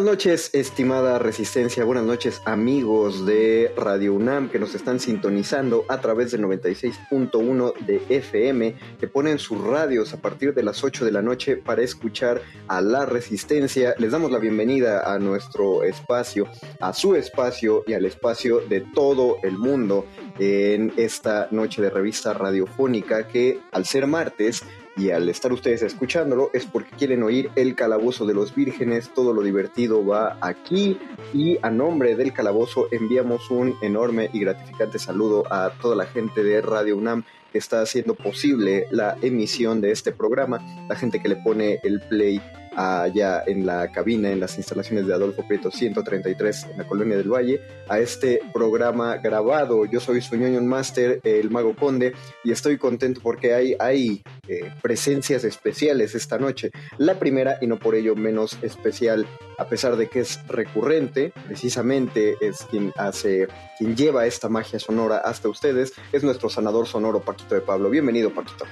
Buenas noches, estimada Resistencia. Buenas noches, amigos de Radio UNAM que nos están sintonizando a través del 96.1 de FM, que ponen sus radios a partir de las 8 de la noche para escuchar a la Resistencia. Les damos la bienvenida a nuestro espacio, a su espacio y al espacio de todo el mundo en esta noche de revista radiofónica que al ser martes y al estar ustedes escuchándolo es porque quieren oír el calabozo de los vírgenes, todo lo divertido va aquí y a nombre del calabozo enviamos un enorme y gratificante saludo a toda la gente de Radio UNAM que está haciendo posible la emisión de este programa, la gente que le pone el play allá en la cabina, en las instalaciones de Adolfo Prieto 133 en la Colonia del Valle, a este programa grabado. Yo soy su ñoño master, el Mago Conde, y estoy contento porque hay, hay eh, presencias especiales esta noche. La primera, y no por ello menos especial, a pesar de que es recurrente, precisamente es quien hace, quien lleva esta magia sonora hasta ustedes, es nuestro sanador sonoro Paquito de Pablo. Bienvenido, Paquito.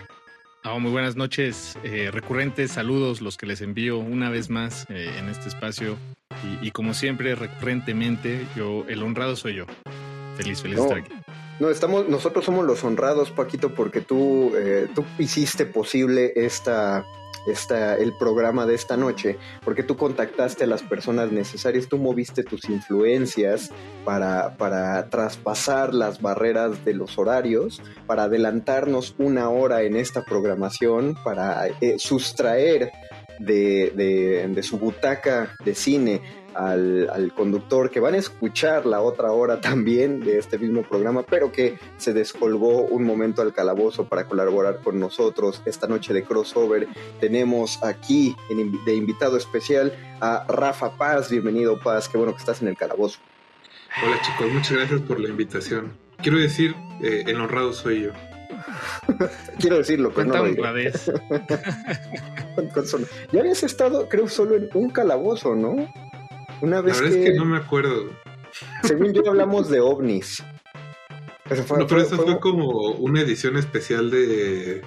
Oh, muy buenas noches, eh, recurrentes saludos los que les envío una vez más eh, en este espacio y, y, como siempre recurrentemente yo el honrado soy yo. Feliz, feliz No. de estar aquí. No, estamos, nosotros somos los honrados, Paquito, porque tú, eh, tú hiciste posible esta, esta, el programa de esta noche, porque tú contactaste a las personas necesarias, tú moviste tus influencias para, para traspasar las barreras de los horarios, para adelantarnos una hora en esta programación, para eh, sustraer de, de, de su butaca de cine al, al, conductor que van a escuchar la otra hora también de este mismo programa, pero que se descolgó un momento al calabozo para colaborar con nosotros esta noche de crossover. Tenemos aquí en, de invitado especial a Rafa Paz. Bienvenido Paz, qué bueno que estás en el calabozo. Hola chicos, muchas gracias por la invitación. Quiero decir, eh, el honrado soy yo. Quiero decirlo, pero no lo honradez. Ya habías estado, creo, solo en un calabozo, ¿no? Una vez La verdad que, es que no me acuerdo. según yo, hablamos de ovnis. Fue- No, pero fue- eso fue- fue como una edición especial de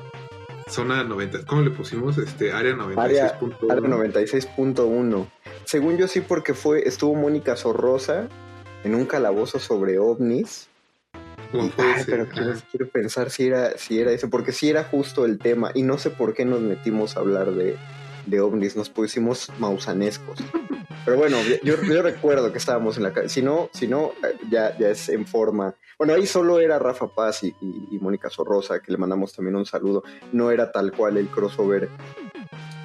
Zona 90. ¿Cómo le pusimos? Este, Área 96.1. Área 96.1. Según yo sí, porque fue, estuvo Mónica Sorrosa en un calabozo sobre ovnis. ¿Cómo Y- fue ay, pero quiero, Ah, quiero pensar si era, si era eso, porque sí era justo el tema, y no sé por qué nos metimos a hablar de, de ovnis, nos pusimos mausanescos. Pero bueno, yo, recuerdo que estábamos en la calle. Si no, si no ya, ya es en forma. Bueno, ahí solo era Rafa Paz y, y- y Mónica Sorrosa, que le mandamos también un saludo. No era tal cual el crossover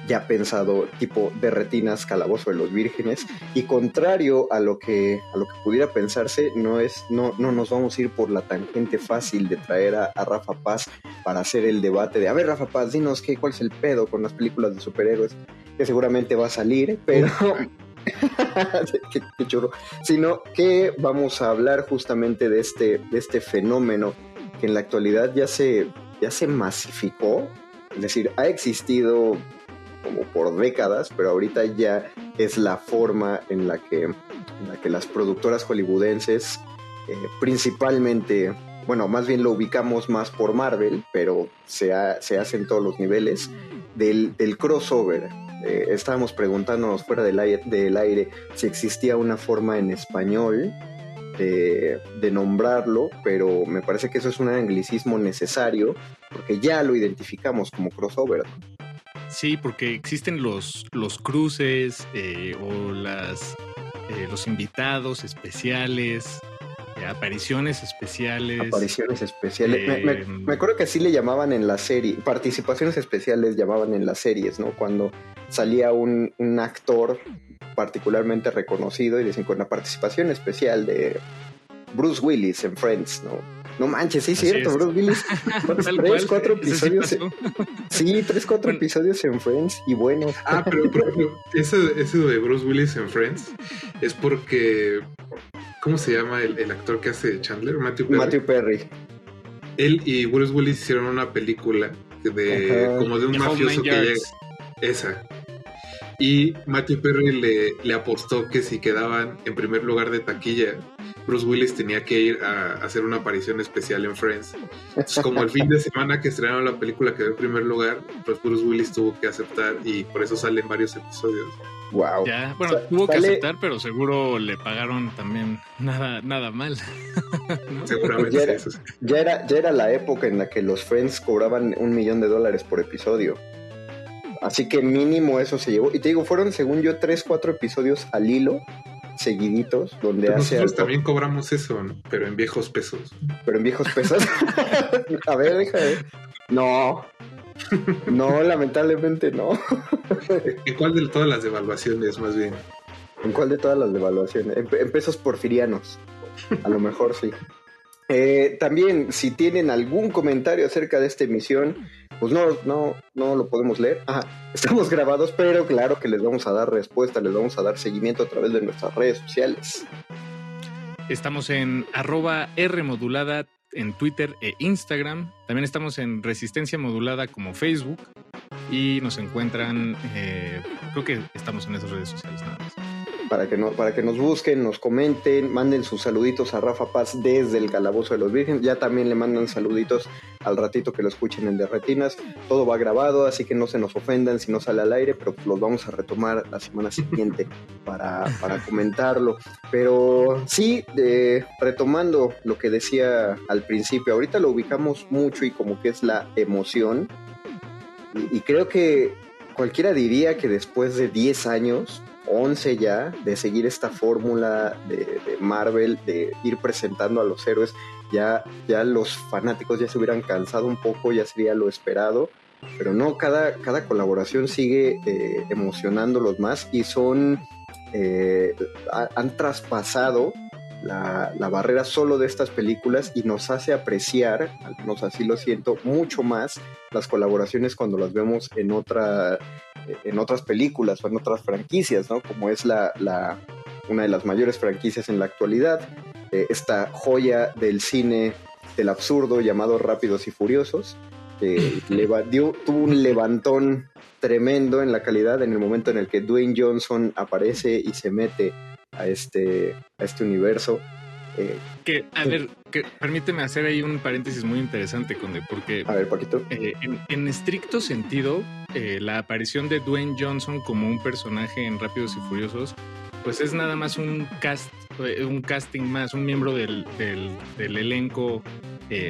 ya pensado tipo de retinas Calabozo de los Vírgenes. Y contrario a lo que a lo que pudiera pensarse no es no no nos vamos a ir por la tangente fácil de traer a, Rafa Paz para hacer el debate de a ver Rafa Paz dinos qué cuál es el pedo con las películas de superhéroes que seguramente va a salir pero qué, churro sino que vamos a hablar justamente de este de este fenómeno que en la actualidad ya se ya se masificó. Es decir, ha existido como por décadas, pero ahorita ya es la forma en la que, la que las productoras hollywoodenses, eh, principalmente, bueno, más bien lo ubicamos más por Marvel, pero se, se hace en todos los niveles, del, crossover. Eh, estábamos preguntándonos fuera del aire, del aire si existía una forma en español de, de, nombrarlo, pero me parece que eso es un anglicismo necesario porque ya lo identificamos como crossover. Sí, porque existen los, los cruces eh, o las, eh, los invitados especiales, eh, apariciones especiales. Apariciones especiales. Me, acuerdo que así le llamaban en la serie, participaciones especiales llamaban en las series, ¿no? Cuando salía un, un actor particularmente reconocido y dicen con la participación especial de Bruce Willis en Friends, ¿no? No manches, sí, es cierto, Bruce Willis. tres, cuatro episodios. Sí, tres, cuatro episodios en Friends y bueno. Ah, pero por ejemplo, ese, de Bruce Willis en Friends es porque. ¿Cómo se llama el, actor que hace Chandler? Matthew Perry. Matthew Perry. Él y Bruce Willis hicieron una película de como de un mafioso que llega. Esa. Y Matthew Perry le, le apostó que si quedaban en primer lugar de taquilla, Bruce Willis tenía que ir a, hacer una aparición especial en Friends. Entonces, como el fin de semana que estrenaron la película quedó en primer lugar, pues Bruce Willis tuvo que aceptar y por eso salen varios episodios. Wow. Ya, bueno, tuvo que aceptar, pero seguro le pagaron también nada, nada mal. Seguramente ya era, eso ya era, ya era la época en la que los Friends cobraban un millón de dólares por episodio. Así que mínimo eso se llevó. Y te digo, fueron según yo tres, cuatro episodios al hilo seguiditos donde hace nosotros también cobramos eso, ¿no? pero en viejos pesos. Pero en viejos pesos. a ver, deja de... No. No, lamentablemente no. ¿En cuál de todas las devaluaciones, más bien? ¿En cuál de todas las devaluaciones? en pesos porfirianos. A lo mejor sí. Eh, también, si tienen algún comentario acerca de esta emisión, pues no, no, no lo podemos leer. estamos grabados, pero claro que les vamos a dar respuesta, les vamos a dar seguimiento a través de nuestras redes sociales. Estamos en arroba R modulada en Twitter e Instagram. También estamos en Resistencia Modulada como Facebook. Y nos encuentran, eh, creo que estamos en esas redes sociales nada más para que, no, para que nos busquen, nos comenten, manden sus saluditos a Rafa Paz desde el Calabozo de los Vírgenes. Ya también le mandan saluditos al ratito que lo escuchen en Derretinas. Todo va grabado, así que no se nos ofendan si no sale al aire, pero los vamos a retomar la semana siguiente para, para comentarlo. Pero sí, retomando lo que decía al principio, ahorita lo ubicamos mucho y como que es la emoción. Y, y creo que cualquiera diría que después de 10 años 11 ya de seguir esta fórmula de, Marvel, de ir presentando a los héroes, ya, ya los fanáticos ya se hubieran cansado un poco, ya sería lo esperado, pero no, cada, cada colaboración sigue eh, emocionándolos más y son, eh, han traspasado la, la, barrera solo de estas películas y nos hace apreciar, al menos así lo siento, mucho más las colaboraciones cuando las vemos en otra en otras películas o en otras franquicias, ¿no? Como es la, la una de las mayores franquicias en la actualidad, eh, esta joya del cine del absurdo llamado Rápidos y Furiosos, que dio, tuvo un levantón tremendo en la calidad en el momento en el que Dwayne Johnson aparece y se mete a este, a este universo. Eh, que, a ver, que, permíteme hacer ahí un paréntesis muy interesante, Conde, porque... A ver, Paquito. Eh, en, estricto sentido, eh, la aparición de Dwayne Johnson como un personaje en Rápidos y Furiosos, pues es nada más un cast, un casting más, un miembro del, del, del elenco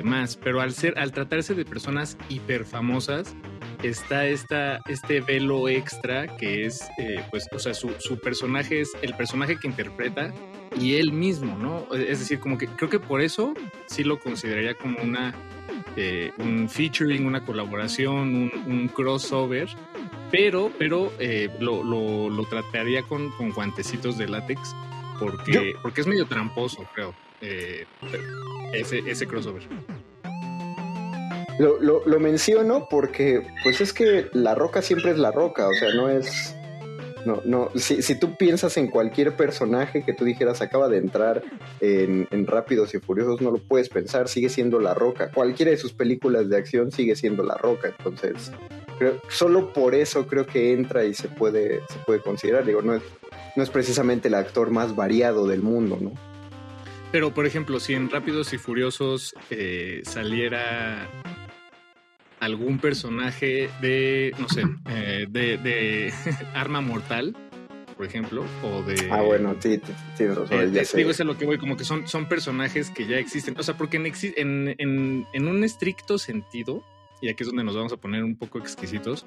más, pero al ser, al tratarse de personas hiper famosas, está esta, este velo extra que es, pues, o sea, su, su personaje es el personaje que interpreta y él mismo, ¿no? Es decir, como que creo que por eso sí lo consideraría como una eh, un featuring, una colaboración, un, crossover, pero, pero eh, lo, lo, trataría con, con, guantecitos de látex porque, porque es medio tramposo, creo, eh, ese, ese crossover. Lo, lo, lo, menciono porque, pues es que la roca siempre es la roca, o sea, no es. No, no, si, si tú piensas en cualquier personaje que tú dijeras acaba de entrar en, en, Rápidos y Furiosos, no lo puedes pensar, sigue siendo la roca. Cualquiera de sus películas de acción sigue siendo la roca, entonces solo por eso creo que entra y se puede, se puede considerar. Digo, no es, no es precisamente el actor más variado del mundo, ¿no? Pero, por ejemplo, si en Rápidos y Furiosos eh, saliera algún personaje de, no sé, eh, de, de Arma Mortal, por ejemplo, o de... Ah, bueno, sí, sí, Digo, es a lo que voy, como que son, son personajes que ya existen. O sea, porque en, en, en un estricto sentido, y aquí es donde nos vamos a poner un poco exquisitos,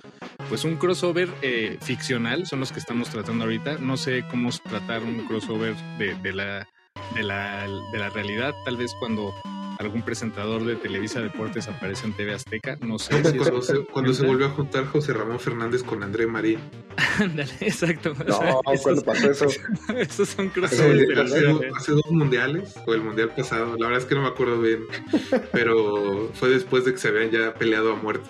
pues un crossover eh, ficcional son los que estamos tratando ahorita. No sé cómo tratar un crossover de, de, la, de, la, de la realidad, tal vez cuando algún presentador de Televisa Deportes aparece en TV Azteca, no sé. Si cuando, se, cuando se, volvió a juntar José Ramón Fernández con André Marín. Ándale, exacto. No, ¿cuándo pasó eso? esos son crossovers. Hace, hace, dos mundiales, o el mundial pasado, la verdad es que no me acuerdo bien, pero fue después de que se habían ya peleado a muerte.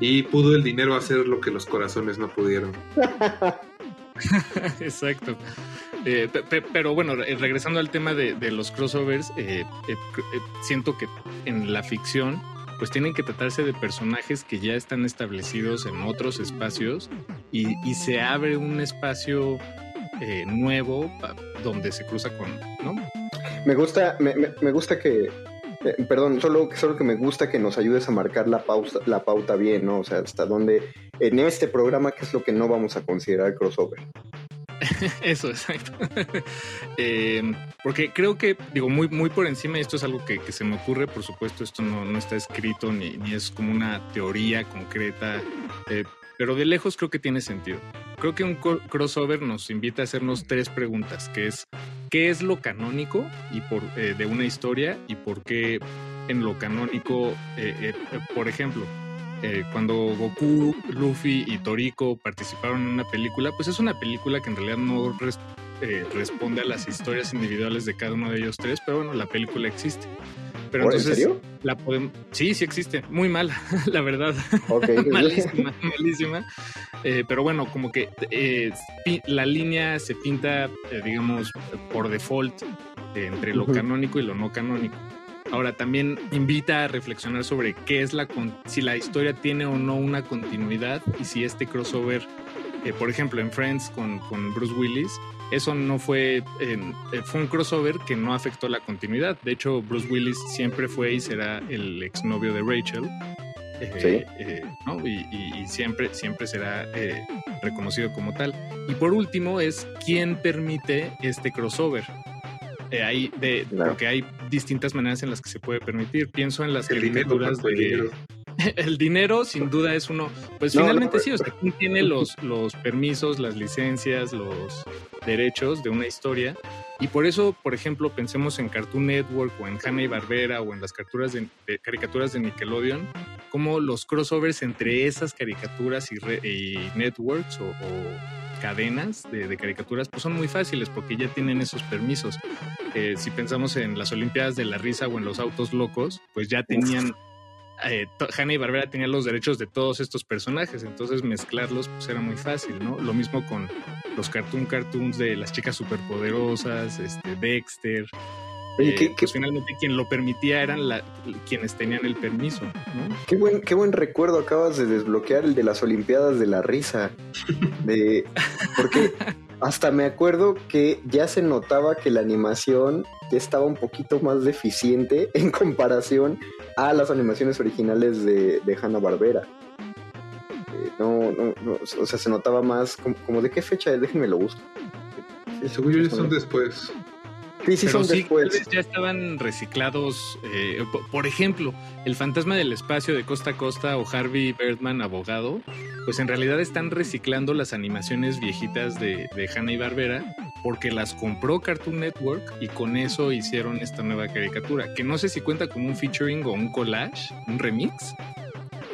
Y pudo el dinero hacer lo que los corazones no pudieron. Exacto. Eh, pero bueno, regresando al tema de, los crossovers, eh, eh, siento que en la ficción pues tienen que tratarse de personajes que ya están establecidos en otros espacios y, se abre un espacio nuevo donde se cruza con, ¿no? Me gusta, me, gusta que, perdón, solo, solo que me gusta que nos ayudes a marcar la pauta, la pauta bien, ¿no? O sea, hasta dónde, en este programa, ¿qué es lo que no vamos a considerar crossover? Eso, exacto. Em, porque creo que, digo, muy, muy por encima, y esto es algo que, se me ocurre, por supuesto, esto no, está escrito ni, ni, es como una teoría concreta, eh, pero de lejos creo que tiene sentido. Creo que un crossover nos invita a hacernos tres preguntas, que es, ¿qué es lo canónico y eh, de una historia y por qué en lo canónico, eh, por ejemplo, eh, cuando Goku, Luffy y Toriko participaron en una película, pues es una película que en realidad no eh, responde a las historias individuales de cada uno de ellos tres, pero bueno, la película existe. Pero entonces, ¿En serio? La podemos... Sí, sí existe. Muy mala, la verdad. malísima, malísima. Eh, pero bueno, como que la línea se pinta, digamos, por default entre lo canónico y lo no canónico. Ahora también invita a reflexionar sobre qué es la si la historia tiene o no una continuidad y si este crossover, eh, por ejemplo, en Friends con, con Bruce Willis, eso no fue eh, fue un crossover que no afectó la continuidad. De hecho, Bruce Willis siempre fue y será el exnovio de Rachel. ¿Sí? Eh, ¿no? y, y, siempre, siempre será reconocido como tal. Y por último es quién permite este crossover. Hay de, Porque hay distintas maneras en las que se puede permitir. Pienso en las el caricaturas de... El dinero sin duda es uno, pues finalmente sí, o sea, ¿quién tiene los, los permisos, las licencias, los derechos de una historia? Y por eso, por ejemplo, pensemos en Cartoon Network o en Hanna y Barbera o en las caricaturas de, caricaturas de Nickelodeon, como los crossovers entre esas caricaturas y, networks o cadenas de, caricaturas, pues son muy fáciles porque ya tienen esos permisos. Eh, si pensamos en las Olimpiadas de la Risa o en los Autos Locos, pues ya tenían... Eh, Hanna y Barbera tenían los derechos de todos estos personajes, entonces mezclarlos pues era muy fácil, ¿no? Lo mismo con los cartoon cartoons de las chicas superpoderosas, este, Dexter, Oye, eh, pues finalmente quien lo permitía eran la, quienes tenían el permiso. ¿no? Qué buen, qué buen recuerdo acabas de desbloquear el de las Olimpiadas de la risa. De, porque hasta me acuerdo que ya se notaba que la animación estaba un poquito más deficiente en comparación a las animaciones originales de, de Hanna Barbera. Eh, no, no, no, o sea, se notaba más como, de qué fecha, déjenme lo busco. Según yo son después. Sí, sí, son después. ya estaban reciclados. Eh, por ejemplo, El fantasma del espacio de Costa a Costa o Harvey Birdman, abogado, pues en realidad están reciclando las animaciones viejitas de, de Hanna y Barbera porque las compró Cartoon Network y con eso hicieron esta nueva caricatura, que no sé si cuenta como un featuring o un collage, un remix,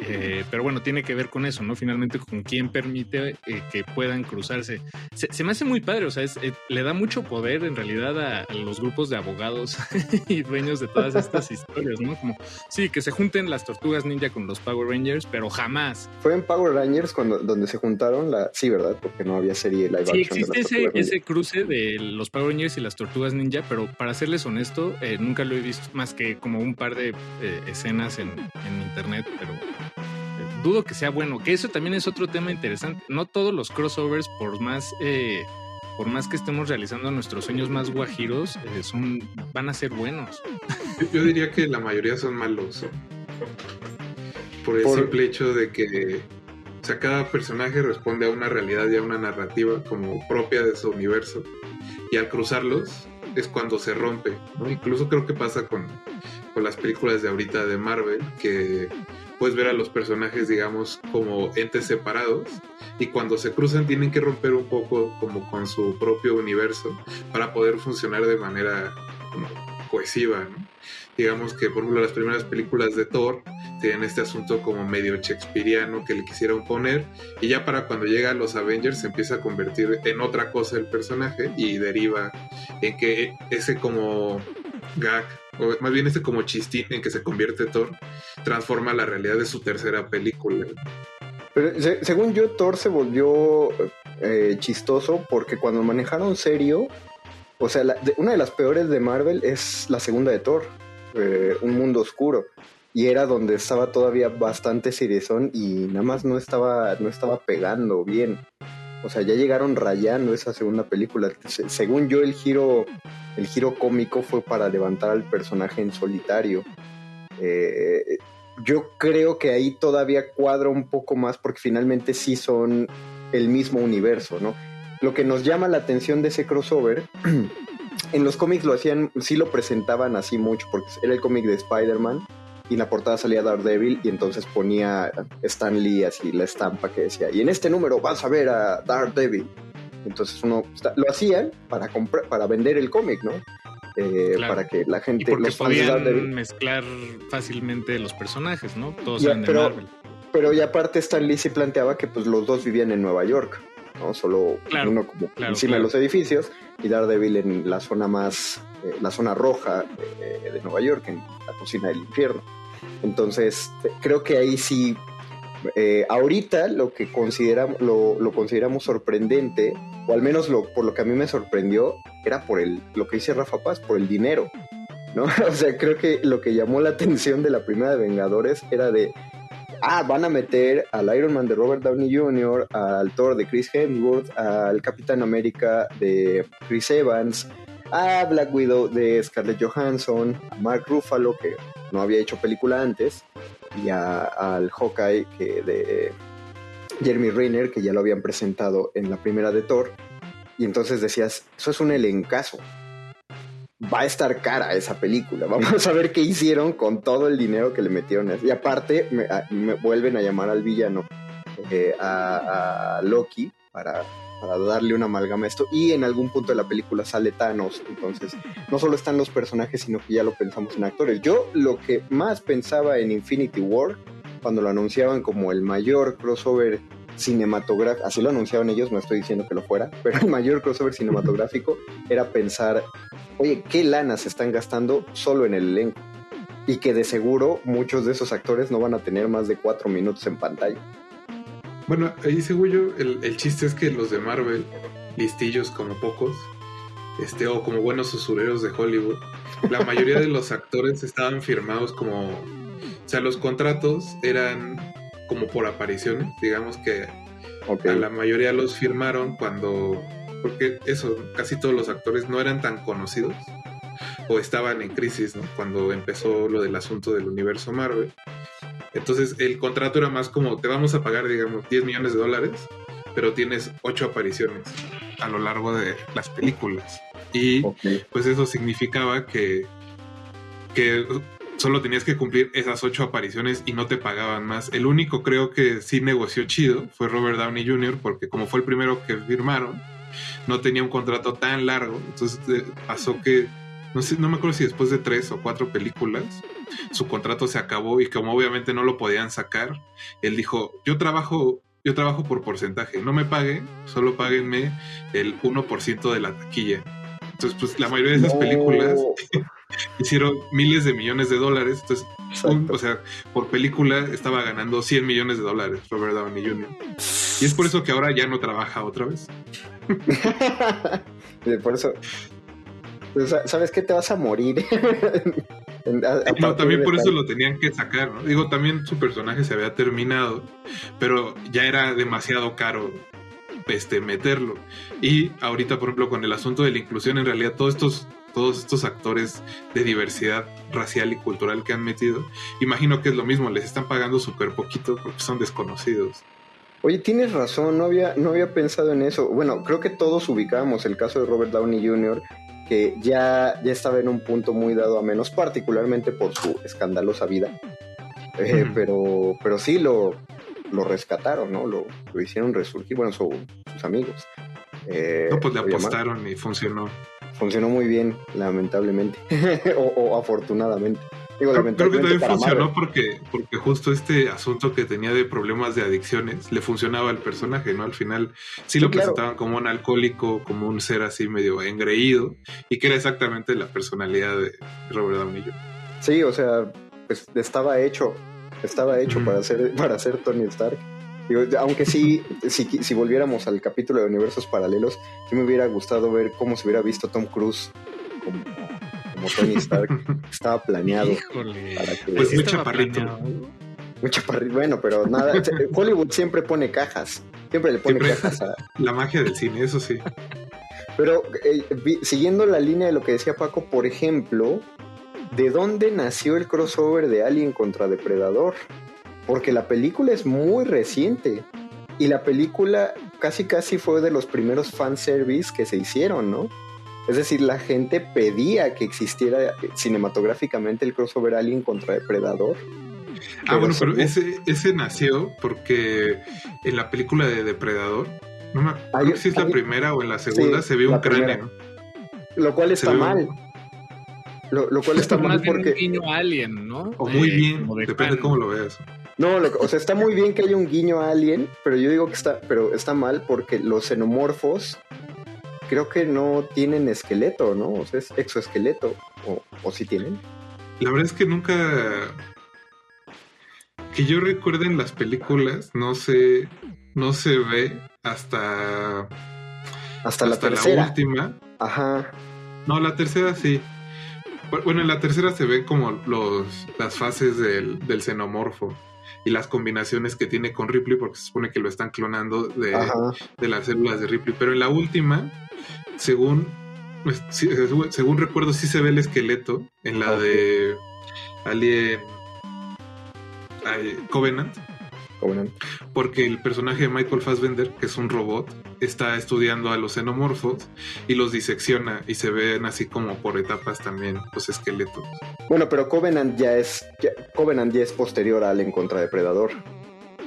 Eh, pero bueno, tiene que ver con eso, ¿no? Finalmente, con quién permite eh, que puedan cruzarse. Se, me hace muy padre, o sea, eh, le da mucho poder en realidad a, los grupos de abogados y dueños de todas estas historias, ¿no? Como, sí, que se junten las tortugas ninja con los Power Rangers, pero jamás. Fue en Power Rangers cuando, donde se juntaron, la... sí, ¿verdad? Porque no había serie live sí, existe ese, ese, cruce de los Power Rangers y las tortugas ninja, pero para serles honesto, nunca lo he visto más que como un par de escenas en, en internet, pero dudo que sea bueno, que eso también es otro tema interesante. No todos los crossovers, por más, eh, por más que estemos realizando nuestros sueños más guajiros, eh, son, van a ser buenos. Yo diría que la mayoría son malos. Por el simple hecho de que o sea, cada personaje responde a una realidad y a una narrativa como propia de su universo. Y al cruzarlos es cuando se rompe. Incluso creo que pasa con, con las películas de ahorita de Marvel, que puedes ver a los personajes, digamos, como entes separados y cuando se cruzan tienen que romper un poco como con su propio universo para poder funcionar de manera cohesiva, Digamos que, por ejemplo, las primeras películas de Thor tienen este asunto como medio shakespeariano que le quisieron poner y ya para cuando llega a los Avengers se empieza a convertir en otra cosa el personaje y deriva en que ese como gag o más bien este como chistín en que se convierte Thor, transforma la realidad de su tercera película. Pero según yo, Thor se volvió eh, chistoso porque cuando manejaron serio, o sea, una de las peores de Marvel es la segunda de Thor, eh, Un Mundo Oscuro. Y era donde estaba todavía bastante seriezón y nada más no estaba, no estaba pegando bien. O sea, ya llegaron rayando esa segunda película. según yo, el giro, el giro cómico fue para levantar al personaje en solitario. Eh, yo creo que ahí todavía cuadra un poco más porque finalmente sí son el mismo universo, ¿no? Lo que nos llama la atención de ese crossover, en los cómics lo hacían, sí lo presentaban así mucho, porque era el cómic de Spider-Man, y en la portada salía Daredevil y entonces ponía Stan Lee así la estampa que decía, y en este número vas a ver a Daredevil. Entonces uno lo hacían para comprar, para vender el cómic, ¿no? Eh, para que la gente y porque podían mezclar fácilmente los personajes, ¿no? Todos eran de Marvel. Pero y aparte Stan Lee se planteaba que pues los dos vivían en Nueva York, ¿no? Solo uno como encima de los edificios y Daredevil en la zona más, eh, la zona roja de Nueva York, en la cocina del infierno. Entonces, creo que ahí sí, eh, ahorita lo que consideramos, lo, consideramos sorprendente, o al menos lo, por lo que a mí me sorprendió, era por el, lo que dice Rafa Paz, por el dinero. ¿no? O sea, creo que lo que llamó la atención de la primera de Vengadores era de, ah, van a meter al Iron Man de Robert Downey Jr., al Thor de Chris Hemsworth, al Capitán América de Chris Evans, a Black Widow de Scarlett Johansson, a Mark Ruffalo, que no había hecho película antes, y al Hawkeye que de Jeremy Renner, que ya lo habían presentado en la primera de Thor. Y entonces decías, eso es un elencazo. Va a estar cara esa película. Vamos a ver qué hicieron con todo el dinero que le metieron. Y aparte, me, vuelven a llamar al villano, eh, a Loki, para para darle una amalgama a esto. Y en algún punto de la película sale Thanos. Entonces, no solo están los personajes, sino que ya lo pensamos en actores. Yo lo que más pensaba en Infinity War, cuando lo anunciaban como el mayor crossover cinematográfico, así lo anunciaban ellos, no estoy diciendo que lo fuera, pero el mayor crossover cinematográfico era pensar, oye, ¿qué lana se están gastando solo en el elenco? Y que de seguro muchos de esos actores no van a tener más de cuatro minutos en pantalla. Bueno, ahí según yo, el, chiste es que los de Marvel, listillos como pocos, este, o como buenos usureros de Hollywood, la mayoría de los actores estaban firmados como. O sea, los contratos eran como por apariciones, digamos que a la mayoría los firmaron cuando. Porque eso, casi todos los actores no eran tan conocidos o estaban en crisis, ¿no? Cuando empezó lo del asunto del universo Marvel. Entonces el contrato era más como te vamos a pagar, digamos, 10 millones de dólares, pero tienes 8 apariciones a lo largo de las películas. Y pues eso significaba que, que solo tenías que cumplir esas 8 apariciones y no te pagaban más. El único creo que sí negoció chido fue Robert Downey Jr., porque como fue el primero que firmaron, no tenía un contrato tan largo. Entonces eh, pasó que no sé, no me acuerdo si después de tres o cuatro películas, su contrato se acabó y como obviamente no lo podían sacar, él dijo, yo trabajo, yo trabajo por porcentaje, no me paguen, solo páguenme el 1% de la taquilla. Entonces, pues la mayoría de esas películas hicieron miles de millones de dólares. Entonces, o sea, por película estaba ganando 100 millones de dólares Robert Downey Jr. Y es por eso que ahora ya no trabaja otra vez. por eso. ¿Sabes qué? Te vas a morir. no, también por eso lo tenían que sacar, ¿no? Digo, también su personaje se había terminado, pero ya era demasiado caro este, meterlo. Y ahorita, por ejemplo, con el asunto de la inclusión, en realidad todos estos, todos estos actores de diversidad racial y cultural que han metido, imagino que es lo mismo, les están pagando súper poquito porque son desconocidos. Oye, tienes razón, no había, no había pensado en eso. Bueno, creo que todos ubicamos el caso de Robert Downey Jr., que ya, ya estaba en un punto muy dado a menos, particularmente por su escandalosa vida. Eh, pero, pero sí lo, lo rescataron, ¿no? Lo, lo hicieron resurgir, bueno, sus amigos. Eh, no, pues le apostaron y funcionó. Funcionó muy bien, lamentablemente, o, afortunadamente. Digo, creo, creo, que también funcionó porque, porque justo este asunto que tenía de problemas de adicciones le funcionaba al personaje, ¿no? Al final sí, lo presentaban como un alcohólico, como un ser así medio engreído, y que era exactamente la personalidad de Robert Downey Jr. Sí, o sea, pues estaba hecho estaba hecho para, ser, para ser Tony Stark. Aunque sí, si, si volviéramos al capítulo de universos paralelos, sí me hubiera gustado ver cómo se hubiera visto Tom Cruise como, Tony Stark. Estaba planeado. Para que, pues muy chaparrito. Muy chaparrito. Bueno, pero nada. Hollywood siempre pone cajas. Siempre le pone cajas a. La magia del cine, eso sí. Pero eh, siguiendo la línea de lo que decía Paco, por ejemplo, ¿de dónde nació el crossover de Alien contra Depredador? Porque la película es muy reciente y la película casi casi fue de los primeros fanservice que se hicieron, ¿no? Es decir, la gente pedía que existiera cinematográficamente el crossover Alien contra Depredador. Ah, bueno, pero ese, ese nació porque en la película de Depredador, no me acuerdo si es la primera o en la segunda, se ve un cráneo. Lo cual está mal. Lo, cual está mal porque. Un guiño alien, ¿no? O muy bien, depende de cómo lo veas. No, o sea, está muy bien que haya un guiño alien, pero yo digo que está, pero está mal porque los xenomorfos creo que no tienen esqueleto, ¿no? O sea, es exoesqueleto. O, o sí tienen. La verdad es que nunca. Que yo recuerde en las películas, no se, no se ve hasta. Hasta, la tercera. la última. Ajá. No, la tercera sí. Bueno, en la tercera se ven como los, las fases del, xenomorfo y las combinaciones que tiene con Ripley, porque se supone que lo están clonando de, las células de Ripley. Pero en la última, según, pues, según recuerdo, sí se ve el esqueleto en la de Alien Covenant. Porque el personaje de Michael Fassbender, que es un robot, está estudiando a los xenomorfos y los disecciona y se ven así como por etapas también los esqueletos. Bueno, pero Covenant ya es Covenant ya es posterior al En contra Depredador.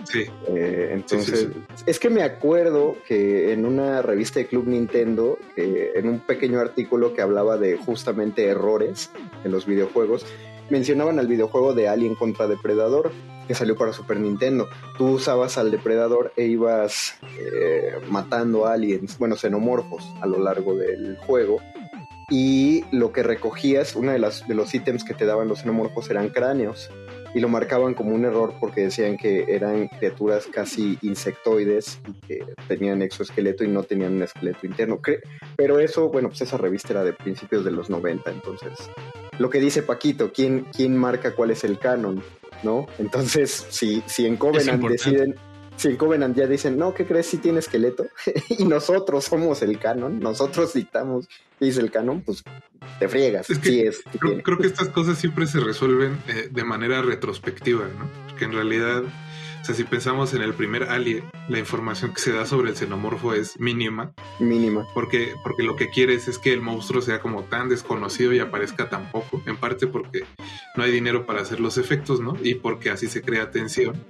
Sí. Eh, entonces, es que me acuerdo que en una revista de Club Nintendo, en un pequeño artículo que hablaba de justamente errores en los videojuegos, mencionaban al videojuego de Alien contra Depredador que salió para Super Nintendo. Tú usabas al depredador e ibas eh, matando aliens, bueno, xenomorfos a lo largo del juego. Y lo que recogías, uno de, las, de los ítems que te daban los xenomorfos eran cráneos. Y lo marcaban como un error porque decían que eran criaturas casi insectoides y que tenían exoesqueleto y no tenían un esqueleto interno. Pero eso, bueno, pues esa revista era de principios de los 90, entonces lo que dice Paquito, ¿quién, quién marca cuál es el canon? ¿no? Entonces, si, si en Covenant deciden, si en Covenant ya dicen, no, ¿qué crees si tiene esqueleto? y nosotros somos el canon, nosotros dictamos es el canon, pues te friegas. Es creo, que estas cosas siempre se resuelven eh, de manera retrospectiva, ¿no? Porque en realidad O sea, si pensamos en el primer Alien, la información que se da sobre el xenomorfo es mínima. Mínima. Porque, porque lo que quieres es que el monstruo sea como tan desconocido y aparezca tan poco. En parte porque no hay dinero para hacer los efectos, ¿no? Y porque así se crea tensión.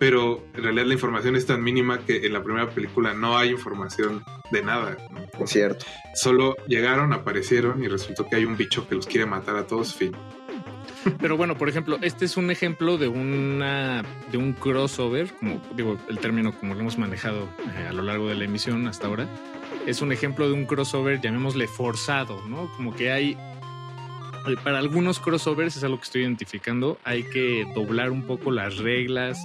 Pero en realidad la información es tan mínima que en la primera película no hay información de nada. ¿no? Cierto. Solo llegaron, aparecieron y resultó que hay un bicho que los quiere matar a todos, fin. Pero bueno, por ejemplo, este es un ejemplo de una de un crossover, como digo, el término como lo hemos manejado eh, a lo largo de la emisión hasta ahora. Es un ejemplo de un crossover, llamémosle forzado, ¿no? Como que hay eh, para algunos crossovers es algo que estoy identificando, hay que doblar un poco las reglas,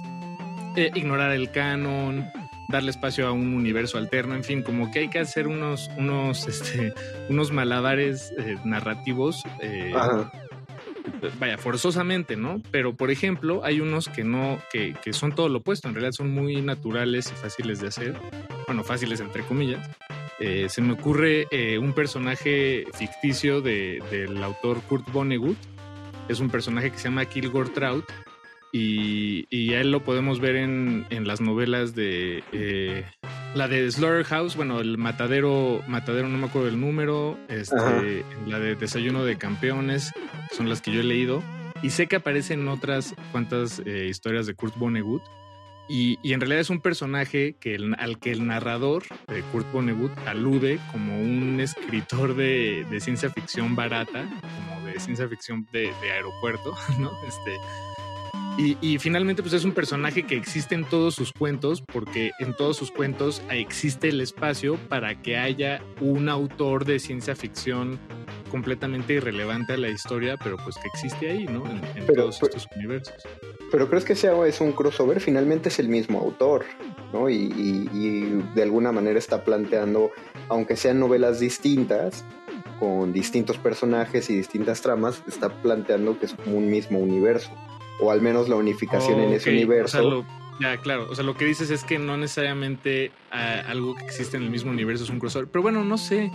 eh, ignorar el canon, darle espacio a un universo alterno, en fin, como que hay que hacer unos, unos, este, unos malabares narrativos. Vaya, forzosamente, ¿no? Pero, por ejemplo, hay unos que no, que, que son todo lo opuesto, en realidad son muy naturales y fáciles de hacer, bueno, fáciles entre comillas. Eh, se me ocurre eh, un personaje ficticio de- del autor Kurt Vonnegut, es un personaje que se llama Kilgore Trout, y, y a él lo podemos ver en, en las novelas de eh, la de Slaughterhouse, bueno, el matadero, matadero no me acuerdo el número, este, la de Desayuno de Campeones, son las que yo he leído, y sé que aparecen otras cuantas eh, historias de Kurt Vonnegut, y, y en realidad es un personaje que el- al que el narrador, eh, Kurt Vonnegut, alude como un escritor de, de ciencia ficción barata, como de ciencia ficción de, de aeropuerto, ¿no? Este, y, y finalmente, pues es un personaje que existe en todos sus cuentos, porque en todos sus cuentos existe el espacio para que haya un autor de ciencia ficción completamente irrelevante a la historia, pero pues que existe ahí, ¿no? En, en Pero- todos pero- estos universos. Pero crees que sea es un crossover, finalmente es el mismo autor, ¿no? Y, y- y de alguna manera está planteando, aunque sean novelas distintas, con distintos personajes y distintas tramas, está planteando que es como un mismo universo. O al menos la unificación en ese universo. o sea, lo- ya, claro. O sea, lo que dices es que no necesariamente ah, algo que existe en el mismo universo es un crossover. Pero bueno, no sé.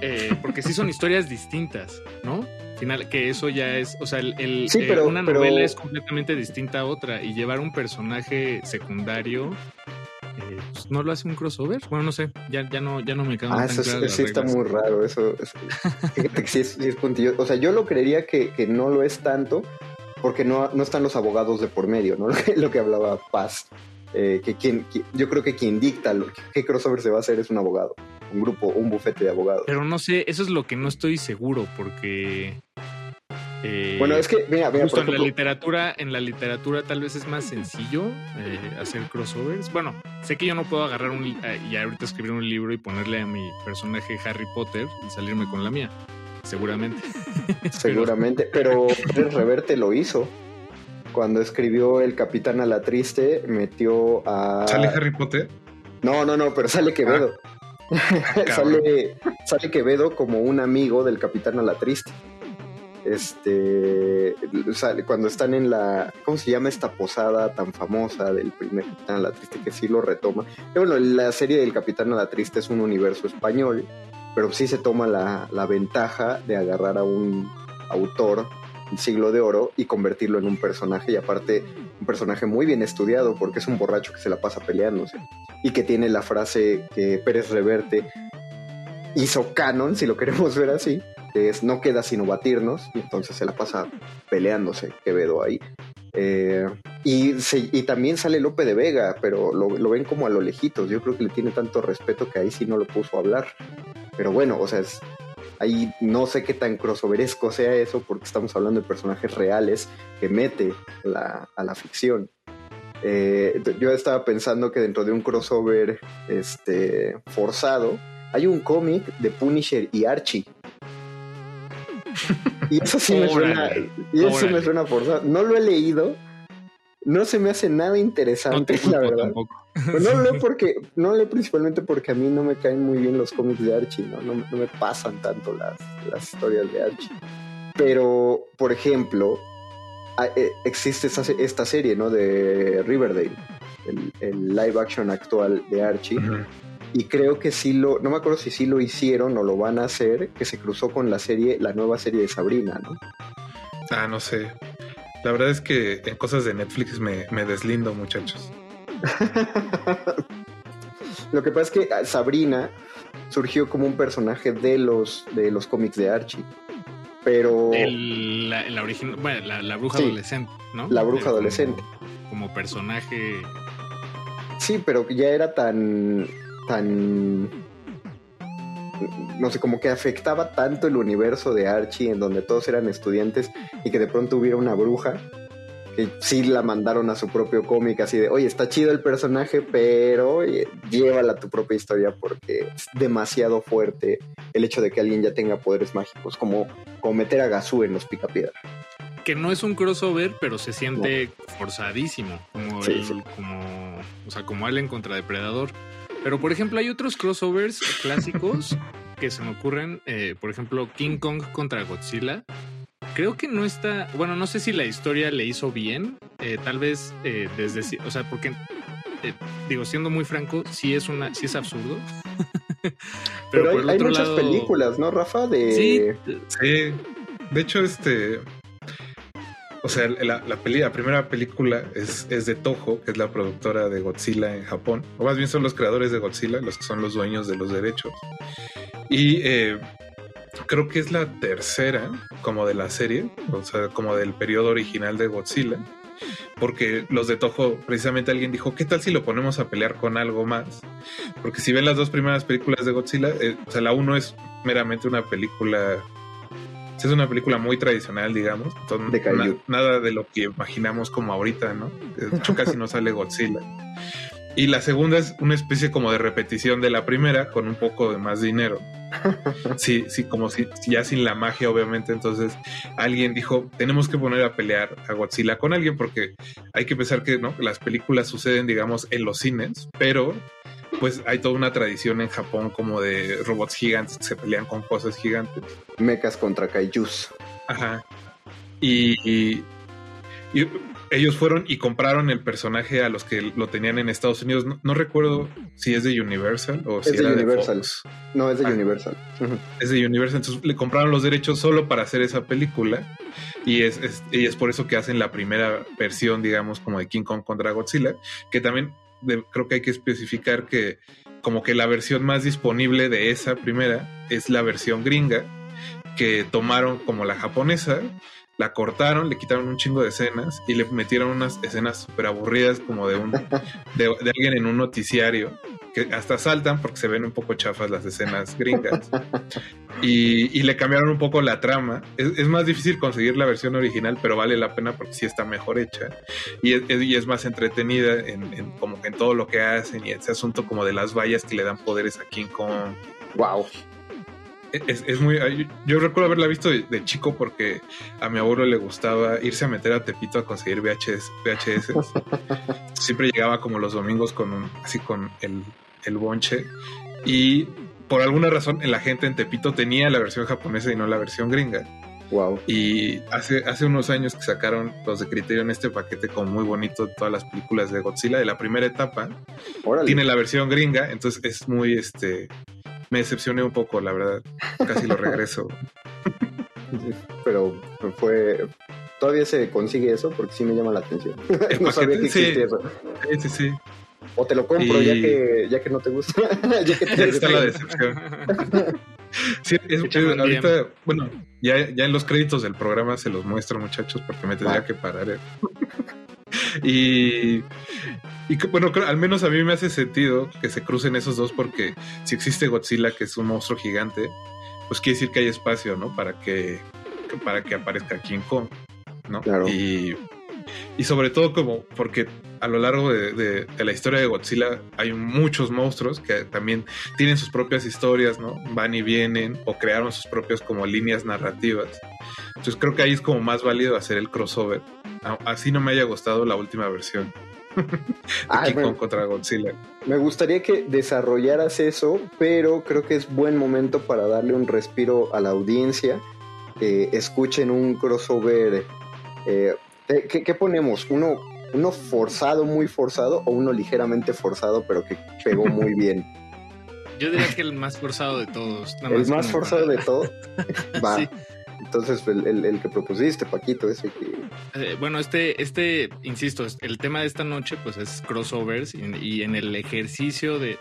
Eh, porque sí son historias distintas, ¿no? Final, que eso ya es, o sea, el, el- Sí, eh, una pero- novela es completamente distinta a otra y llevar un personaje secundario eh, pues, no lo hace un crossover. Bueno, no sé, ya, ya no, ya no me quedan Ah, tan eso, las sí está muy raro, eso. eso- fíjate que sí es, sí es puntillo. O sea, yo lo creería que, que no lo es tanto porque no, no están los abogados de por medio, ¿no? Lo que, lo que hablaba Paz. Eh, que quien, qui- yo creo que quien dicta lo, qué crossover se va a hacer es un abogado, un grupo, un bufete de abogados. Pero no sé, eso es lo que no estoy seguro porque... eh, bueno, es que, mira, mira, Justo por en la ejemplo, literatura, en la literatura tal vez es más sencillo eh, hacer crossovers. Bueno, sé que yo no puedo agarrar un eh, y ahorita escribir un libro y ponerle a mi personaje Harry Potter y salirme con la mía. Seguramente. seguramente, pero Pérez Reverte lo hizo. Cuando escribió El Capitán a la Triste, metió a... ¿Sale Harry Potter? No, no, no, pero sale Quevedo. sale, sale Quevedo como un amigo del Capitán a la Triste. Este sale cuando están en la ¿cómo se llama esta posada tan famosa del primer Capitán a la Triste que sí lo retoma? Que bueno, la serie del Capitán a la Triste es un universo español, pero sí se toma la, la ventaja de agarrar a un autor siglo de oro y convertirlo en un personaje y aparte un personaje muy bien estudiado porque es un borracho que se la pasa peleándose y que tiene la frase que Pérez Reverte hizo canon, si lo queremos ver así, que es no queda sino batirnos, y entonces se la pasa peleándose Quevedo ahí. Eh, y, y también sale Lope de Vega, pero lo, lo ven como a lo lejitos. Yo creo que le tiene tanto respeto que ahí sí no lo puso a hablar. Pero bueno, o sea, es, ahí no sé qué tan crossoveresco sea eso, porque estamos hablando de personajes reales que mete la- a la ficción. Eh, yo estaba pensando que dentro de un crossover este, forzado hay un cómic de Punisher y Archie. Y eso sí me suena, y eso sí me suena forzado. No lo he leído. No se me hace nada interesante, te la verdad. tampoco. Pero no leo porque, no leo principalmente porque a mí no me caen muy bien los cómics de Archie, ¿no? No, no me pasan tanto las, las historias de Archie. Pero, por ejemplo, a- eh, existe se- esta serie, ¿no? De Riverdale, el, el live action actual de Archie. Y creo que sí lo, no me acuerdo si sí lo hicieron o lo van a hacer, que se cruzó con la serie, la nueva serie de Sabrina, ¿no? Ah, no sé. La verdad es que en cosas de Netflix me, me deslindo, muchachos. Lo que pasa es que Sabrina surgió como un personaje de los, de los cómics de Archie. Pero. la, bueno, la, bruja adolescente, ¿no? La bruja adolescente. Como, personaje. Sí, pero ya era tan. tan. No sé, como que afectaba tanto el universo de Archie, en donde todos eran estudiantes, y que de pronto hubiera una bruja, que sí la mandaron a su propio cómic, así de, oye, está chido el personaje, pero llévala a tu propia historia porque es demasiado fuerte el hecho de que alguien ya tenga poderes mágicos, como, como meter a Gazú en los Picapiedra. Que no es un crossover, pero se siente forzadísimo, como, como, o sea, como Alien contra Depredador. Pero, por ejemplo, hay otros crossovers clásicos que se me ocurren, eh, por ejemplo, King Kong contra Godzilla, creo que no está, bueno, no sé si la historia le hizo bien, eh, tal vez eh, desde, o sea, porque eh, digo, siendo muy franco, sí es una, sí es absurdo. Pero, hay, muchas películas, ¿no, Rafa? De... Sí, sí. De hecho, este, o sea, la, primera película es, es, de Toho, que es la productora de Godzilla en Japón. O más bien son los creadores de Godzilla, los que son los dueños de los derechos. Y eh, creo que es la tercera como de la serie, o sea, como del periodo original de Godzilla. Porque los de Toho, precisamente alguien dijo, ¿qué tal si lo ponemos a pelear con algo más? Porque si ven las dos primeras películas de Godzilla, eh, o sea, la uno es meramente una película, es una película muy tradicional, digamos, de nada de lo que imaginamos como ahorita, ¿no? De hecho, casi no sale Godzilla. Y la segunda es una especie como de repetición de la primera, con un poco de más dinero. Sí, sí, como si ya sin la magia, obviamente. Entonces alguien dijo: Tenemos que poner a pelear a Godzilla con alguien, porque hay que pensar que ¿no? las películas suceden, digamos, en los cines, pero pues hay toda una tradición en Japón como de robots gigantes que se pelean con cosas gigantes. Mechas contra kaijus. Ajá. y, y ellos fueron y compraron el personaje a los que lo tenían en Estados Unidos. No, recuerdo si es de Universal o si es era de Universal. No, es de ah. Universal. Es de Universal. Entonces le compraron los derechos solo para hacer esa película. Y es, y es por eso que hacen la primera versión, digamos, como de King Kong contra Godzilla. Que también creo que hay que especificar que como que la versión más disponible de esa primera es la versión gringa que tomaron como la japonesa la cortaron, le quitaron un chingo de escenas y le metieron unas escenas súper aburridas como de un de, alguien en un noticiario que hasta saltan porque se ven un poco chafas las escenas gringas y, le cambiaron un poco la trama es, más difícil conseguir la versión original pero vale la pena porque sí está mejor hecha y es, es más entretenida en, como en todo lo que hacen y ese asunto como de las vallas que le dan poderes a King Kong wow es, muy. Yo recuerdo haberla visto de, chico porque a mi abuelo le gustaba irse a meter a Tepito a conseguir VHS. VHS. Siempre llegaba como los domingos con un, así con el, el bonche. Y por alguna razón la gente en Tepito tenía la versión japonesa y no la versión gringa. Wow. Y hace, hace unos años que sacaron los de Criterio en este paquete como muy bonito de todas las películas de Godzilla de la primera etapa. Tiene la versión gringa, entonces es muy este me decepcioné un poco, la verdad. Casi lo regreso. Pero fue. Todavía se consigue eso porque sí me llama la atención. no sabía que existía eso. Sí, sí, sí. O te lo compro ya, que, ya que no te gusta. ya que te está la decepción. sí, es, ahorita, bueno, ya, ya en los créditos del programa se los muestro, muchachos, porque me tendría que parar. ¿eh? y, y bueno, al menos a mí me hace sentido que se crucen esos dos porque si existe Godzilla, que es un monstruo gigante, pues quiere decir que hay espacio, ¿no? Para que, para que aparezca King Kong, ¿no? Y, y sobre todo como porque a lo largo de, la historia de Godzilla hay muchos monstruos que también tienen sus propias historias, ¿no? Van y vienen o crearon sus propias como líneas narrativas. Entonces creo que ahí es como más válido hacer el crossover. Así no me haya gustado la última versión. King Kong contra Godzilla. Me gustaría que desarrollaras eso, pero creo que es buen momento para darle un respiro a la audiencia. escuchen un crossover. Eh, ¿qué, ponemos? ¿Uno, ¿Uno forzado, muy forzado, o uno ligeramente forzado, pero que pegó muy bien? Yo diría que el más forzado de todos. el más forzado de todos. Va. Entonces, el, que propusiste, Paquito, ese que... Eh, bueno, este, este, insisto, el tema de esta noche pues es crossovers y, en el ejercicio de,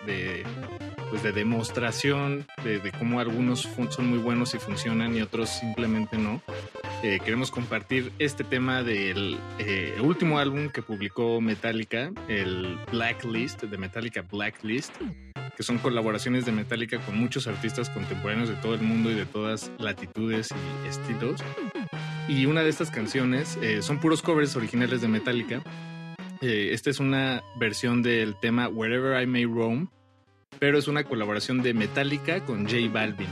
pues de demostración de, cómo algunos son muy buenos y funcionan y otros simplemente no. Eh, queremos compartir este tema del eh, último álbum que publicó Metallica, el Blacklist, de Metallica Blacklist, que son colaboraciones de Metallica con muchos artistas contemporáneos de todo el mundo y de todas latitudes y estilos. Y una de estas canciones eh, son puros covers originales de Metallica. esta es una versión del tema Wherever I May Roam, pero es una colaboración de Metallica con J Balvin.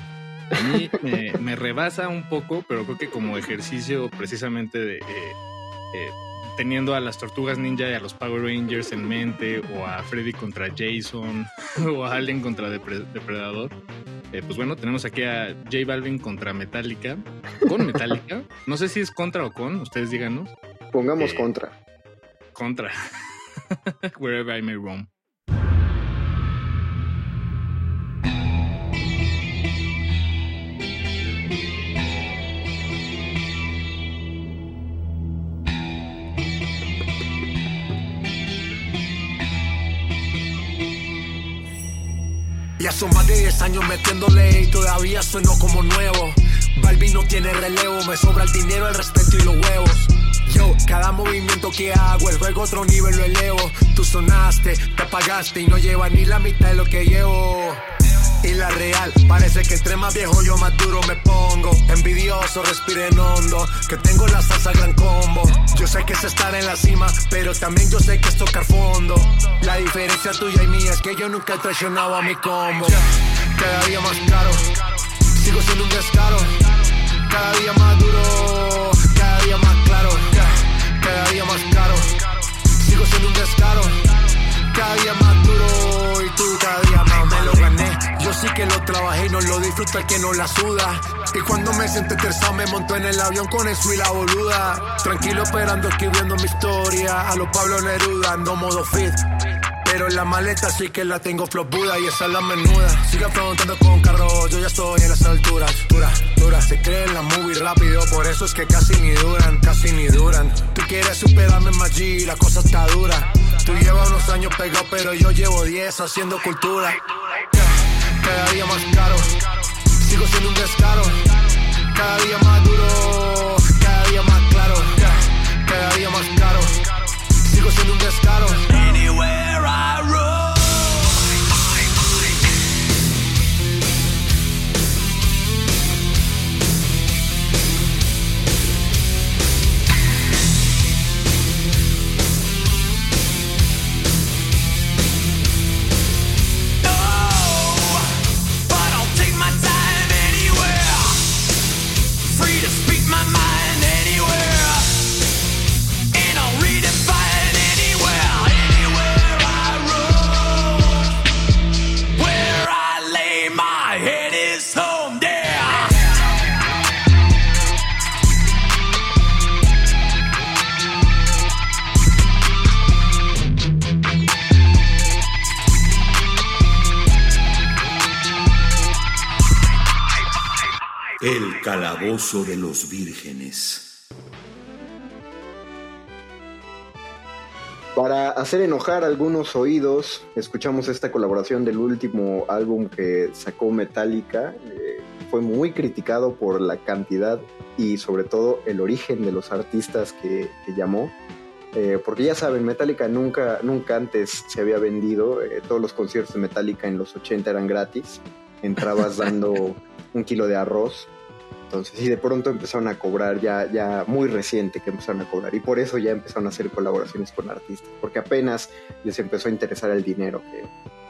A mí me, rebasa un poco, pero creo que como ejercicio precisamente de... Eh, eh, teniendo a las tortugas ninja y a los Power Rangers en mente, o a Freddy contra Jason, o a Alien contra Depredador. Eh, pues bueno, tenemos aquí a J Balvin contra Metallica, con Metallica. No sé si es contra o con, ustedes díganos. Pongamos contra. Contra. Wherever I may roam. Ya son más de 10 años metiéndole y todavía sueno como nuevo. Balbi no tiene relevo, me sobra el dinero, el respeto y los huevos. Yo, cada movimiento que hago, el juego otro nivel lo elevo. Tú sonaste, te apagaste y no lleva ni la mitad de lo que llevo y la real. Parece que entre más viejo yo más duro me pongo. Envidioso, respiren hondo, que tengo la salsa gran combo. Yo sé que es estar en la cima, pero también yo sé que es tocar fondo. La diferencia tuya y mía es que yo nunca he traicionado a mi combo. Cada día más caro, sigo siendo un descaro. Cada día más duro, cada día más claro. Cada día más caro, sigo siendo un descaro. Cada día más duro y tú cada día más me lo gané. Yo sí que lo trabajé y no lo disfruta el que no la suda. Y cuando me senté tercado me monto en el avión con eso y la boluda. Tranquilo esperando escribiendo mi historia. A los Pablo Neruda ando modo fit. Pero la maleta sí que la tengo flopuda y esa es la menuda. Siga preguntando con carro, yo ya estoy en las alturas. Dura, dura, se creen la movie rápido, por eso es que casi ni duran, casi ni duran. Tú quieres superarme más G, la cosa está dura. Tú llevas unos años pegado, pero yo llevo 10 haciendo cultura. Cada día más caro, sigo siendo un descaro. Cada día más duro, cada día más claro. Cada día más caro, sigo siendo un descaro. Anywhere I roam. El calabozo de los vírgenes. Para hacer enojar algunos oídos, escuchamos esta colaboración del último álbum que sacó Metallica. Eh, fue muy criticado por la cantidad y sobre todo el origen de los artistas que, llamó. Eh, porque ya saben, Metallica nunca, nunca antes se había vendido. Eh, todos los conciertos de Metallica en los 80 eran gratis. Entrabas dando un kilo de arroz entonces, y de pronto empezaron a cobrar, ya, ya muy reciente que empezaron a cobrar, y por eso ya empezaron a hacer colaboraciones con artistas, porque apenas les empezó a interesar el dinero. Que,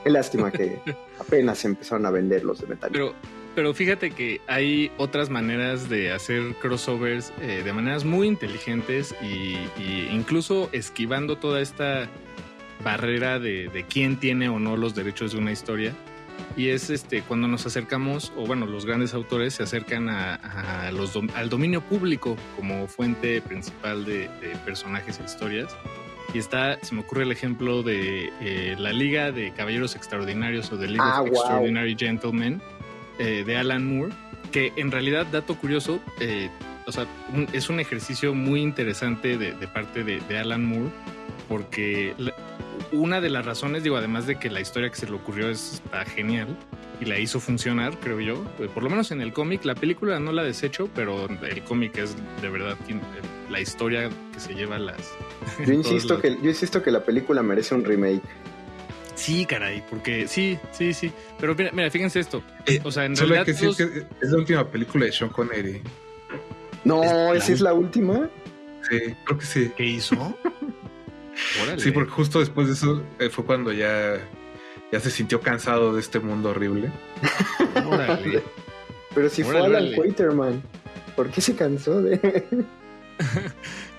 qué lástima que apenas empezaron a vender los de metal. Pero, pero fíjate que hay otras maneras de hacer crossovers eh, de maneras muy inteligentes y, incluso esquivando toda esta barrera de, de quién tiene o no los derechos de una historia y es este cuando nos acercamos, o bueno, los grandes autores se acercan a, los al dominio público como fuente principal de, personajes e historias. Y está, se me ocurre el ejemplo de eh, la Liga de Caballeros Extraordinarios o de League of ah, Extraordinary Gentlemen eh, de Alan Moore, que en realidad, dato curioso, eh, o sea, es un ejercicio muy interesante de, parte de, Alan Moore, porque una de las razones, digo, además de que la historia que se le ocurrió es, está genial y la hizo funcionar, creo yo, eh, por lo menos en el cómic, la película no la desecho, pero el cómic es de verdad la historia que se lleva las... Yo insisto, que, yo insisto que la película merece un remake. Sí, caray, porque sí, sí, sí. Pero mira, fíjense esto. Eh, o sea, en Solo realidad. Hay que que es la última película de Sean Connery. No, ¿esa es la última? Sí, creo que sí. ¿Qué hizo? Sí, porque justo después de eso eh, fue cuando ya, ya se sintió cansado de este mundo horrible. Órale. Pero si fue Alan Quaterman, ¿por qué se cansó de...?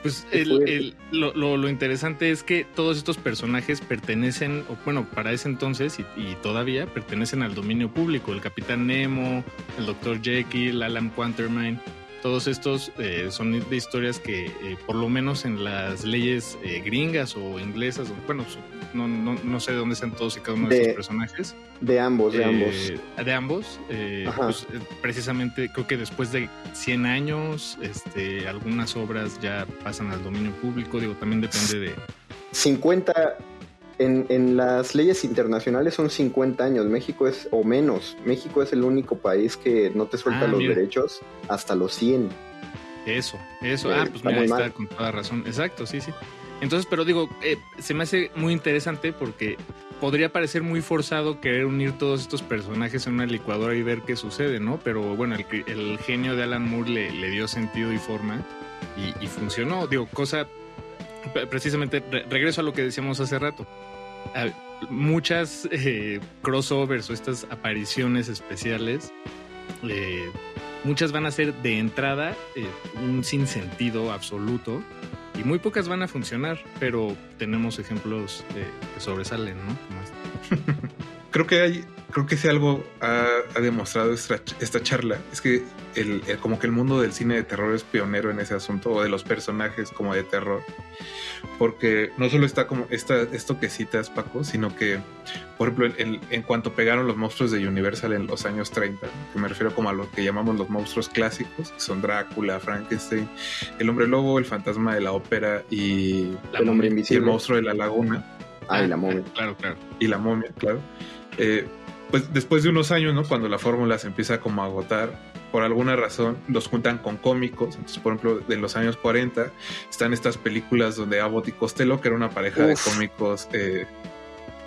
Pues el, lo, lo, interesante es que todos estos personajes pertenecen, o bueno, para ese entonces y, todavía pertenecen al dominio público. El Capitán Nemo, el Dr. Jekyll, Alan Quatermain. Todos estos eh, son de historias que, eh, por lo menos en las leyes eh, gringas o inglesas, bueno, no, no, no, sé de dónde están todos y cada uno de, esos personajes. De ambos, de ambos. De ambos. Pues, precisamente creo que después de 100 años, este, algunas obras ya pasan al dominio público. Digo, también depende de. 50 en, en, las leyes internacionales son 50 años, México es, o menos, México es el único país que no te suelta ah, los derechos hasta los 100. Eso, eso, ah, pues mira, ahí está con toda razón, exacto, sí, sí. Entonces, pero digo, eh, se me hace muy interesante porque podría parecer muy forzado querer unir todos estos personajes en una licuadora y ver qué sucede, ¿no? Pero bueno, el, el genio de Alan Moore le, le dio sentido y forma y, y funcionó, digo, cosa precisamente regreso a lo que decíamos hace rato. muchas eh, crossovers o estas apariciones especiales, eh, muchas van a ser de entrada eh, un sinsentido absoluto y muy pocas van a funcionar, pero tenemos ejemplos que sobresalen, ¿no? creo que hay, creo que si algo ha, demostrado esta, esta, charla. Es que el, como que el mundo del cine de terror es pionero en ese asunto o de los personajes como de terror porque no solo está como esta, esto que citas Paco sino que por ejemplo en, en, cuanto pegaron los monstruos de Universal en los años 30 que me refiero como a lo que llamamos los monstruos clásicos que son Drácula Frankenstein el hombre lobo el fantasma de la ópera y el hombre invisible. y el monstruo de la laguna. Ah, y la momia. claro claro. Y la momia claro. Eh, pues después de unos años, ¿no? Cuando la fórmula se empieza como a agotar, por alguna razón los juntan con cómicos. Entonces, por ejemplo, de los años 40 están estas películas donde Abbott y Costello, que era una pareja de cómicos eh,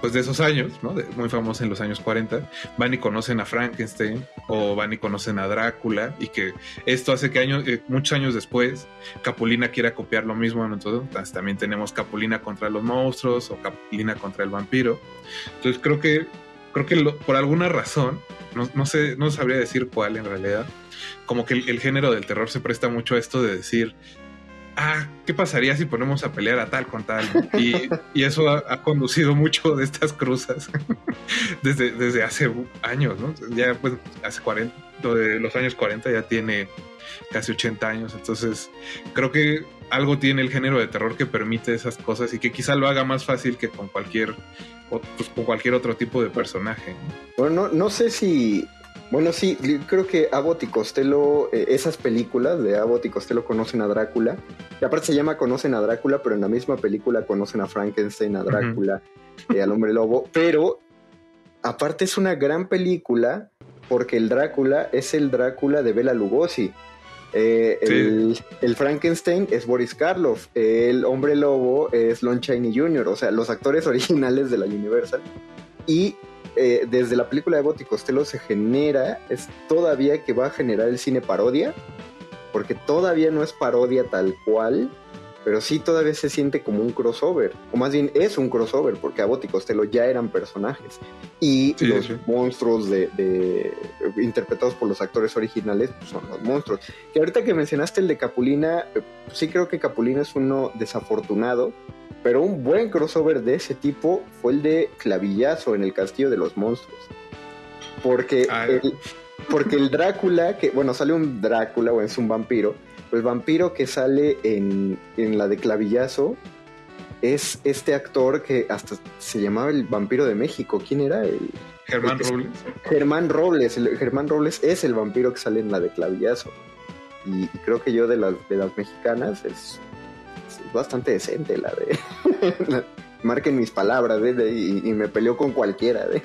pues de esos años, ¿no? muy famosos en los años 40, van y conocen a Frankenstein o van y conocen a Drácula y que esto hace que años, eh, muchos años después Capulina quiera copiar lo mismo. Entonces también tenemos Capulina contra los monstruos o Capulina contra el vampiro. Entonces creo que creo que por alguna razón, no, sé, no sabría decir cuál en realidad, como que el, género del terror se presta mucho a esto de decir, ah, ¿qué pasaría si ponemos a pelear a tal con tal? Y, eso ha, conducido mucho de estas cruzas desde, desde hace años, ¿no? Ya pues hace 40, de los años 40 ya tiene casi 80 años, entonces creo que algo tiene el género de terror que permite esas cosas y que quizá lo haga más fácil que con cualquier pues, con cualquier otro tipo de personaje. Bueno, no, sé si bueno, sí, creo que Abbott y Costello, eh, esas películas de Abbott y Costello conocen a Drácula. Y aparte se llama Conocen a Drácula, pero en la misma película conocen a Frankenstein, a Drácula, y al hombre lobo. Pero aparte es una gran película porque el Drácula es el Drácula de Bela Lugosi. Eh, el, Frankenstein es Boris Karloff, el hombre lobo es Lon Chaney Jr., o sea, los actores originales de la Universal. Y eh, desde la película de Botti Costello se genera, es todavía que va a generar el cine parodia, porque todavía no es parodia tal cual, pero sí todavía se siente como un crossover, o más bien es un crossover, porque Abbott y Costello ya eran personajes, y los monstruos de, interpretados por los actores originales pues, son los monstruos. Que ahorita que mencionaste el de Capulina, eh, sí creo que Capulina es uno desafortunado, pero un buen crossover de ese tipo fue el de Clavillazo en el Castillo de los Monstruos. Porque, ah, el, porque el Drácula, que bueno, sale un Drácula o es un vampiro, el vampiro que sale en, la de clavillazo es este actor que hasta se llamaba el vampiro de México. ¿Quién era? El, Germán Robles. Germán Robles. El, Germán Robles es el vampiro que sale en la de Clavillazo. Y, creo que yo de las, de las mexicanas es, bastante decente la de... marquen mis palabras ¿eh? y, me peleó con cualquiera. ¿eh?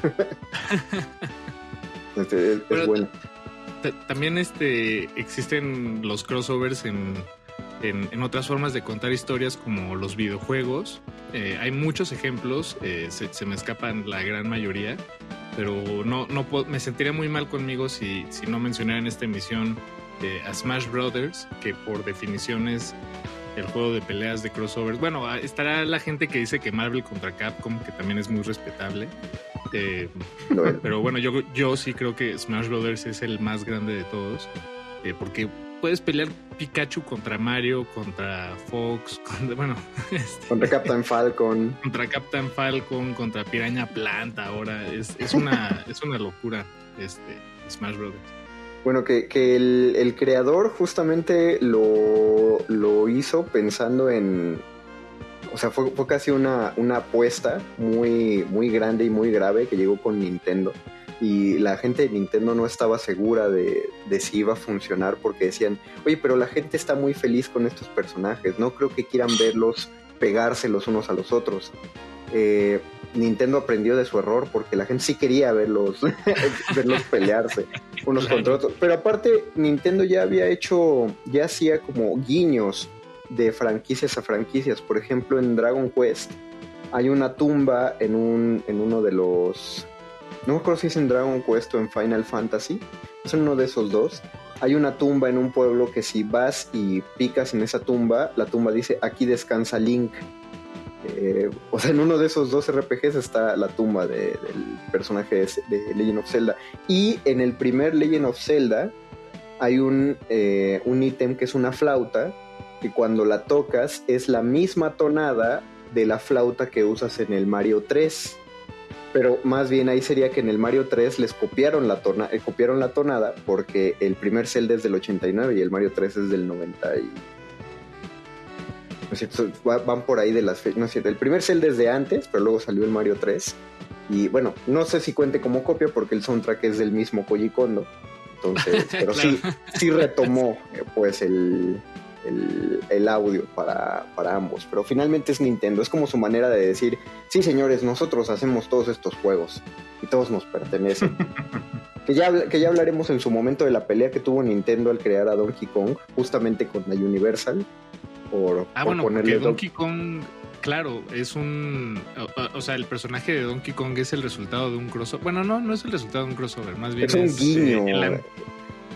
este, es, bueno. También este, existen los crossovers en, en, otras formas de contar historias como los videojuegos. Eh, hay muchos ejemplos, eh, se, me escapan la gran mayoría, pero no, no me sentiría muy mal conmigo si, si no mencionara en esta emisión a Smash Brothers, que por definición es el juego de peleas de crossovers. Bueno, estará la gente que dice que Marvel contra Capcom, que también es muy respetable. Eh, pero bueno, yo, yo sí creo que Smash Brothers es el más grande de todos. Eh, porque puedes pelear Pikachu contra Mario, contra Fox, contra, bueno, este, contra Captain Falcon. Contra Captain Falcon, contra Piraña Planta ahora. Es, es, una, es una locura este, Smash Brothers. Bueno, que, que el, el, creador justamente lo, lo, hizo pensando en... O sea, fue, fue casi una, una, apuesta muy, muy grande y muy grave que llegó con Nintendo. Y la gente de Nintendo no estaba segura de, de si iba a funcionar porque decían, oye, pero la gente está muy feliz con estos personajes, no creo que quieran verlos pegarse los unos a los otros. Eh, Nintendo aprendió de su error porque la gente sí quería verlos, verlos pelearse unos contra otros. Pero aparte, Nintendo ya había hecho, ya hacía como guiños de franquicias a franquicias. Por ejemplo, en Dragon Quest hay una tumba en, un, en uno de los... No me acuerdo si es en Dragon Quest o en Final Fantasy. Es uno de esos dos. Hay una tumba en un pueblo que si vas y picas en esa tumba, la tumba dice aquí descansa Link. Eh, o sea, en uno de esos dos RPGs está la tumba del personaje de, Legend of Zelda. Y en el primer Legend of Zelda hay un, eh, un ítem que es una flauta, que cuando la tocas es la misma tonada de la flauta que usas en el Mario 3. Pero más bien ahí sería que en el Mario 3 les copiaron la, tona, eh, copiaron la tonada porque el primer Zelda es del 89 y el Mario 3 es del 90 van por ahí de las fechas. No es cierto, el primer Cell desde antes, pero luego salió el Mario 3. Y bueno, no sé si cuente como copia porque el soundtrack es del mismo Koji Kondo. Entonces, pero sí, sí retomó eh, pues el, el, audio para, para, ambos. Pero finalmente es Nintendo, es como su manera de decir, sí señores, nosotros hacemos todos estos juegos y todos nos pertenecen. que, ya, que ya hablaremos en su momento de la pelea que tuvo Nintendo al crear a Donkey Kong, justamente con la Universal, ah, bueno, porque Donkey Kong, claro, es un. O, sea, el personaje de Donkey Kong es el resultado de un crossover. Bueno, no, no es el resultado de un crossover, más bien es. un guiño. Eh,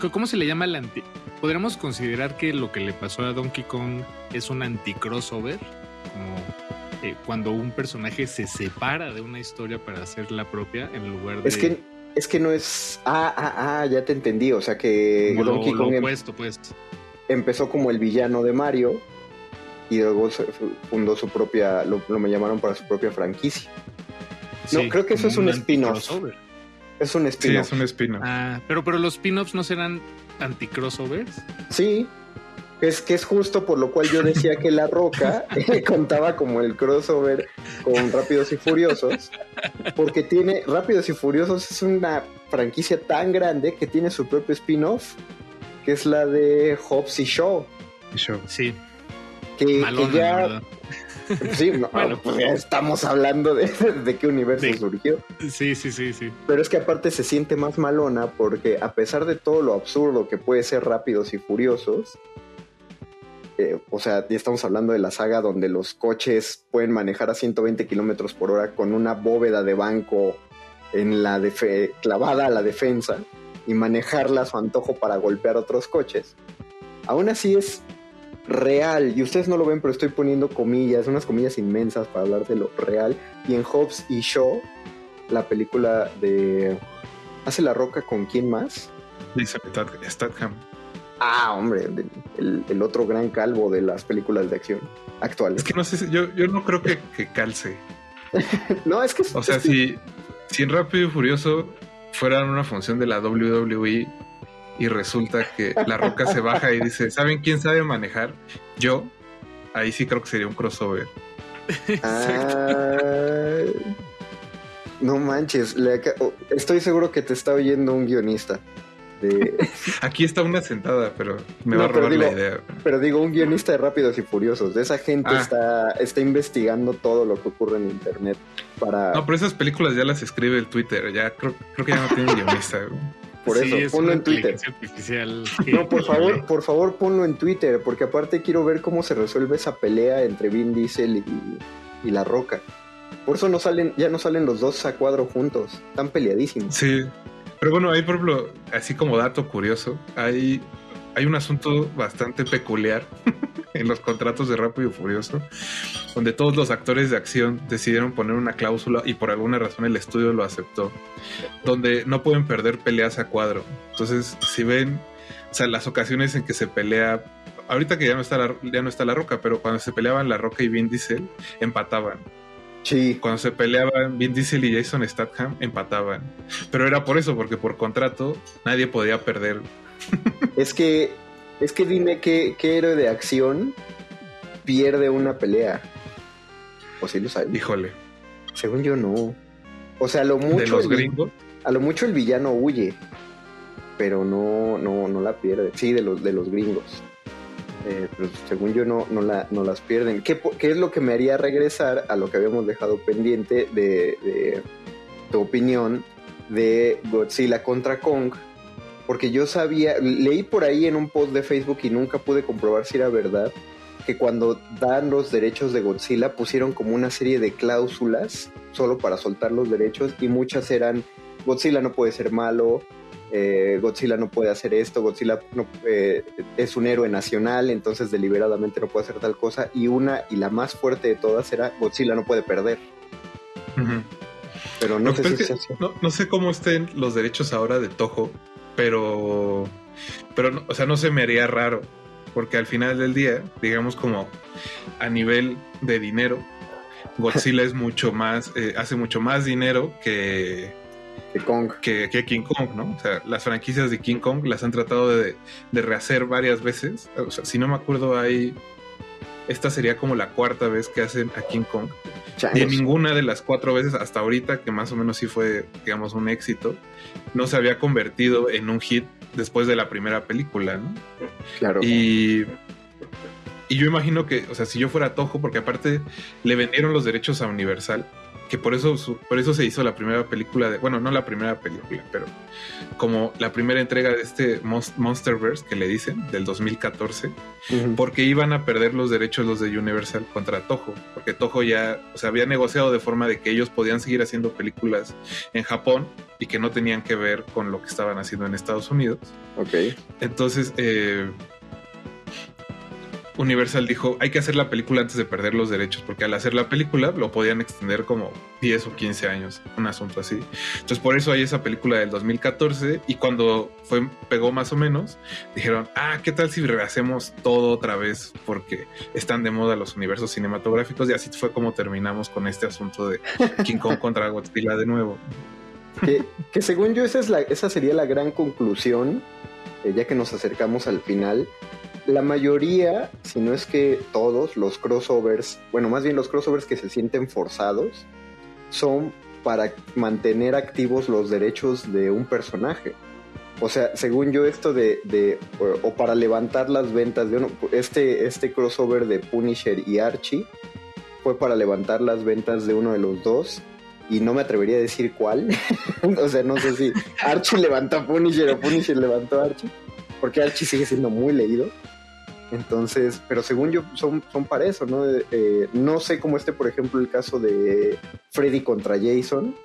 ¿Cómo se le llama el anti.? ¿Podríamos considerar que lo que le pasó a Donkey Kong es un anti-crossover? Como eh, cuando un personaje se separa de una historia para hacer la propia en lugar de. Es que, es que no es. Ah, ah, ah, ya te entendí. O sea que Donkey Kong. Em pues. Empezó como el villano de Mario y luego fundó su propia, lo, me llamaron para su propia franquicia. no, creo que eso es un spin-off. Es un spin-off. Sí, es un spin-off. Ah, pero, pero los spin-offs no serán anti-crossovers. Sí, es que es justo por lo cual yo decía que La Roca contaba como el crossover con Rápidos y Furiosos, porque tiene Rápidos y Furiosos es una franquicia tan grande que tiene su propio spin-off, que es la de Hobbs y Shaw. Sí. Que, ya. Sí, pues estamos hablando de, de qué universo surgió. Sí, sí, sí, sí. Pero es que aparte se siente más malona porque a pesar de todo lo absurdo que puede ser Rápidos y Furiosos, eh, o sea, ya estamos hablando de la saga donde los coches pueden manejar a 120 kilómetros por hora con una bóveda de banco en la clavada a la defensa y manejarla a su antojo para golpear otros coches. Aún así es real, y ustedes no lo ven, pero estoy poniendo comillas, unas comillas inmensas para hablar de lo real. Y en Hobbs y Shaw, la película de. ¿Hace la roca con quién más? Statham. Ah, hombre, el, otro gran calvo de las películas de acción actuales. Es que no sé, yo, yo no creo que, calce. no, es que. O sea, si, si en Rápido y Furioso fueran una función de la WWE y resulta que la roca se baja y dice, ¿saben quién sabe manejar? Yo, ahí sí creo que sería un crossover. Ah, no manches, estoy seguro que te está oyendo un guionista. Aquí está una sentada, pero me va a robar la idea. Pero digo, un guionista de Rápidos y Furiosos. Esa gente ah. está, está investigando todo lo que ocurre en Internet para... No, pero esas películas ya las escribe el Twitter. Ya creo, creo que ya no tiene guionista. Por eso, ponlo en Twitter. No, por favor, por favor, ponlo en Twitter, porque aparte quiero ver cómo se resuelve esa pelea entre Vin Diesel y, y La Roca. Por eso no salen, ya no salen los dos a cuadro juntos. Están peleadísimos. Sí. Pero bueno, ahí por ejemplo, así como dato curioso, hay, hay un asunto bastante peculiar en los contratos de Rápido y Furioso, donde todos los actores de acción decidieron poner una cláusula y por alguna razón el estudio lo aceptó, donde no pueden perder peleas a cuadro. Entonces, si ven, o sea, las ocasiones en que se pelea, ahorita que ya no está la, ya no está la roca, pero cuando se peleaban la roca y Vin Diesel, empataban. Sí. Cuando se peleaban Vin Diesel y Jason Statham, empataban. Pero era por eso, porque por contrato nadie podía perder. Es que, es que dime qué, héroe de acción pierde una pelea. ¿O si lo sabes? Híjole. Según yo, no. O sea, a lo mucho. ¿De los gringos? A lo mucho el villano huye. Pero no, no, no la pierde. Sí, de los, de los gringos. Eh, pero según yo no, no, la, no las pierden. ¿Qué, es lo que me haría regresar a lo que habíamos dejado pendiente de, tu opinión de Godzilla contra Kong? Porque yo sabía, leí por ahí en un post de Facebook y nunca pude comprobar si era verdad, que cuando dan los derechos de Godzilla pusieron como una serie de cláusulas solo para soltar los derechos y muchas eran Godzilla no puede ser malo, eh, Godzilla no puede hacer esto, Godzilla no, eh, es un héroe nacional, entonces deliberadamente no puede hacer tal cosa. Y una, y la más fuerte de todas era Godzilla no puede perder. Pero no, sé si no, sé cómo estén los derechos ahora de Toho, pero, pero o sea, no se me haría raro, porque al final del día, digamos como a nivel de dinero, Godzilla es mucho más, eh, hace mucho más dinero que, Kong. Que, King Kong, ¿no? O sea, las franquicias de King Kong las han tratado de, rehacer varias veces. O sea, si no me acuerdo, hay. Esta sería como la cuarta vez que hacen a King Kong. Y en ninguna de las cuatro veces hasta ahorita, que más o menos sí fue, digamos, un éxito, no se había convertido en un hit después de la primera película, ¿no? Claro. Y. Y yo imagino que, o sea, si yo fuera Tojo, porque aparte le vendieron los derechos a Universal, que por eso, por eso se hizo la primera película de, bueno, no la primera película, pero como la primera entrega de este Monsterverse que le dicen, del 2014, porque iban a perder los derechos los de Universal contra Toho, porque Toho ya, o sea, había negociado de forma de que ellos podían seguir haciendo películas en Japón y que no tenían que ver con lo que estaban haciendo en Estados Unidos. Ok. Entonces, eh, Universal dijo, hay que hacer la película antes de perder los derechos, porque al hacer la película lo podían extender como 10 o 15 años, un asunto así. Entonces por eso hay esa película del 2014 y cuando fue, pegó más o menos, dijeron, ah, ¿qué tal si rehacemos todo otra vez? Porque están de moda los universos cinematográficos y así fue como terminamos con este asunto de King Kong contra Godzilla de nuevo. Que, según yo esa, es la, esa sería la gran conclusión, eh, ya que nos acercamos al final, la mayoría, si no es que todos los crossovers, bueno, más bien los crossovers que se sienten forzados, son para mantener activos los derechos de un personaje. O sea, según yo, esto de, o, para levantar las ventas de uno, este, este crossover de Punisher y Archie fue para levantar las ventas de uno de los dos. Y no me atrevería a decir cuál. o sea, no sé si Archie levantó a Punisher o Punisher levantó a Archie. Porque Archie sigue siendo muy leído. Entonces, pero según yo, son, son para eso, ¿no? Eh, no sé cómo esté, por ejemplo, el caso de Freddy contra Jason,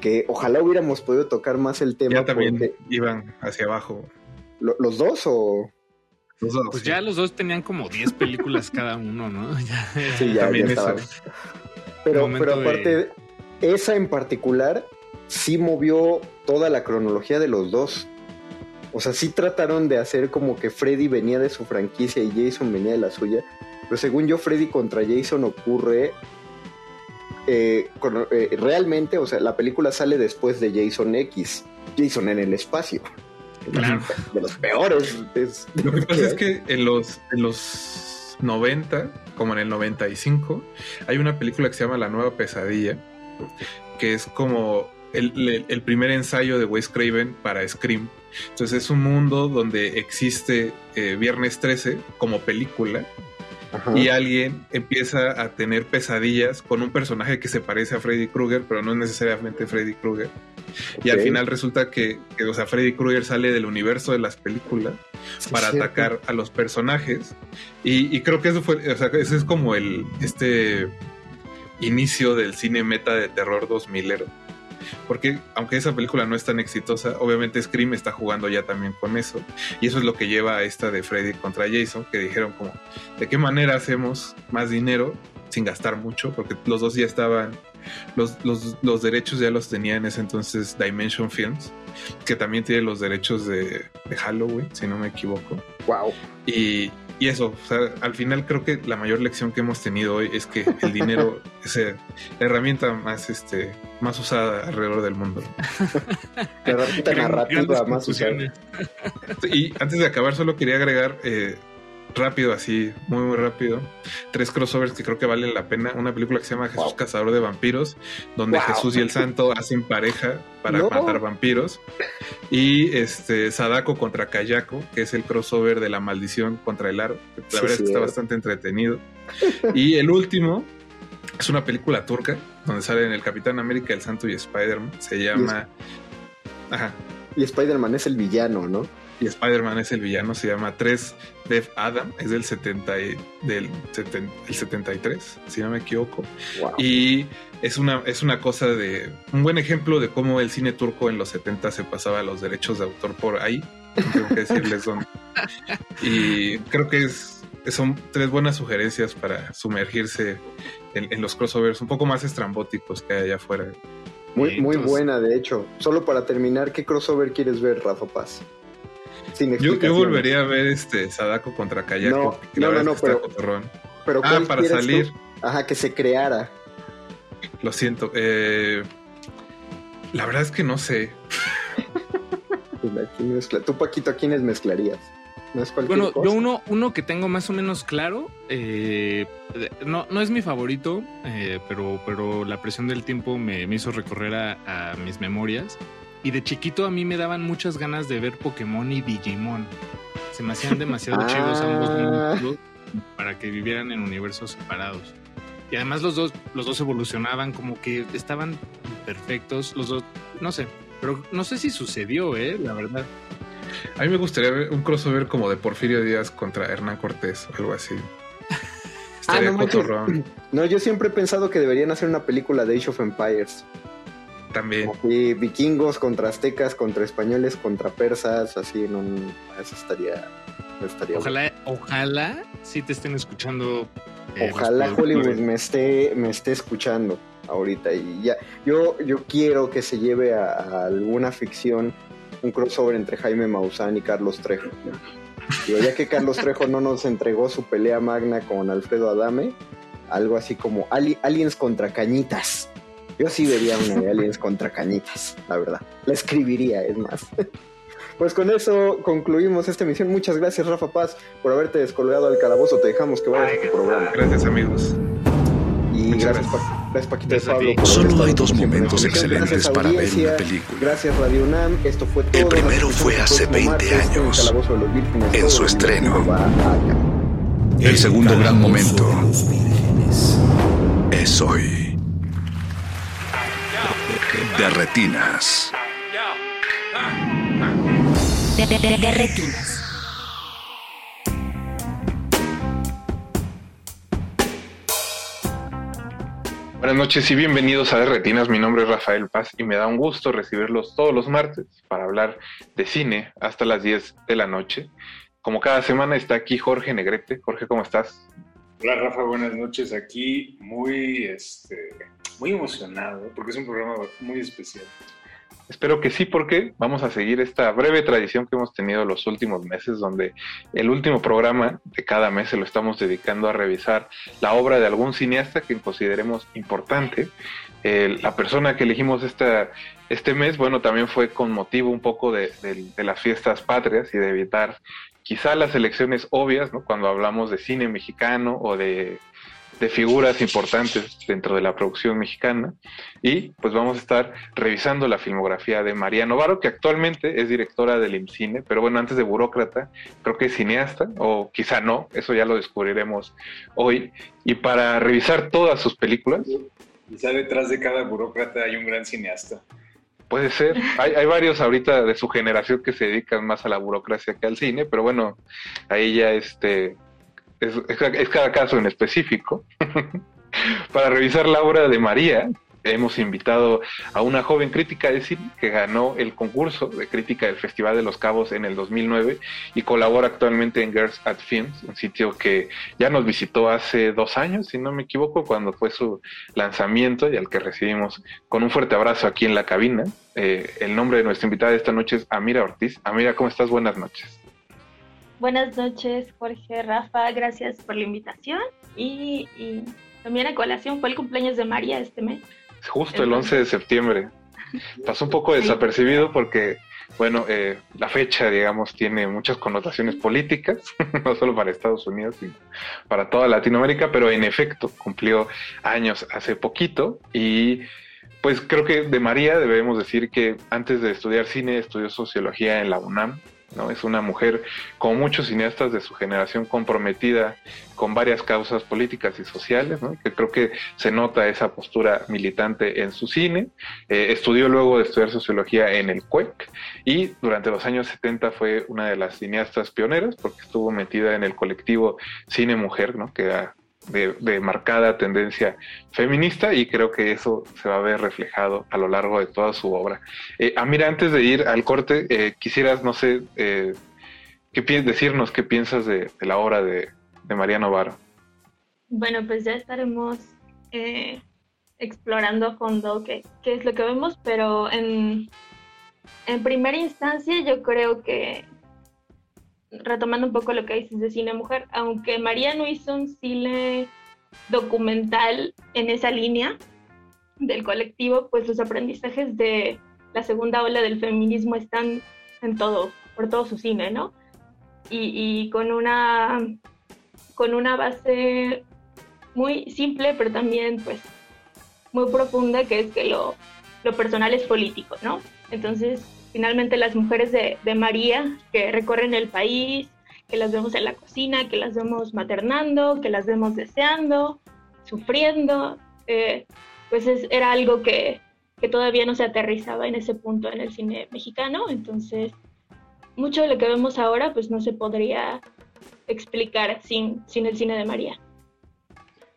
que ojalá hubiéramos podido tocar más el tema. Ya también iban hacia abajo. ¿Los dos o...? Los dos, pues ya los dos tenían como 10 películas cada uno, ¿no? sí, ya, también ya Pero, pero aparte, esa en particular sí movió toda la cronología de los dos. O sea, sí trataron de hacer como que Freddy venía de su franquicia y Jason venía de la suya. Pero según yo, Freddy contra Jason ocurre eh, eh, realmente, o sea, la película sale después de Jason X, Jason en el espacio. De los peores. Lo que pasa es que en los, en los los 90, como en el 95, hay una película que se llama La Nueva Pesadilla, que es como el, primer ensayo de Wes Craven para Scream. Entonces es un mundo donde existe eh, Viernes 13 como película y alguien empieza a tener pesadillas con un personaje que se parece a Freddy Krueger, pero no es necesariamente Freddy Krueger. Y al final resulta que, o sea, Freddy Krueger sale del universo de las películas para atacar a los personajes. Y, creo que eso fue, o sea, ese es como el, este inicio del cine meta de terror 2000 porque aunque esa película no es tan exitosa, obviamente Scream está jugando ya también con eso. Y eso es lo que lleva a esta de Freddy contra Jason, que dijeron como, ¿de qué manera hacemos más dinero sin gastar mucho? Porque los dos ya estaban, los, los, derechos ya los tenía en ese entonces Dimension Films, que también tiene los derechos de, de Halloween, si no me equivoco. Wow. Y, y eso, o sea, al final creo que la mayor lección que hemos tenido hoy es que el dinero es la herramienta más, este, más usada alrededor del mundo. la herramienta narrativa más usada. Y antes de acabar, solo quería agregar eh, rápido, así, muy, muy rápido. Tres crossovers que creo que valen la pena. Una película que se llama Jesús Cazador de Vampiros, donde Jesús y el Santo hacen pareja para matar vampiros. Y este Sadako contra Kayako, que es el crossover de la maldición contra el aro. La verdad es que está bastante entretenido. Y el último es una película turca, donde salen el Capitán América, el Santo y Spider-Man. Se llama. Ajá. Y Spider-Man es el villano, ¿no? Y Spider-Man es el villano, se llama 3 Dev Adam, es del, 70 del el 73, si no me equivoco. Y es una, es una cosa de un buen ejemplo de cómo el cine turco en los 70 se pasaba los derechos de autor por ahí. tengo que decirles dónde. Y creo que es, son tres buenas sugerencias para sumergirse en, los crossovers un poco más estrambóticos que hay allá afuera. Muy, muy buena, de hecho. Solo para terminar, ¿qué crossover quieres ver, Rafa Paz? Yo, yo, volvería a ver este Sadako contra Kayako. No, no, no, pero, pero ah, para salir. Ajá, que se creara. Lo siento. Eh, la verdad es que no sé. Tú, Paquito, ¿a quiénes mezclarías? bueno, yo uno, uno que tengo más o menos claro, eh, no, no es mi favorito, eh, pero, pero la presión del tiempo me, me hizo recorrer a, a, mis memorias. Y de chiquito a mí me daban muchas ganas de ver Pokémon y Digimon. Se me hacían demasiado chidos ambos ah. mundos para que vivieran en universos separados. Y además los dos, los dos evolucionaban como que estaban perfectos, los dos, no sé, pero no sé si sucedió, eh, la verdad. A mí me gustaría ver un crossover como de Porfirio Díaz contra Hernán Cortés o algo así. ah, no, no, yo siempre he pensado que deberían hacer una película de Age of Empires. También. Y vikingos contra aztecas, contra españoles, contra persas, así, no, eso estaría, estaría Ojalá, ojalá sí te estén escuchando. Eh, ojalá Hollywood me esté, me esté escuchando ahorita y ya. Yo, yo quiero que se lleve a, alguna ficción un crossover entre Jaime Maussan y Carlos Trejo. ya que Carlos Trejo no nos entregó su pelea magna con Alfredo Adame, algo así como Aliens contra Cañitas. Yo sí vería una de Aliens contra cañitas, la verdad. La escribiría, es más. Pues con eso concluimos esta emisión. Muchas gracias, Rafa Paz, por haberte descolgado al calabozo. Te dejamos que vayas a tu programa. Gracias, amigos. Y gracias, gracias, Paquito de Pablo. Solo hay dos momentos excelentes para ver una película. Gracias, Radio UNAM. Esto fue todo. El primero fue hace 20 años, en su estreno. El segundo gran momento es hoy de retinas. De, retinas. Buenas noches y bienvenidos a De Retinas. Mi nombre es Rafael Paz y me da un gusto recibirlos todos los martes para hablar de cine hasta las 10 de la noche. Como cada semana está aquí Jorge Negrete. Jorge, ¿cómo estás? Hola Rafa, buenas noches. Aquí muy, este, muy emocionado porque es un programa muy especial. Espero que sí, porque vamos a seguir esta breve tradición que hemos tenido los últimos meses, donde el último programa de cada mes se lo estamos dedicando a revisar la obra de algún cineasta que consideremos importante. la persona que elegimos esta, este mes, bueno, también fue con motivo un poco de, de, las fiestas patrias y de evitar quizá las elecciones obvias, ¿no? Cuando hablamos de cine mexicano o de de figuras importantes dentro de la producción mexicana y pues vamos a estar revisando la filmografía de María Novaro, que actualmente es directora del IMCINE, pero bueno, antes de burócrata, creo que es cineasta, o quizá no, eso ya lo descubriremos hoy. Y para revisar todas sus películas... Quizá detrás de cada burócrata hay un gran cineasta. Puede ser. Hay, hay, varios ahorita de su generación que se dedican más a la burocracia que al cine, pero bueno, ahí ya este es, cada caso en específico. Para revisar la obra de María, hemos invitado a una joven crítica de cine que ganó el concurso de crítica del Festival de los Cabos en el 2009 y colabora actualmente en Girls at Films, un sitio que ya nos visitó hace dos años, si no me equivoco, cuando fue su lanzamiento y al que recibimos con un fuerte abrazo aquí en la cabina. Eh, el nombre de nuestra invitada de esta noche es Amira Ortiz. Amira, ¿cómo estás? Buenas noches. Buenas noches, Jorge, Rafa, gracias por la invitación. Y, también a colación fue el cumpleaños de María este mes. Justo el 11 de septiembre. Pasó un poco desapercibido porque, bueno, eh, la fecha, digamos, tiene muchas connotaciones políticas, no solo para Estados Unidos, sino para toda Latinoamérica, pero en efecto cumplió años hace poquito y pues creo que de María debemos decir que antes de estudiar cine estudió sociología en la UNAM ¿no? Es una mujer, como muchos cineastas de su generación, comprometida con varias causas políticas y sociales, que creo que se nota esa postura militante en su cine. Eh, estudió luego de estudiar sociología en el CUEC y durante los años 70 fue una de las cineastas pioneras porque estuvo metida en el colectivo Cine Mujer, ¿no? que era de, marcada tendencia feminista y creo que eso se va a ver reflejado a lo largo de toda su obra. Eh, Amira, antes de ir al corte, eh, quisieras, no sé, eh, ¿qué decirnos qué piensas de, la obra de, María Novaro. Bueno, pues ya estaremos eh, explorando a fondo qué, qué, es lo que vemos, pero en, en primera instancia yo creo que retomando un poco lo que dices de cine mujer, aunque María no hizo un cine documental en esa línea del colectivo, pues los aprendizajes de la segunda ola del feminismo están en todo, por todo su cine, ¿no? Y, con una con una base muy simple, pero también pues muy profunda, que es que lo, lo personal es político, ¿no? Entonces, finalmente las mujeres de, María que recorren el país, que las vemos en la cocina, que las vemos maternando, que las vemos deseando, sufriendo, eh, pues era algo que, todavía no se aterrizaba en ese punto en el cine mexicano, entonces mucho de lo que vemos ahora pues no se podría explicar sin, sin el cine de María.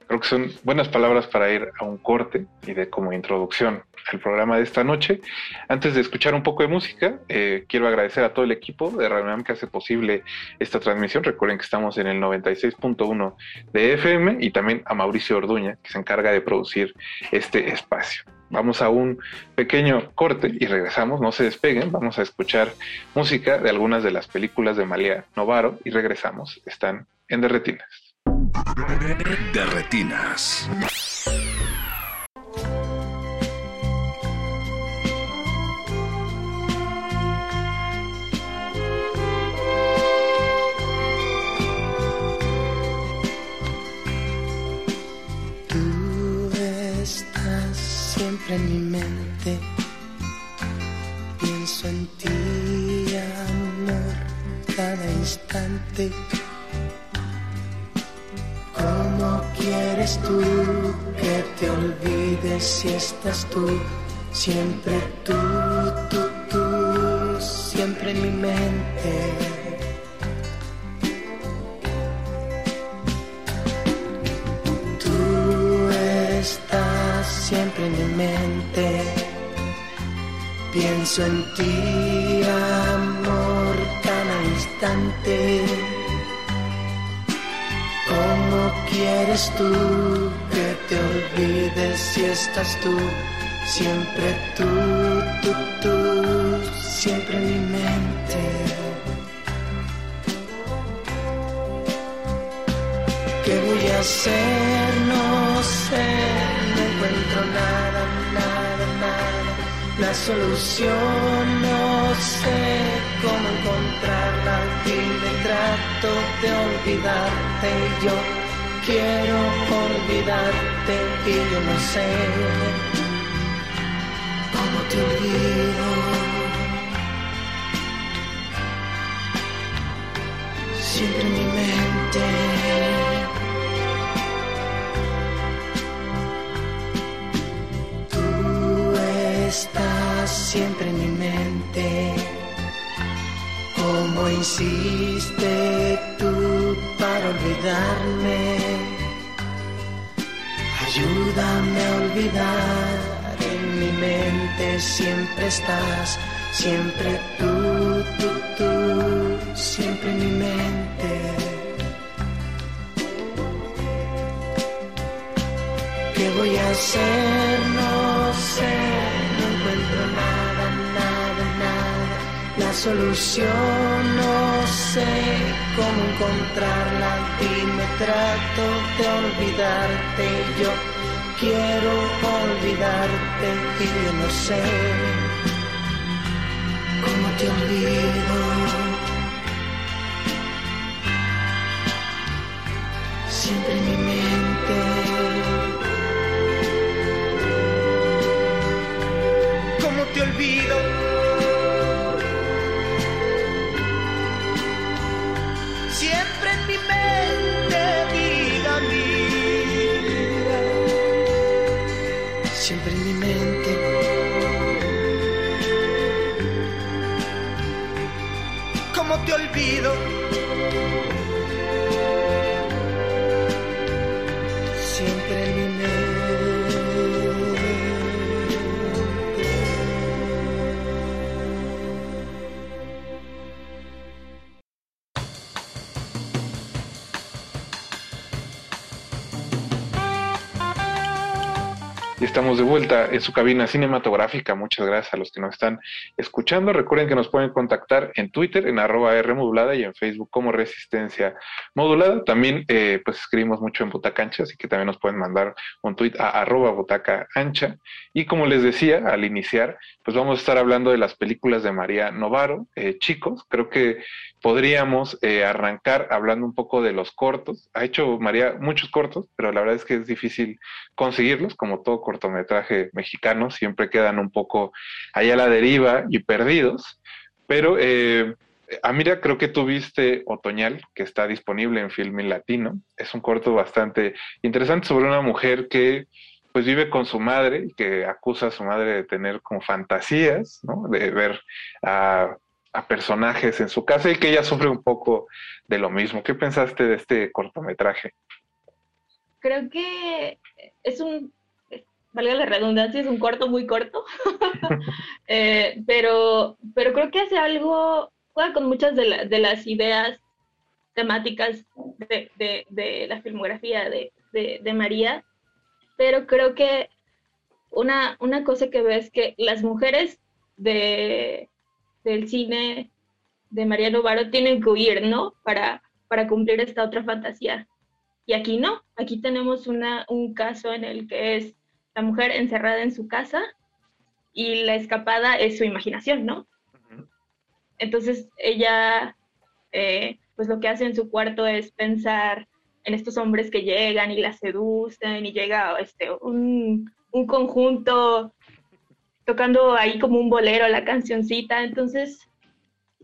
Creo que son buenas palabras para ir a un corte y de como introducción al programa de esta noche. Antes de escuchar un poco de música, eh, quiero agradecer a todo el equipo de Radio que hace posible esta transmisión. Recuerden que estamos en el 96.1 de FM y también a Mauricio Orduña, que se encarga de producir este espacio. Vamos a un pequeño corte y regresamos, no se despeguen, vamos a escuchar música de algunas de las películas de Malia Novaro y regresamos, están en Derretinas. De retinas. Tú estás siempre en mi mente. Pienso en ti, amor, cada instante ¿Cómo quieres tú que te olvides si estás tú? Siempre tú, tú, tú, siempre en mi mente. Tú estás siempre en mi mente. Pienso en ti, amor, cada instante. Quieres tú que te olvides si estás tú? Siempre tú, tú, tú, siempre en mi mente. ¿Qué voy a hacer? No sé, no encuentro nada, nada, nada. La solución no sé cómo encontrarla y me trato de olvidarte y yo quiero olvidarte y yo no sé cómo te olvido. Siempre en mi mente. Tú estás siempre en mi mente. ¿Cómo hiciste tú para olvidarme? Ayúdame a olvidar, en mi mente siempre estás, siempre tú, tú, tú, siempre en mi mente. ¿Qué voy a hacer? No sé, solución no sé cómo encontrarla y me trato de olvidarte. Yo quiero olvidarte y yo no sé cómo te olvido. Siempre mi de vuelta en su cabina cinematográfica. Muchas gracias a los que nos están escuchando. Recuerden que nos pueden contactar en Twitter, en arroba R modulada y en Facebook como Resistencia Modulada. También eh, pues escribimos mucho en Butaca Ancha, así que también nos pueden mandar un tweet a arroba Butaca Ancha. Y como les decía al iniciar, pues vamos a estar hablando de las películas de María Novaro. Eh, chicos, creo que podríamos eh, arrancar hablando un poco de los cortos. Ha hecho María muchos cortos, pero la verdad es que es difícil conseguirlos, como todo cortometraje mexicano, siempre quedan un poco allá a la deriva y perdidos. Pero, eh, Amira, creo que tuviste Otoñal, que está disponible en Filmin Latino. Es un corto bastante interesante sobre una mujer que pues vive con su madre y que acusa a su madre de tener como fantasías, ¿no? De ver a, a personajes en su casa y que ella sufre un poco de lo mismo. ¿Qué pensaste de este cortometraje? Creo que es un, valga la redundancia, es un corto muy corto, Eh, pero, pero creo que hace algo, juega con muchas de, de las ideas temáticas de, de- la filmografía de, de- María, pero creo que una, una cosa que veo es que las mujeres de, del cine de María Novaro tienen que huir, ¿no? Para, para cumplir esta otra fantasía. Y aquí no, aquí tenemos una, un caso en el que es la mujer encerrada en su casa y la escapada es su imaginación, ¿no? Entonces ella, eh, pues lo que hace en su cuarto es pensar en estos hombres que llegan y la seducen y llega este, un, un conjunto tocando ahí como un bolero la cancioncita. Entonces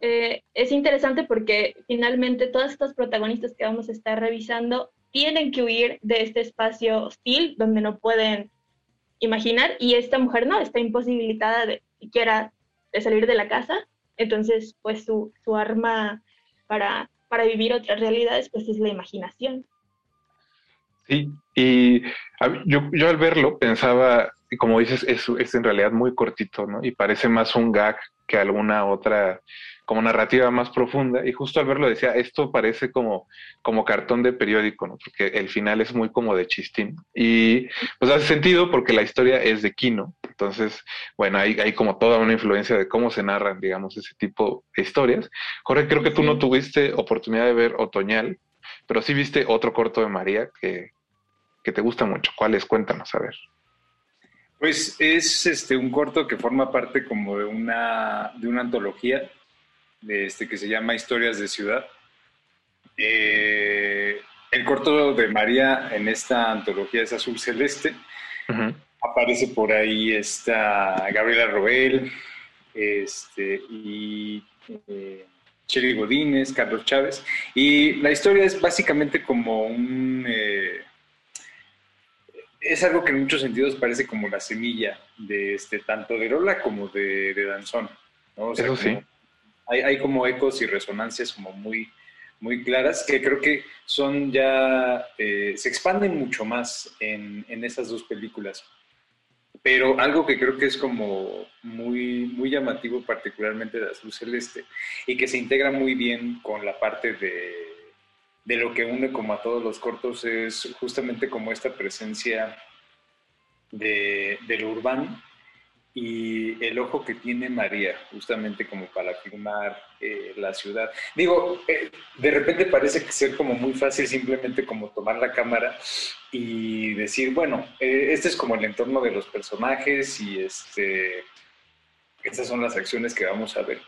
eh, es interesante porque finalmente todas estas protagonistas que vamos a estar revisando tienen que huir de este espacio hostil donde no pueden imaginar y esta mujer no, está imposibilitada de siquiera de salir de la casa, entonces pues su, su arma para, para vivir otras realidades pues es la imaginación. Sí, y yo, yo al verlo pensaba, y como dices, es, es en realidad muy cortito, ¿no? Y parece más un gag que alguna otra, como narrativa más profunda. Y justo al verlo decía, esto parece como, como cartón de periódico, ¿no? Porque el final es muy como de chistín. Y pues hace sentido porque la historia es de Kino. Entonces, bueno, hay, hay como toda una influencia de cómo se narran, digamos, ese tipo de historias. Jorge, creo que tú no tuviste oportunidad de ver Otoñal, pero sí viste otro corto de María que, que te gusta mucho. ¿Cuál es? Cuéntanos, a ver. Pues es este un corto que forma parte como de una, de una antología este, que se llama Historias de Ciudad. Eh, el corto de María en esta antología es Azul Celeste. Aparece por ahí esta Gabriela Roel este, y eh, Godínez, Carlos Chávez. Y la historia es básicamente como un... Eh, es algo que en muchos sentidos parece como la semilla de este tanto de Rola como de, Danzón. Eso sí. Hay, hay, como ecos y resonancias como muy, muy claras que creo que son ya, eh, se expanden mucho más en, en esas dos películas. Pero algo que creo que es como muy, muy llamativo, particularmente de Azul Celeste, y que se integra muy bien con la parte de, de lo que une como a todos los cortos, es justamente como esta presencia de, lo urbano y el ojo que tiene María, justamente como para filmar eh, la ciudad. Digo, eh, de repente parece que ser como muy fácil simplemente como tomar la cámara y decir, bueno, eh, este es como el entorno de los personajes y este, estas son las acciones que vamos a ver.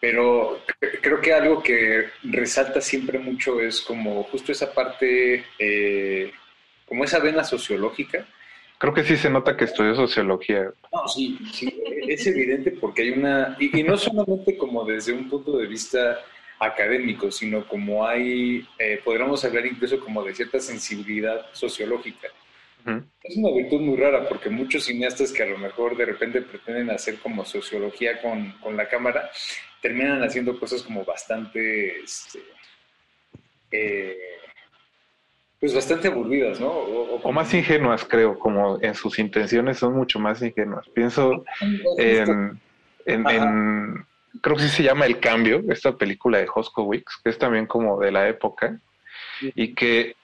Pero creo que algo que resalta siempre mucho es como justo esa parte, como esa vena sociológica, Creo que sí se nota que estudió sociología. No, sí, sí es evidente porque hay una, y, no solamente como desde un punto de vista académico, sino como hay, eh, podríamos hablar incluso como de cierta sensibilidad sociológica. Es una virtud muy rara porque muchos cineastas que a lo mejor de repente pretenden hacer como sociología con, con la cámara, terminan haciendo cosas como bastante... Este, eh, pues bastante aburridas, ¿no? O, más ingenuas, creo, como en sus intenciones son mucho más ingenuas. Pienso en, en, creo que sí se llama El Cambio, esta película de Hosco Wicks, que es también como de la época, y que,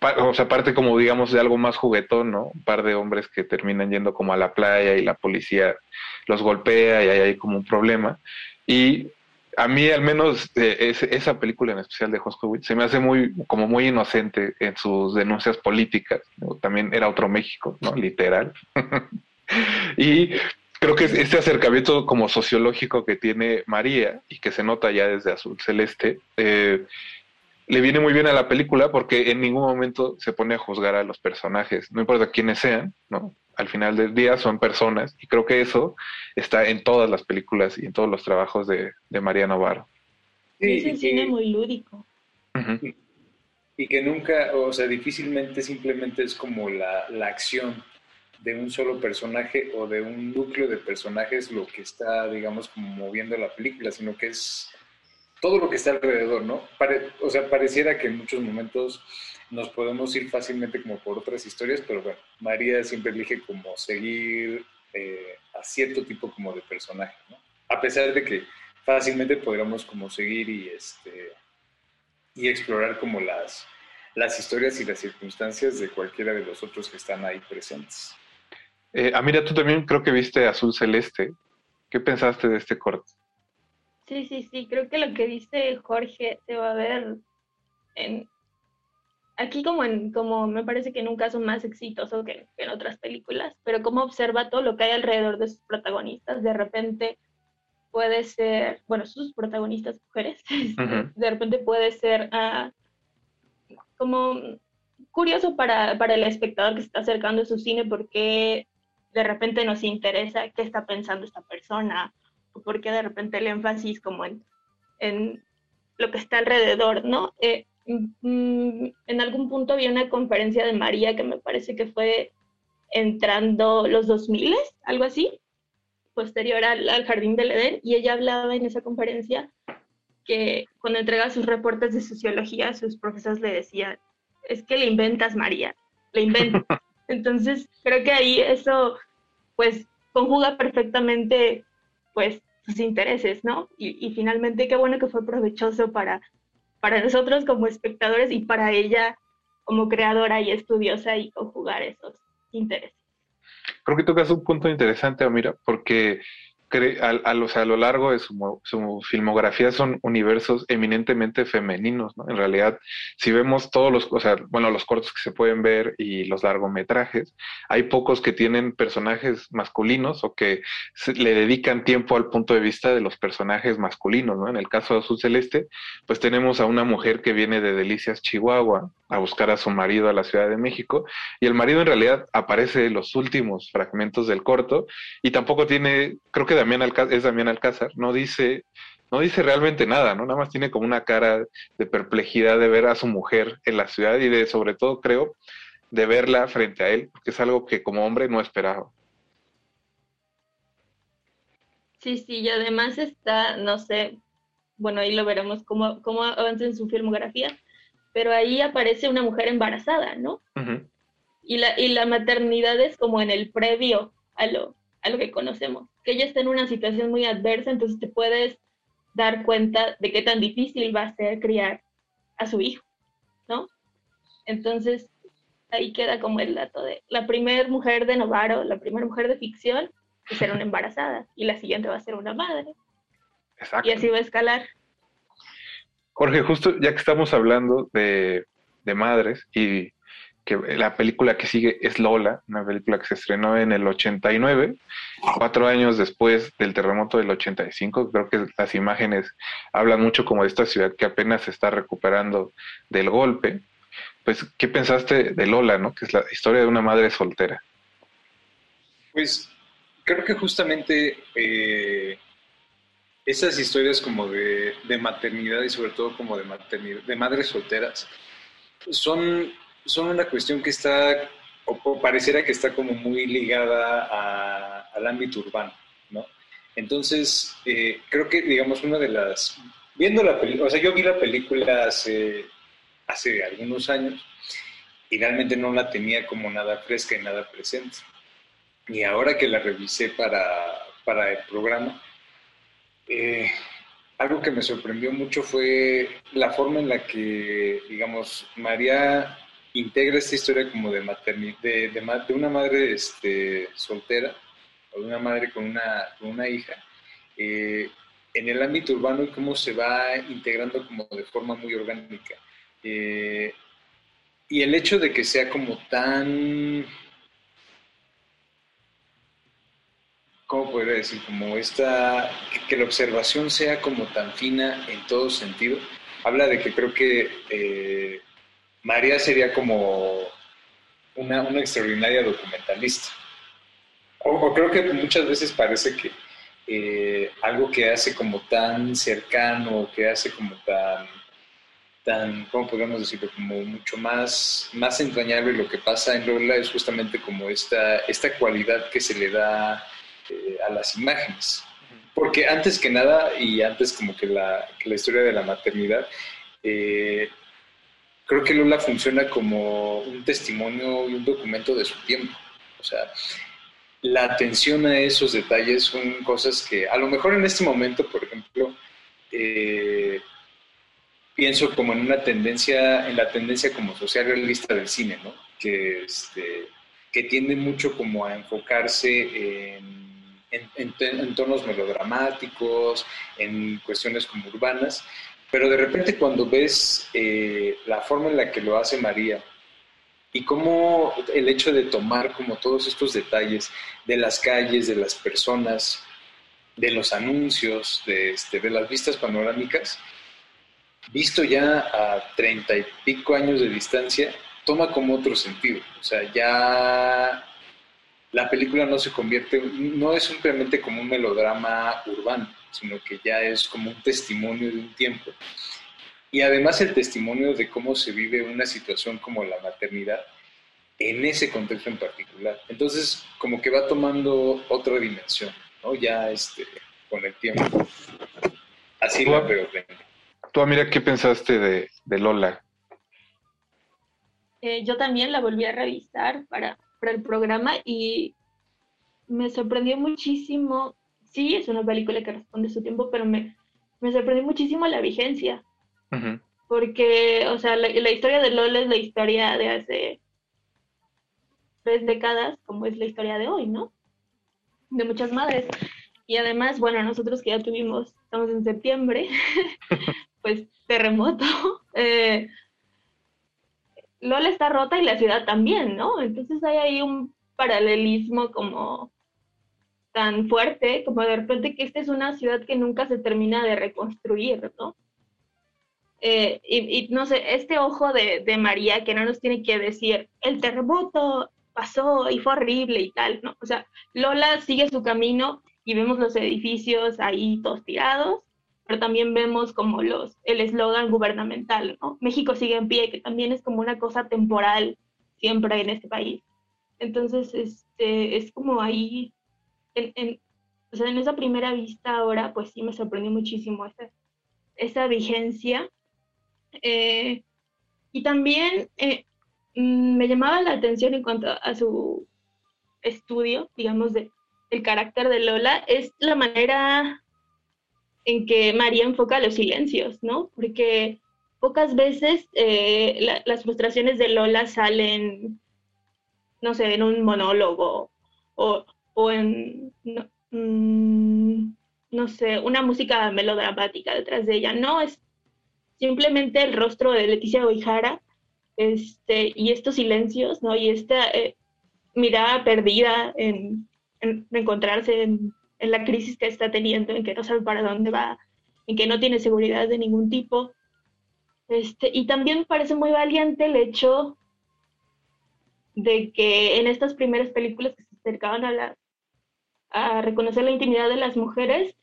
o sea, parte como digamos de algo más juguetón, ¿no? Un par de hombres que terminan yendo como a la playa y la policía los golpea y ahí hay como un problema. Y a mí al menos eh, esa película en especial de Hoskowitz se me hace muy como muy inocente en sus denuncias políticas. También era otro México, ¿no? Literal. y creo que este acercamiento como sociológico que tiene María y que se nota ya desde Azul Celeste, eh, le viene muy bien a la película porque en ningún momento se pone a juzgar a los personajes, no importa quiénes sean, ¿no? Al final del día son personas y creo que eso está en todas las películas y en todos los trabajos de, de María Navarro. es un cine muy lúdico. Y que nunca, o sea, difícilmente simplemente es como la, la, acción de un solo personaje o de un núcleo de personajes lo que está, digamos, como moviendo la película, sino que es todo lo que está alrededor, ¿no? o sea, pareciera que en muchos momentos nos podemos ir fácilmente como por otras historias, pero bueno, María siempre elige como seguir eh, a cierto tipo como de personaje, ¿no? A pesar de que fácilmente podríamos como seguir y, este, y explorar como las, las historias y las circunstancias de cualquiera de los otros que están ahí presentes. Eh, ah, mira, tú también creo que viste Azul Celeste. ¿Qué pensaste de este corte? Sí, sí, sí, creo que lo que dice Jorge se va a ver en, aquí como en, como me parece que en un caso más exitoso que, en otras películas, pero como observa todo lo que hay alrededor de sus protagonistas, de repente puede ser, bueno, sus protagonistas mujeres, de repente puede ser ah, como curioso para, para, el espectador que se está acercando a su cine porque de repente nos interesa qué está pensando esta persona, o porque de repente el énfasis como en, en lo que está alrededor, ¿no? Eh, en algún punto vi una conferencia de María que me parece que fue entrando los 2000, algo así, posterior al, Jardín del Edén, y ella hablaba en esa conferencia que cuando entrega sus reportes de sociología, sus profesores le decían, es que le inventas, María, le inventas. Entonces, creo que ahí eso, pues, conjuga perfectamente, pues, sus intereses, ¿no? Y, y finalmente, qué bueno que fue provechoso para para nosotros como espectadores y para ella como creadora y estudiosa y conjugar esos intereses. Creo que tocas un punto interesante, Amira, porque a, lo largo de su, filmografía son universos eminentemente femeninos, ¿no? En realidad, si vemos todos los, o sea, bueno, los cortos que se pueden ver y los largometrajes, hay pocos que tienen personajes masculinos o que le dedican tiempo al punto de vista de los personajes masculinos, ¿no? En el caso de Azul Celeste, pues tenemos a una mujer que viene de Delicias, Chihuahua, a buscar a su marido a la Ciudad de México, y el marido en realidad aparece en los últimos fragmentos del corto y tampoco tiene, creo que Damián Alcázar, es Damián Alcázar, no dice, no dice realmente nada, ¿no? Nada más tiene como una cara de perplejidad de ver a su mujer en la ciudad y de, sobre todo, creo, de verla frente a él, porque es algo que como hombre no esperaba. Sí, sí, y además está, no sé, bueno, ahí lo veremos cómo, cómo avanza en su filmografía, pero ahí aparece una mujer embarazada, ¿no? y, la, y la maternidad es como en el previo a lo, a lo que conocemos que ella está en una situación muy adversa, entonces te puedes dar cuenta de qué tan difícil va a ser criar a su hijo, ¿no? Entonces, ahí queda como el dato de la primera mujer de Novaro, la primera mujer de ficción, será una embarazada, y la siguiente va a ser una madre. Exacto. Y así va a escalar. Jorge, justo ya que estamos hablando de, de madres y que la película que sigue es Lola, una película que se estrenó en el 89, cuatro años después del terremoto del 85. Creo que las imágenes hablan mucho como de esta ciudad que apenas se está recuperando del golpe. Pues, ¿qué pensaste de Lola, no? Que es la historia de una madre soltera. Pues, creo que justamente eh, esas historias como de, de, maternidad y sobre todo como de maternidad, de madres solteras, son son una cuestión que está, o, pareciera que está como muy ligada al ámbito urbano, ¿no? Entonces, eh, creo que, digamos, una de las... Viendo la película, o sea, yo vi la película hace, hace algunos años y realmente no la tenía como nada fresca y nada presente. Y ahora que la revisé para, para el programa, eh, algo que me sorprendió mucho fue la forma en la que, digamos, María integra esta historia como de maternidad, de, de, una madre este, soltera o de una madre con una, con una hija, eh, en el ámbito urbano y cómo se va integrando como de forma muy orgánica. Eh, y el hecho de que sea como tan, ¿cómo podría decir? Como esta, que, la observación sea como tan fina en todo sentido, habla de que creo que eh, María sería como una, extraordinaria documentalista. O, creo que muchas veces parece que eh, algo que hace como tan cercano, que hace como tan, tan, ¿cómo podemos decirlo? Como mucho más, más entrañable lo que pasa en Lola es justamente como esta, esta cualidad que se le da eh, a las imágenes. Porque antes que nada, y antes como que la, que la historia de la maternidad, eh, creo que Lola funciona como un testimonio y un documento de su tiempo. O sea, la atención a esos detalles son cosas que a lo mejor en este momento, por ejemplo, eh, pienso como en una tendencia, en la tendencia como social realista del cine, ¿no? Que, este, que tiende mucho como a enfocarse en, en tonos melodramáticos, en cuestiones como urbanas, pero de repente cuando ves eh, la forma en la que lo hace María y cómo el hecho de tomar como todos estos detalles de las calles, de las personas, de los anuncios, de, este, de las vistas panorámicas, visto ya a treinta y pico años de distancia, toma como otro sentido. O sea, ya la película no se convierte, no es simplemente como un melodrama urbano, sino que ya es como un testimonio de un tiempo. Y además el testimonio de cómo se vive una situación como la maternidad en ese contexto en particular. Entonces, como que va tomando otra dimensión, ¿no? Ya este, con el tiempo. Así lo veo. Tú, mira, ¿qué pensaste de, Lola? Eh, yo también la volví a revisar para, para el programa y me sorprendió muchísimo sí, es una película que responde a su tiempo, pero me, me sorprendió muchísimo la vigencia. Porque, o sea, la, historia de Lola es la historia de hace tres décadas, como es la historia de hoy, ¿no? De muchas madres. y además, bueno, nosotros que ya tuvimos, estamos en septiembre, pues terremoto, eh, Lola está rota y la ciudad también, ¿no? Entonces hay ahí un paralelismo como tan fuerte, como de repente que esta es una ciudad que nunca se termina de reconstruir, ¿no? Eh, y, no sé, este ojo de, de, María que no nos tiene que decir, el terremoto pasó y fue horrible y tal, ¿no? O sea, Lola sigue su camino y vemos los edificios ahí todos tirados, pero también vemos como los, el eslogan gubernamental, ¿no? México sigue en pie, que también es como una cosa temporal siempre en este país. Entonces, este, es como ahí, en, en, o sea, en esa primera vista ahora, pues sí me sorprendió muchísimo esa, esa vigencia eh, y también eh, mm, me llamaba la atención en cuanto a su estudio, digamos, de, el carácter de Lola, es la manera en que María enfoca los silencios, ¿no? Porque pocas veces eh, las frustraciones de Lola salen, no sé, en un monólogo o, o en, no, mm, no sé, una música melodramática detrás de ella. No, es simplemente el rostro de Leticia Oijara este, y estos silencios, ¿no? Y esta eh, mirada perdida en, encontrarse en, la crisis que está teniendo, en que no sabe para dónde va, en que no tiene seguridad de ningún tipo. Este, y también me parece muy valiente el hecho de que en estas primeras películas que se acercaban a, la, a reconocer la intimidad de las mujeres,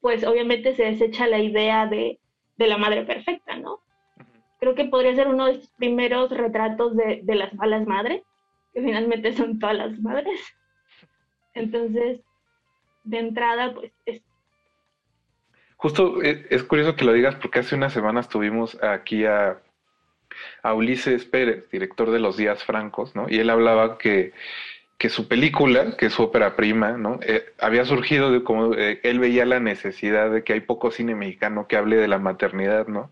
pues obviamente se desecha la idea de de la madre perfecta, ¿no? Creo que podría ser uno de estos primeros retratos de, las malas madres, que finalmente son todas las madres. Entonces, de entrada, pues es... Justo eh, es, curioso que lo digas porque hace unas semanas tuvimos aquí a, a Ulises Pérez, director de Los Días Francos, ¿no? Y él hablaba que que su película, que es su ópera prima, ¿no? Eh, había surgido de como eh, él veía la necesidad de que hay poco cine mexicano que hable de la maternidad, ¿no?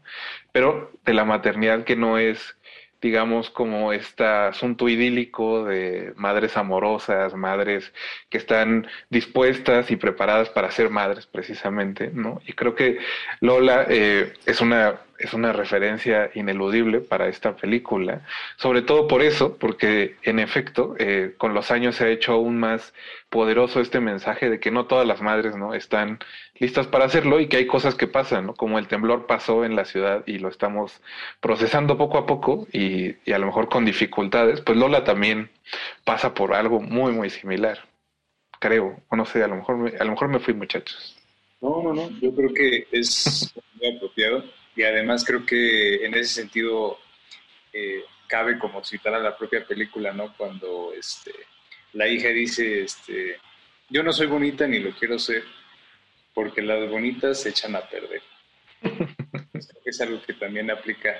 Pero de la maternidad que no es digamos, como este asunto idílico de madres amorosas, madres que están dispuestas y preparadas para ser madres precisamente, ¿no? Y creo que Lola eh, es una es una referencia ineludible para esta película, sobre todo por eso, porque en efecto, eh, con los años se ha hecho aún más poderoso este mensaje de que no todas las madres no están listas para hacerlo y que hay cosas que pasan, ¿no? como el temblor pasó en la ciudad y lo estamos procesando poco a poco y, a lo mejor con dificultades, pues Lola también pasa por algo muy, muy similar, creo, o no sé, a lo mejor me, a lo mejor me fui muchachos. No, no, no, yo creo que es muy apropiado y además creo que en ese sentido eh, cabe como citar a la propia película, ¿no? Cuando este la hija dice, este, yo no soy bonita ni lo quiero ser, porque las bonitas se echan a perder. es algo que también aplica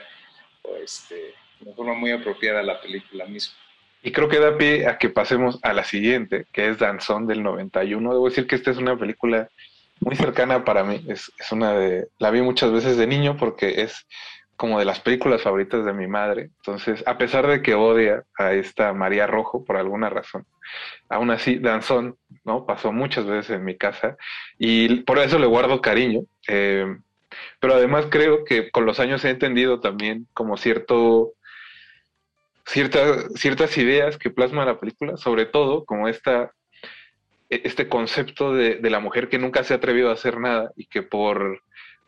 este, de forma muy apropiada a la película misma. Y creo que da pie a que pasemos a la siguiente, que es Danzón del 91. Debo decir que esta es una película muy cercana para mí. Es, es una de. La vi muchas veces de niño porque es como de las películas favoritas de mi madre. Entonces, a pesar de que odia a esta María Rojo por alguna razón, aún así, Danzón, ¿no? Pasó muchas veces en mi casa y por eso le guardo cariño. Eh, pero además creo que con los años he entendido también como cierto, ciertas ciertas ideas que plasma la película, sobre todo como esta, este concepto de, de la mujer que nunca se ha atrevido a hacer nada y que por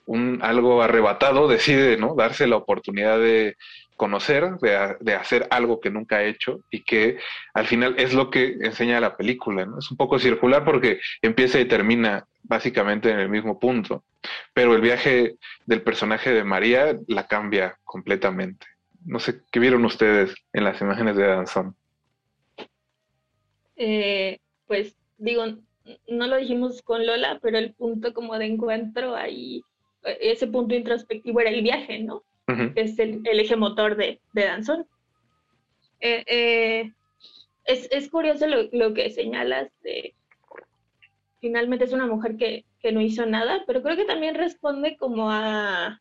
un algo arrebatado decide no darse la oportunidad de conocer, de, hacer algo que nunca ha hecho y que al final es lo que enseña la película. Es un poco circular porque empieza y termina básicamente en el mismo punto, pero el viaje del personaje de María la cambia completamente. No sé, ¿qué vieron ustedes en las imágenes de Danzón? Eh, pues digo, no lo dijimos con Lola, pero el punto como de encuentro ahí ese punto introspectivo era el viaje, ¿no? Que es el, eje motor de, Danzón. Eh, eh, es, curioso lo, que señalas de finalmente es una mujer que, no hizo nada, pero creo que también responde como a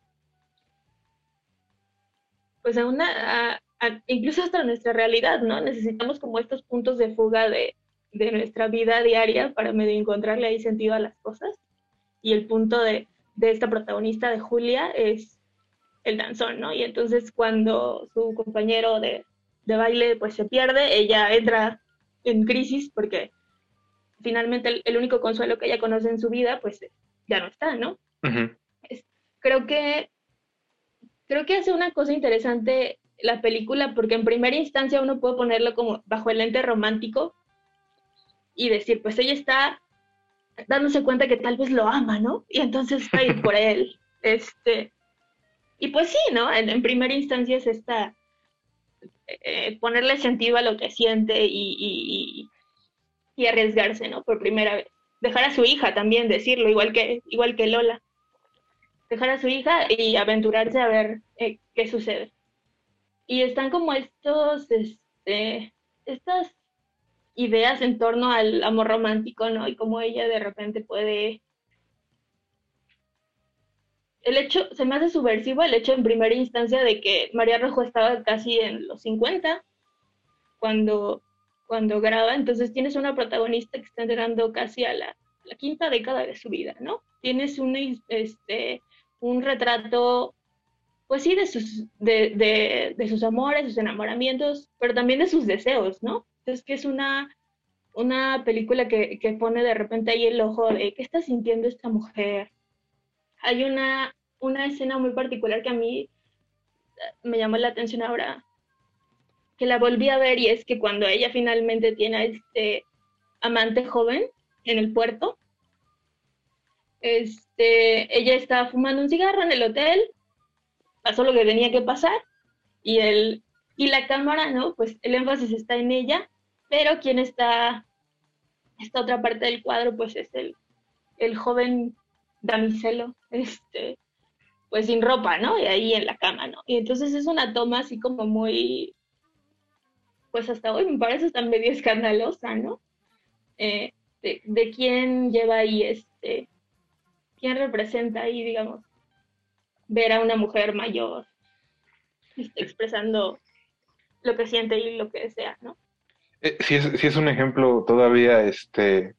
pues a una incluso hasta nuestra realidad, ¿no? Necesitamos como estos puntos de fuga de, de nuestra vida diaria para medio encontrarle ahí sentido a las cosas. Y el punto de, de esta protagonista de Julia es el danzón, ¿no? Y entonces cuando su compañero de, de baile pues se pierde, ella entra en crisis porque finalmente el, único consuelo que ella conoce en su vida pues ya no está, ¿no? creo que creo que hace una cosa interesante la película porque en primera instancia uno puede ponerlo como bajo el lente romántico y decir, pues ella está dándose cuenta que tal vez lo ama, ¿no? Y entonces va a ir por él. Este, y pues sí, ¿no? En, primera instancia es esta, eh, ponerle sentido a lo que siente y, y, arriesgarse, ¿no? Por primera vez. Dejar a su hija también, decirlo, igual que, igual que Lola. Dejar a su hija y aventurarse a ver eh, qué sucede. Y están como estos, este, estas ideas en torno al amor romántico, ¿no? Y cómo ella de repente puede... El hecho, se me hace subversivo el hecho en primera instancia de que María Rojo estaba casi en los 50 cuando, cuando graba, entonces tienes una protagonista que está entrando casi a la, quinta década de su vida, ¿no? Tienes un, este, retrato, pues sí, de sus, de sus amores, sus enamoramientos, pero también de sus deseos, ¿no? Es que es una, una película que, que, pone de repente ahí el ojo de qué está sintiendo esta mujer. Hay una, una escena muy particular que a mí eh, me llamó la atención ahora, que la volví a ver y es que cuando ella finalmente tiene a este amante joven en el puerto, este, ella está fumando un cigarro en el hotel, pasó lo que tenía que pasar y el y la cámara, ¿no? Pues el énfasis está en ella pero quien está, esta otra parte del cuadro, pues es el, el joven damiselo, este, pues sin ropa, ¿no? Y ahí en la cama, ¿no? Y entonces es una toma así como muy, pues hasta hoy me parece hasta medio escandalosa, ¿no? Eh, de, de, quién lleva ahí este, quién representa ahí, digamos, ver a una mujer mayor este, expresando lo que siente y lo que desea, ¿no? Eh, sí, es, es un ejemplo todavía este,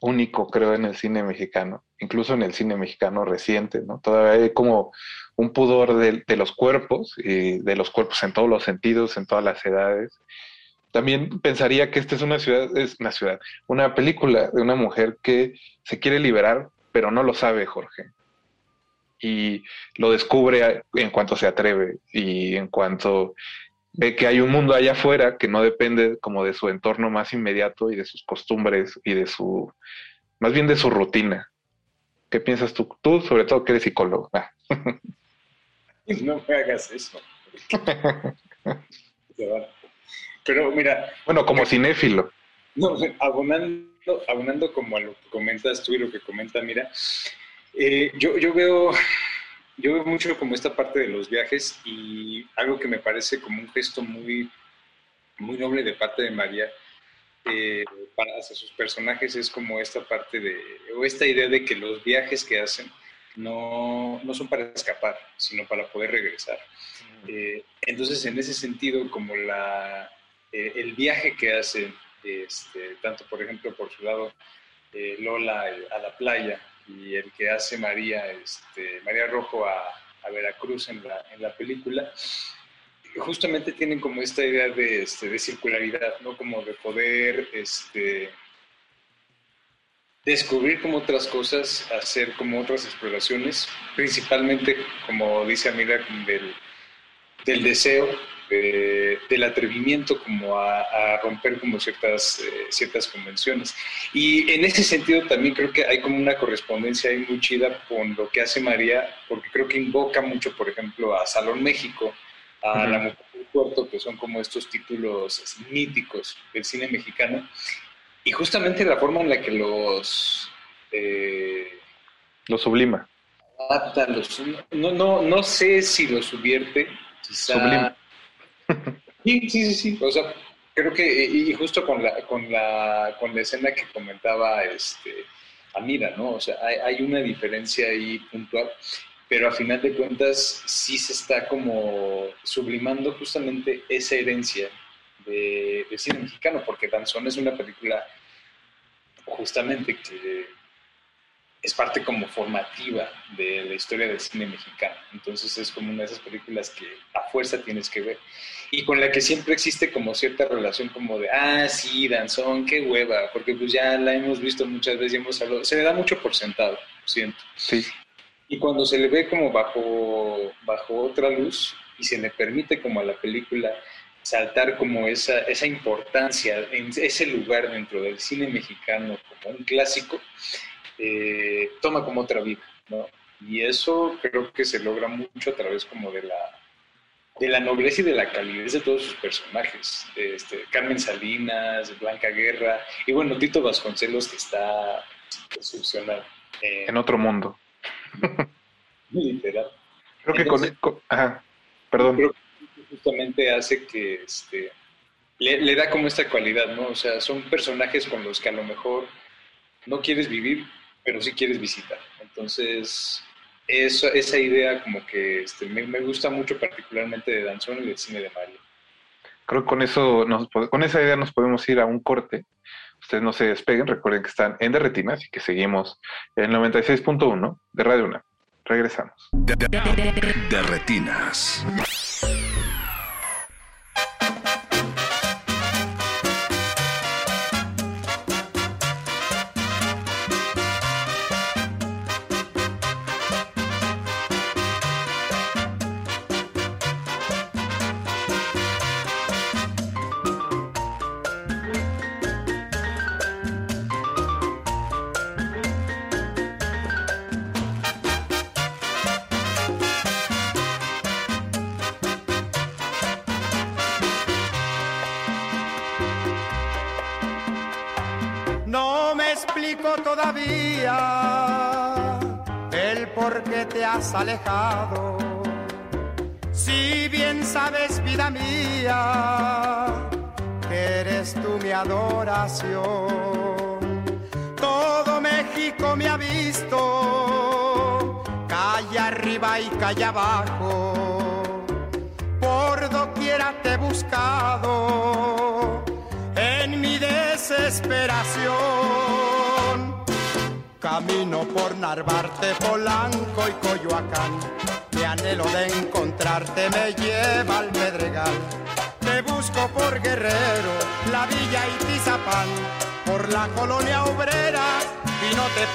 único, creo, en el cine mexicano, incluso en el cine mexicano reciente, ¿no? Todavía hay como un pudor de, los cuerpos y de los cuerpos en todos los sentidos, en todas las edades. También pensaría que esta es una ciudad, es una ciudad, una película de una mujer que se quiere liberar, pero no lo sabe, Jorge. Y lo descubre en cuanto se atreve y en cuanto ve que hay un mundo allá afuera que no depende como de su entorno más inmediato y de sus costumbres y de su, más bien de su rutina. ¿Qué piensas tú? Tú, sobre todo, que eres psicólogo. Ah. no me hagas eso. Pero mira. Bueno, como cinéfilo. No, abonando, abonando como a lo que comentas tú y lo que comenta, mira, eh, yo, yo veo yo veo mucho como esta parte de los viajes y algo que me parece como un gesto muy, muy noble de parte de María eh, para hacia sus personajes es como esta parte de, o esta idea de que los viajes que hacen no, no son para escapar, sino para poder regresar. Eh, entonces, en ese sentido, como la, eh, el viaje que hace, este, tanto por ejemplo por su lado Lola a la playa, y el que hace María, este, María Rojo a, Veracruz en la, película, justamente tienen como esta idea de, este, circularidad, ¿no? Como de poder este, descubrir como otras cosas, hacer como otras exploraciones, principalmente, como dice Amira, del deseo del atrevimiento como a, romper como ciertas, eh, ciertas convenciones. Y en ese sentido también creo que hay como una correspondencia ahí muy chida con lo que hace María, porque creo que invoca mucho, por ejemplo, a Salón México, a La Mujer del Puerto, que son como estos títulos míticos del cine mexicano. Y justamente la forma en la que los... Eh, los sublima. no, no, no sé si los subvierte, quizá... Sí, sí, sí, sí. O sea, creo que, y justo con la, con la, con la escena que comentaba este, Amira, ¿no? O sea, hay, una diferencia ahí puntual, pero a final de cuentas sí se está como sublimando justamente esa herencia de, cine mexicano, porque Danzón es una película justamente que es parte como formativa de la historia del cine mexicano. Entonces es como una de esas películas que a fuerza tienes que ver. Y con la que siempre existe como cierta relación como de, ah, sí, danzón, qué hueva, porque pues ya la hemos visto muchas veces y hemos hablado, se le da mucho por sentado, siento. Sí. Y cuando se le ve como bajo, bajo otra luz y se le permite como a la película saltar como esa, esa importancia en ese lugar dentro del cine mexicano como un clásico, eh, toma como otra vida, ¿no? Y eso creo que se logra mucho a través como de la, de la nobleza y de la calidez de todos sus personajes. Este, Carmen Salinas, Blanca Guerra, y bueno, Tito Vasconcelos que está excepcional. en otro mundo. Literal. Creo que con, Ajá, perdón. Creo que justamente hace que este, le, le da como esta cualidad, ¿no? O sea, son personajes con los que a lo mejor no quieres vivir, pero sí quieres visitar. Entonces, eso, esa idea como que este, me, gusta mucho particularmente de Danzón y del cine de Mario. Creo que con, eso nos, con esa idea nos podemos ir a un corte. Ustedes no se despeguen, recuerden que están en Derretinas y que seguimos en el 96.1 de Radio Una. Regresamos. Derretinas. alejado.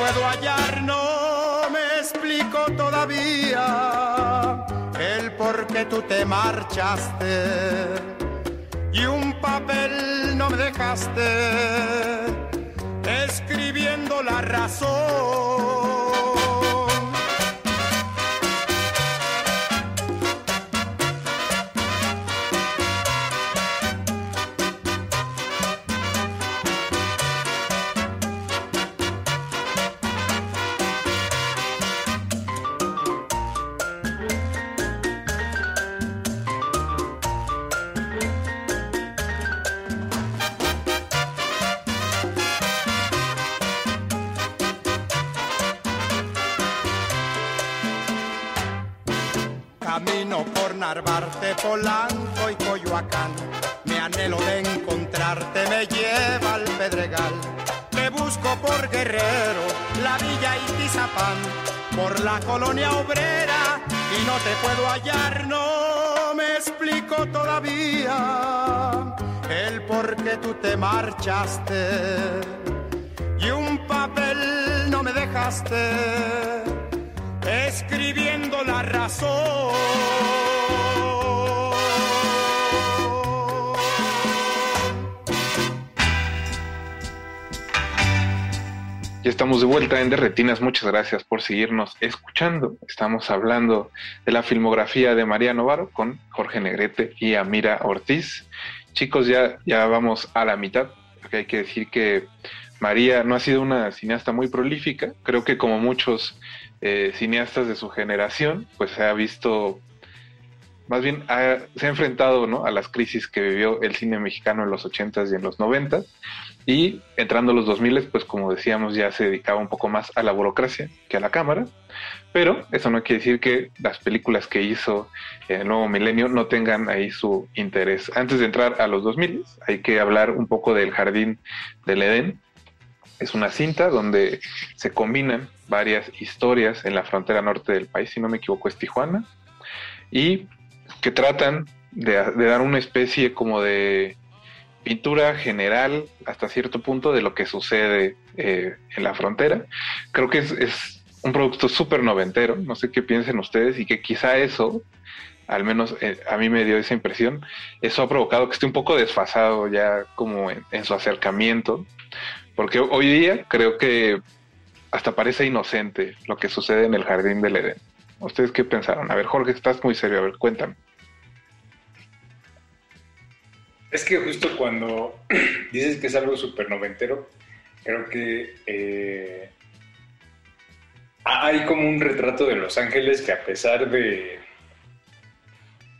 Puedo hallar, no me explico todavía el por qué tú te marchaste y un papel no me dejaste escribiendo la razón. Por la colonia obrera y no te puedo hallar, no me explico todavía el por qué tú te marchaste y un papel no me dejaste escribiendo la razón. Ya estamos de vuelta en Derretinas. Muchas gracias por seguirnos escuchando. Estamos hablando de la filmografía de María Novaro con Jorge Negrete y Amira Ortiz. Chicos, ya, ya vamos a la mitad. Hay que decir que María no ha sido una cineasta muy prolífica. Creo que como muchos eh, cineastas de su generación, pues se ha visto, más bien se ha enfrentado ¿no? a las crisis que vivió el cine mexicano en los 80s y en los 90s. Y entrando a los 2000, pues como decíamos, ya se dedicaba un poco más a la burocracia que a la cámara. Pero eso no quiere decir que las películas que hizo el nuevo milenio no tengan ahí su interés. Antes de entrar a los 2000, hay que hablar un poco del Jardín del Edén, Es una cinta donde se combinan varias historias en la frontera norte del país, si no me equivoco es Tijuana, y que tratan de, dar una especie como de pintura general hasta cierto punto de lo que sucede eh, en la frontera. Creo que es, un producto súper noventero, no sé qué piensen ustedes, y que quizá eso, al menos eh, a mí me dio esa impresión, eso ha provocado que esté un poco desfasado ya como en su acercamiento, porque hoy día creo que hasta parece inocente lo que sucede en el jardín del Edén. ¿Ustedes qué pensaron? A ver, Jorge, estás muy serio, a ver, cuéntame. Es que justo cuando dices que es algo súper noventero, creo que eh, hay como un retrato de Los Ángeles que a pesar de,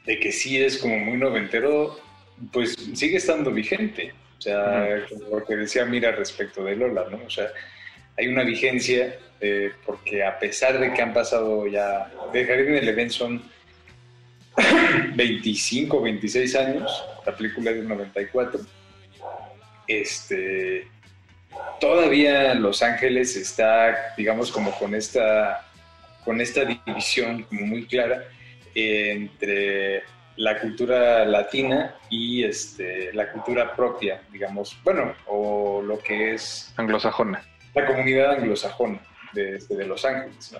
de que sí es como muy noventero, pues sigue estando vigente. O sea, lo que decía Mira respecto de Lola, ¿no? O sea, hay una vigencia eh, porque a pesar de que han pasado ya, de Jardín del Edén son 25, 26 años, la película es del 94, este, todavía Los Ángeles está, digamos, como con esta, con esta división como muy clara entre la cultura latina y este, la cultura propia, digamos, bueno, o lo que es... Anglosajona. La comunidad anglosajona de, este, de Los Ángeles, ¿no?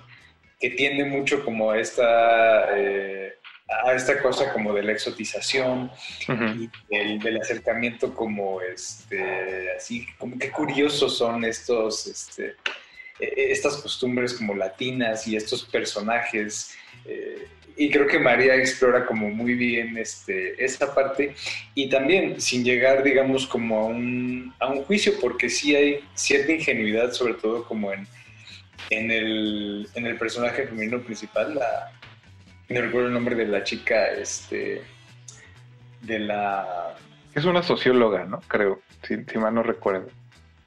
que tiende mucho como a esta, eh, a esta cosa como de la exotización y del, acercamiento como, este, así, como qué curiosos son estos, este, e, e, estas costumbres como latinas y estos personajes. Eh, y creo que María explora como muy bien este, esta parte y también sin llegar, digamos, como a un, a un juicio, porque sí hay cierta ingenuidad, sobre todo como en, en, el, en el personaje femenino principal, la, no recuerdo el nombre de la chica, este, de la... Es una socióloga, ¿no? Creo, si, mal no recuerdo.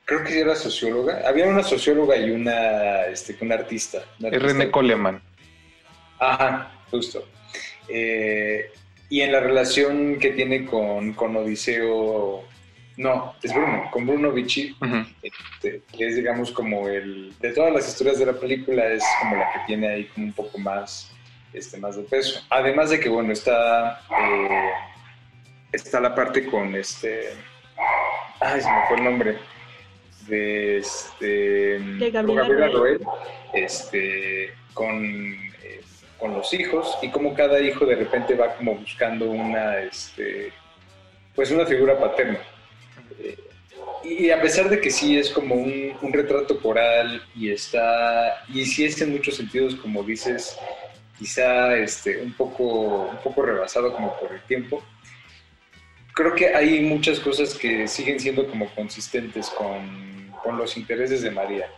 Creo que sí era socióloga. Había una socióloga y una, este, una artista. es René Coleman. Ajá, justo. Eh, y en la relación que tiene con, con Odiseo, no, es Bruno, con Bruno Vichy, este, es digamos como el, de todas las historias de la película, es como la que tiene ahí como un poco más, este, más de peso. Además de que, bueno, está, eh, está la parte con este, ay, se me fue el nombre, de este, de Gabriela Roel, este, con con los hijos y como cada hijo de repente va como buscando una, este, pues una figura paterna. Eh, y a pesar de que sí es como un, retrato coral y está, y sí es en muchos sentidos, como dices, quizá este, un, poco, un poco rebasado como por el tiempo, creo que hay muchas cosas que siguen siendo como consistentes con, con los intereses de María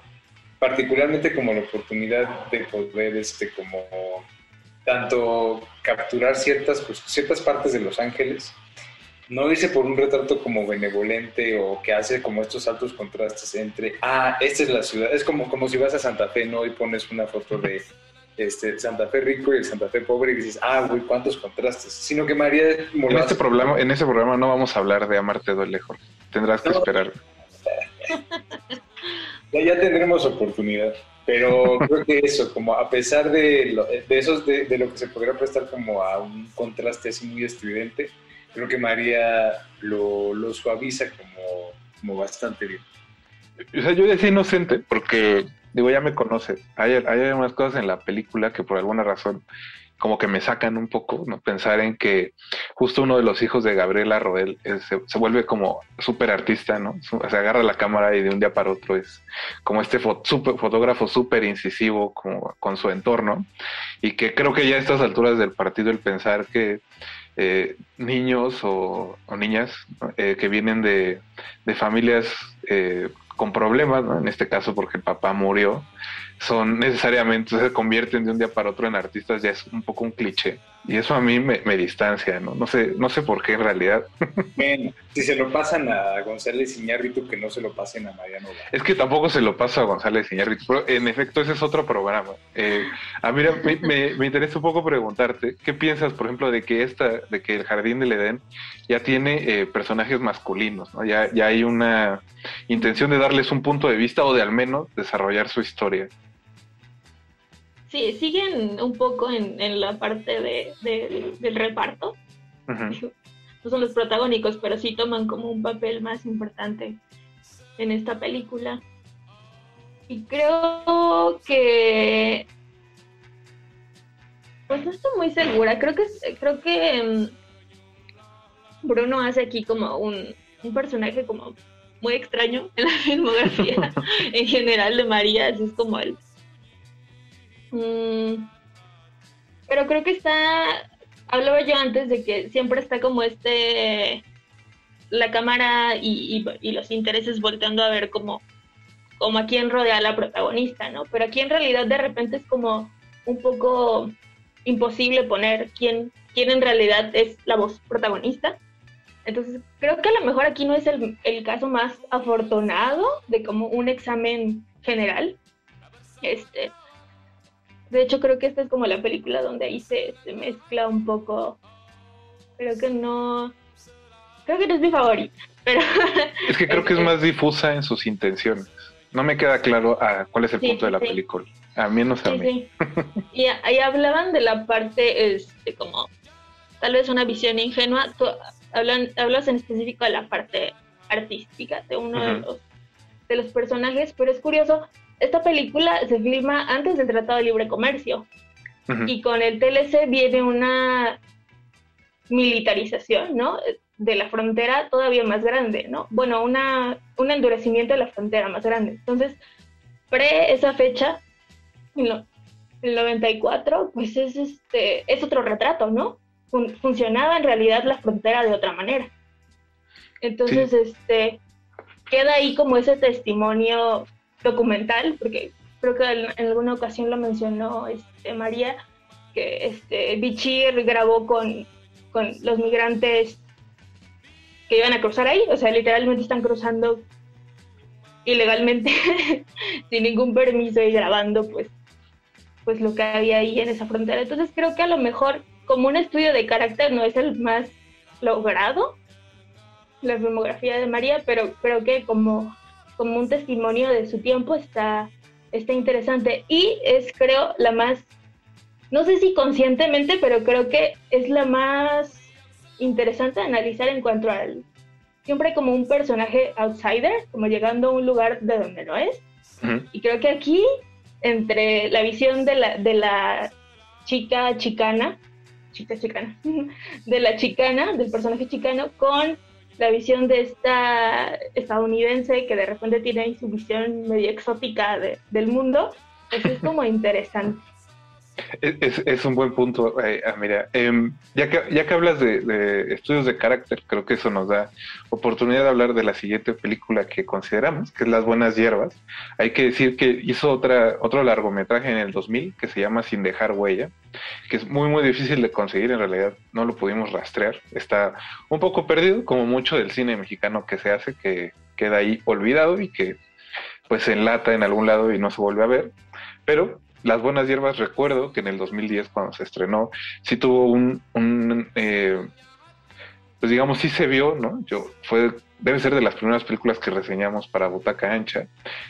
particularmente como la oportunidad de poder, este, como tanto capturar ciertas, pues, ciertas partes de Los Ángeles, no dice por un retrato como benevolente o que hace como estos altos contrastes entre, ah, esta es la ciudad, es como, como si vas a Santa Fe, ¿no? Y pones una foto de este, Santa Fe rico y el Santa Fe pobre y dices, ah, güey, cuántos contrastes. Sino que María... En, este programa, en ese programa no vamos a hablar de Amarte duele, Jorge. Tendrás que esperar. ya, tendremos oportunidad. Pero creo que eso, como a pesar de, de esos, de, lo que se podría prestar como a un contraste así muy estridente, creo que María lo, lo suaviza como, como bastante bien. O sea, yo decía inocente porque, digo, ya me conoce. Hay, hay algunas cosas en la película que por alguna razón como que me sacan un poco, ¿no? Pensar en que justo uno de los hijos de Gabriela Roel se, vuelve como súper artista, ¿no? Se agarra la cámara y de un día para otro es como este fotógrafo súper incisivo como, con su entorno y que creo que ya a estas alturas del partido el pensar que eh, niños o, niñas eh, que vienen de, familias eh, con problemas, ¿no? en este caso porque el papá murió, son necesariamente, se convierten de un día para otro en artistas, ya es un poco un cliché. Y eso a mí me, distancia, ¿no? No sé, no sé por qué en realidad. Bueno, si se lo pasan a González Iñárritu, que no se lo pasen a Mariano. Es que tampoco se lo paso a González Iñárritu, pero en efecto ese es otro programa. Eh, a mí me, me, interesa un poco preguntarte, ¿qué piensas, por ejemplo, de que esta, de que el Jardín del Edén ya tiene eh, personajes masculinos, ¿no? Ya, ya hay una intención de darles un punto de vista o de al menos desarrollar su historia. Sí, siguen un poco en, la parte de, del reparto. No son los protagónicos, pero sí toman como un papel más importante en esta película. Y creo que pues no estoy muy segura. Creo que creo que mm, Bruno hace aquí como un, un personaje como muy extraño en la filmografía en general de María. Así es como el Mm, pero creo que está, hablaba yo antes de que siempre está como este, la cámara y, los intereses volteando a ver como, como a quién rodea a la protagonista, ¿no? Pero aquí en realidad de repente es como un poco imposible poner quién, quién en realidad es la voz protagonista. Entonces, creo que a lo mejor aquí no es el, el, caso más afortunado de como un examen general. Este, de hecho, creo que esta es como la película donde ahí se, mezcla un poco. Creo que no. Creo que no es mi favorita. Pero. Es que creo que es más difusa en sus intenciones. No me queda claro a cuál es el punto de la película. A mí no sé a mí. Y ahí hablaban de la parte, este, como. Tal vez una visión ingenua. hablan, hablas en específico de la parte artística de uno de los de los personajes, pero es curioso esta película se filma antes del Tratado de Libre Comercio y con el TLC viene una militarización, ¿no? De la frontera todavía más grande, ¿no? Bueno, una, un endurecimiento de la frontera más grande. Entonces, pre esa fecha, el 94, pues es, este, es otro retrato, ¿no? funcionaba en realidad la frontera de otra manera. Entonces, este, queda ahí como ese testimonio documental, porque creo que en, alguna ocasión lo mencionó este, María, que este, Bichir grabó con, con los migrantes que iban a cruzar ahí, o sea, literalmente están cruzando ilegalmente, sin ningún permiso y grabando pues, pues lo que había ahí en esa frontera. Entonces creo que a lo mejor como un estudio de carácter no es el más logrado, la filmografía de María, pero creo que como como un testimonio de su tiempo está, está interesante. Y es, creo, la más, no sé si conscientemente, pero creo que es la más interesante de analizar en cuanto al, siempre como un personaje outsider, como llegando a un lugar de donde no es. Y creo que aquí, entre la visión de la, de la chica chicana, chica chicana, de la chicana, del personaje chicano, con la visión de esta estadounidense que de repente tiene su visión medio exótica del mundo, pues es como interesante. Es, un buen punto, eh, ah, mira. Em, ya, que, ya que hablas de, estudios de carácter, creo que eso nos da oportunidad de hablar de la siguiente película que consideramos, que es Las Buenas Hierbas. Hay que decir que hizo otra, otro largometraje en el 2000 que se llama Sin Dejar Huella, que es muy, muy difícil de conseguir. En realidad no lo pudimos rastrear. Está un poco perdido, como mucho del cine mexicano que se hace, que queda ahí olvidado y que pues se enlata en algún lado y no se vuelve a ver. Pero las Buenas Hierbas, recuerdo que en el 2010, cuando se estrenó, sí tuvo un, eh, pues digamos, sí se vio, ¿no? Yo, fue, debe ser de las primeras películas que reseñamos para Butaca Ancha.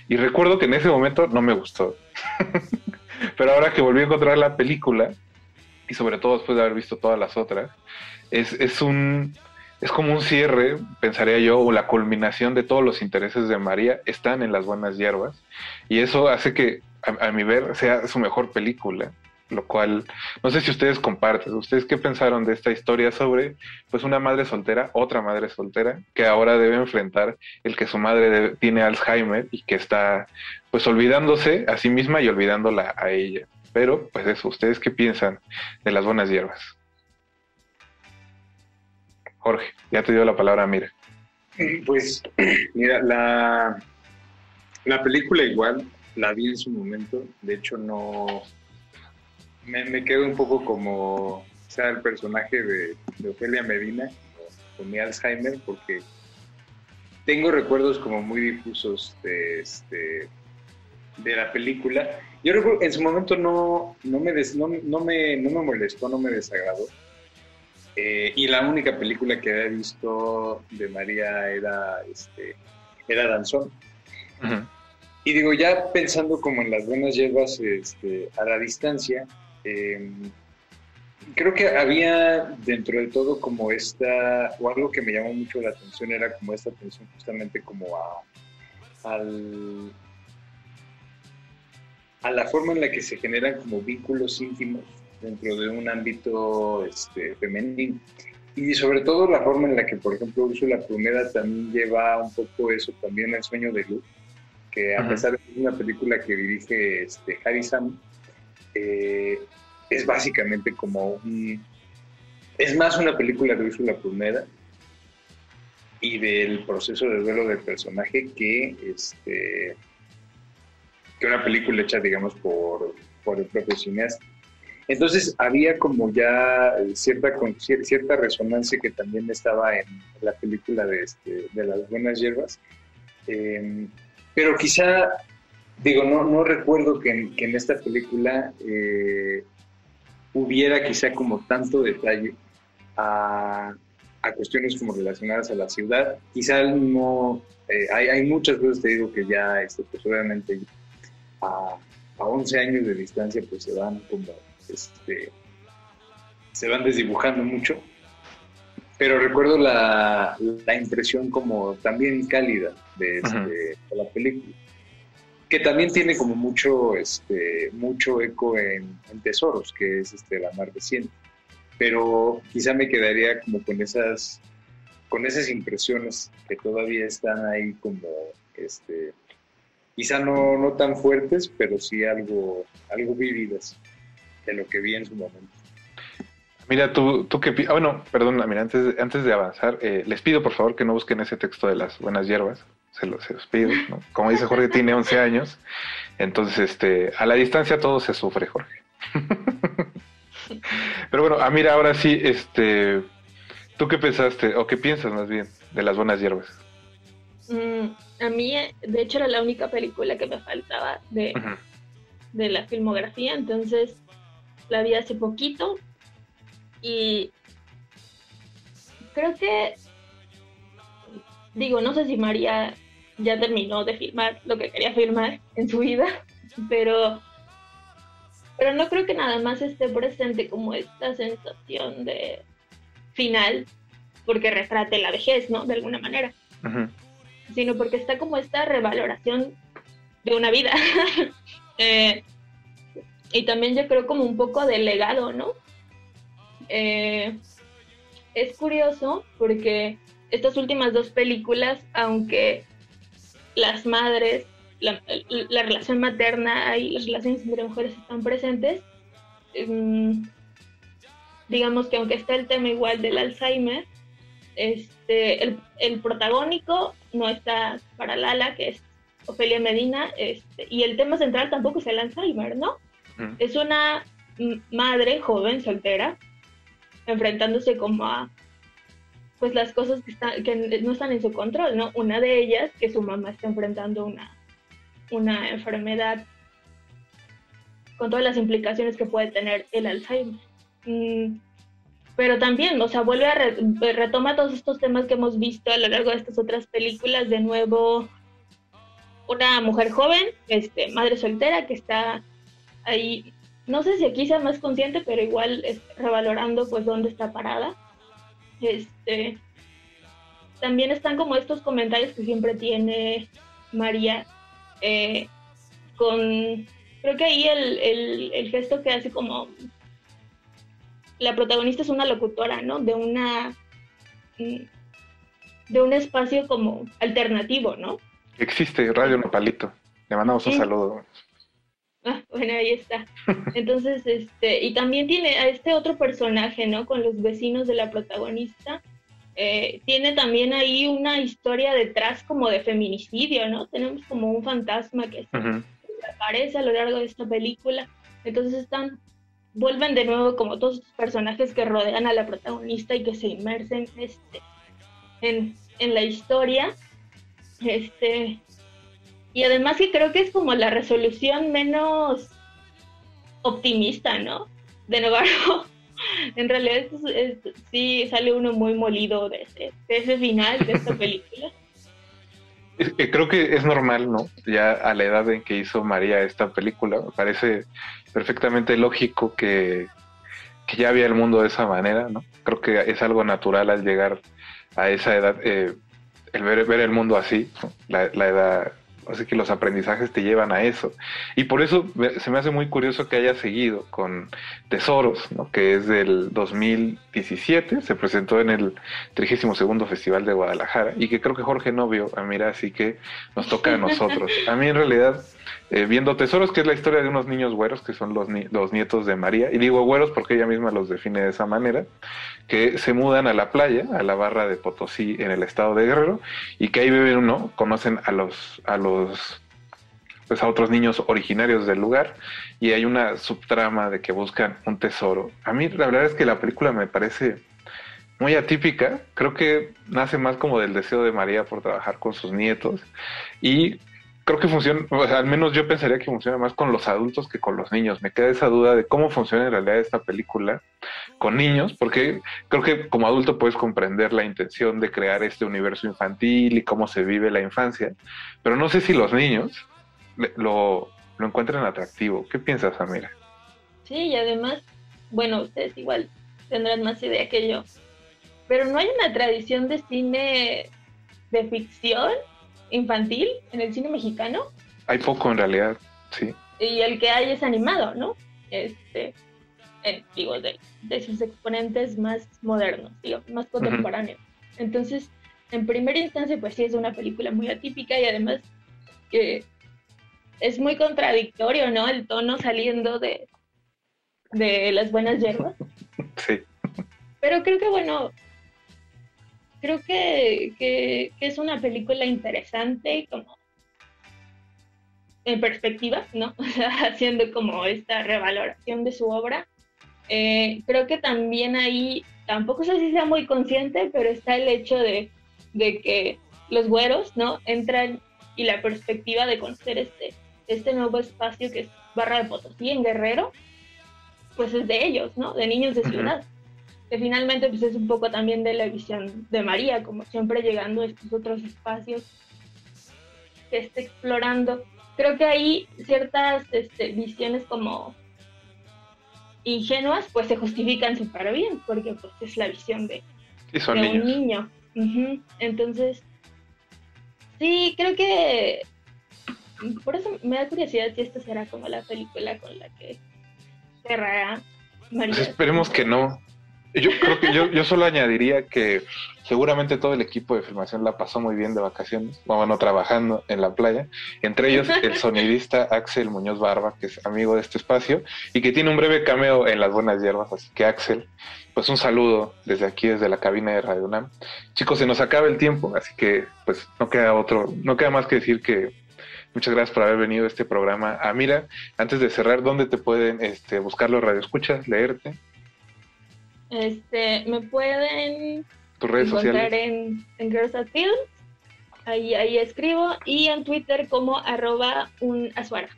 Y recuerdo que en ese momento no me gustó. Pero ahora que volví a encontrar la película, y sobre todo después de haber visto todas las otras, es, es un, es como un cierre, pensaría yo, o la culminación de todos los intereses de María están en las buenas hierbas. Y eso hace que a, mi ver, sea su mejor película lo cual no sé si ustedes comparten. ¿Ustedes qué pensaron de esta historia sobre pues una madre soltera, otra madre soltera, que ahora debe enfrentar el que su madre tiene Alzheimer y que está pues olvidándose a sí misma y olvidándola a ella? Pero pues eso, ¿ustedes qué piensan de las buenas hierbas? Jorge, ya te dio la palabra, mira. Pues mira, la, la película igual la vi en su momento. De hecho, no. Me, quedo un poco como sea el personaje de, Ofelia Medina con mi Alzheimer, porque tengo recuerdos como muy difusos de, este, de la película. Yo recuerdo, en su momento no, no, me, no, me, no me molestó, no me desagradó. Eh, y la única película que había visto de María era, este, era Danzón. Y digo, ya pensando como en las buenas hierbas este, a la distancia, em, creo que había dentro de todo como esta, o algo que me llamó mucho la atención era como esta atención justamente como a, al, a la forma en la que se generan como vínculos íntimos dentro de un ámbito este, femenino. Y sobre todo la forma en la que, por ejemplo, Úrsula Plumera también lleva un poco eso también al sueño de luz, que a pesar de que es una película que dirige este, Harrison, eh, es básicamente como un... Es más una película de Úrsula Plumera y del proceso de duelo del personaje que, este, que una película hecha, digamos, por, por el propio cineasta. Entonces había como ya cierta, cierta resonancia que también estaba en la película de, este, de las buenas hierbas. Em, pero quizá, digo, no, no recuerdo que en, esta película eh, hubiera quizá como tanto detalle a, cuestiones como relacionadas a la ciudad. Quizá no, eh, hay, hay, muchas cosas, te digo, que ya, este, pues obviamente a, a 11 años de distancia, pues se van como este, se van desdibujando mucho. Pero recuerdo la, impresión como también cálida este, de, la película, que también tiene como mucho, este, mucho eco en, Tesoros, que es este, la mar reciente. Pero quizá me quedaría como con esas, con esas impresiones que todavía están ahí como, este, quizá no, no tan fuertes, pero sí algo, algo vividas de lo que vi en su momento. Mira, tú, tú que... Ah, bueno, perdón, mira, antes, antes de avanzar, eh, les pido por favor que no busquen ese texto de las buenas hierbas. Se los, se los pido, ¿no? Como dice Jorge, tiene 11 años. Entonces, este, a la distancia todo se sufre, Jorge. Pero bueno, ah, mira, ahora sí, este, ¿tú qué pensaste, o qué piensas más bien, de las buenas hierbas? Mm, a mí, de hecho, era la única película que me faltaba de, de la filmografía, entonces la vi hace poquito y creo que, digo, no sé si María ya terminó de filmar lo que quería filmar en su vida, pero, pero no creo que nada más esté presente como esta sensación de final, porque retrate la vejez, ¿no? De alguna manera, sino porque está como esta revaloración de una vida. eh, y también yo creo como un poco de legado, ¿no? Eh, es curioso porque estas últimas dos películas, aunque las madres, la, relación materna y las relaciones entre mujeres están presentes, em, digamos que aunque está el tema igual del Alzheimer, este, el, protagónico no está para Lala, que es Ofelia Medina, este, y el tema central tampoco es el Alzheimer, ¿no? Es una madre joven, soltera, enfrentándose como a pues las cosas que, están, que no están en su control, ¿no? Una de ellas, que su mamá está enfrentando una, una enfermedad con todas las implicaciones que puede tener el Alzheimer. Mm, pero también, o sea, vuelve a retoma todos estos temas que hemos visto a lo largo de estas otras películas, de nuevo, una mujer joven, este, madre soltera, que está ahí, no sé si aquí sea más consciente, pero igual es revalorando pues dónde está parada. Este, también están como estos comentarios que siempre tiene María eh, con, creo que ahí el, el, gesto que hace como, la protagonista es una locutora, ¿no? De una, de un espacio como alternativo, ¿no? Existe Radio Nepalito. Le mandamos un saludo. Ah, bueno, ahí está. Entonces, este, y también tiene a este otro personaje, ¿no? Con los vecinos de la protagonista. Eh, tiene también ahí una historia detrás como de feminicidio, ¿no? Tenemos como un fantasma que aparece a lo largo de esta película. Entonces están, vuelven de nuevo como todos los personajes que rodean a la protagonista y que se inmersen este, en, en la historia. Este, y además que creo que es como la resolución menos optimista, ¿no? De Navarro. en realidad sí sale uno muy molido de ese, de ese final de esta película. Creo que es normal, ¿no? Ya a la edad en que hizo María esta película, me parece perfectamente lógico que, que ya había el mundo de esa manera, ¿no? Creo que es algo natural al llegar a esa edad, eh, el ver, ver, el mundo así, la, la, edad Así que los aprendizajes te llevan a eso. Y por eso se me hace muy curioso que haya seguido con Tesoros, que es del 2017, se presentó en el 32 Festival de Guadalajara y que creo que Jorge no vio. Ah, mira, así que nos toca a nosotros. A mí en realidad eh, viendo Tesoros, que es la historia de unos niños güeros, que son los, los nietos de María, y digo güeros porque ella misma los define de esa manera, que se mudan a la playa, a la barra de Potosí en el estado de Guerrero, y que ahí viven uno, conocen a los, a los pues a otros niños originarios del lugar y hay una subtrama de que buscan un tesoro. A mí la verdad es que la película me parece muy atípica, creo que nace más como del deseo de María por trabajar con sus nietos y creo que funciona, o sea, al menos yo pensaría que funciona más con los adultos que con los niños. Me queda esa duda de cómo funciona en realidad esta película con niños, porque creo que como adulto puedes comprender la intención de crear este universo infantil y cómo se vive la infancia, pero no sé si los niños lo, lo encuentran atractivo. ¿Qué piensas, Amira? Sí, y además, bueno, ustedes igual tendrán más idea que yo, pero no hay una tradición de cine de ficción infantil en el cine mexicano. Hay poco en realidad, sí. Y el que hay es animado, ¿no? Este, digo, de, sus exponentes más modernos, digo, más contemporáneos. Entonces, en primera instancia, pues sí es una película muy atípica y además que es muy contradictorio, ¿no? El tono saliendo de, de las buenas hierbas. Sí. Pero creo que, bueno, creo que, es una película interesante como en perspectiva, ¿no? Haciendo como esta revaloración de su obra. Eh, creo que también ahí, tampoco sé si sea muy consciente, pero está el hecho de, que los güeros, ¿no? Entran y la perspectiva de conocer este, este nuevo espacio que es Barra de Potosí en Guerrero, pues es de ellos, ¿no? De niños de ciudad que finalmente pues es un poco también de la visión de María, como siempre llegando a estos otros espacios que está explorando. Creo que hay ciertas este, visiones como ingenuas, pues se justifican súper bien, porque pues es la visión de, un niño. Entonces, sí, creo que por eso me da curiosidad si esta será como la película con la que cerrará María. Pues esperemos que no. Yo creo que yo, yo solo añadiría que seguramente todo el equipo de filmación la pasó muy bien de vacaciones, bueno, trabajando en la playa, entre ellos el sonidista Axel Muñoz Barba, que es amigo de este espacio y que tiene un breve cameo en Las Buenas Hierbas, así que Axel, pues un saludo desde aquí, desde la cabina de Radio UNAM. Chicos, se nos acaba el tiempo, así que pues no queda otro, no queda más que decir que Muchas gracias por haber venido a este programa. Ah, mira, antes de cerrar, ¿dónde te pueden este, buscar los radioescuchas, leerte? Este, me pueden encontrar en, en Girls at Films, ahí, ahí escribo, y en Twitter como arroba un azuara.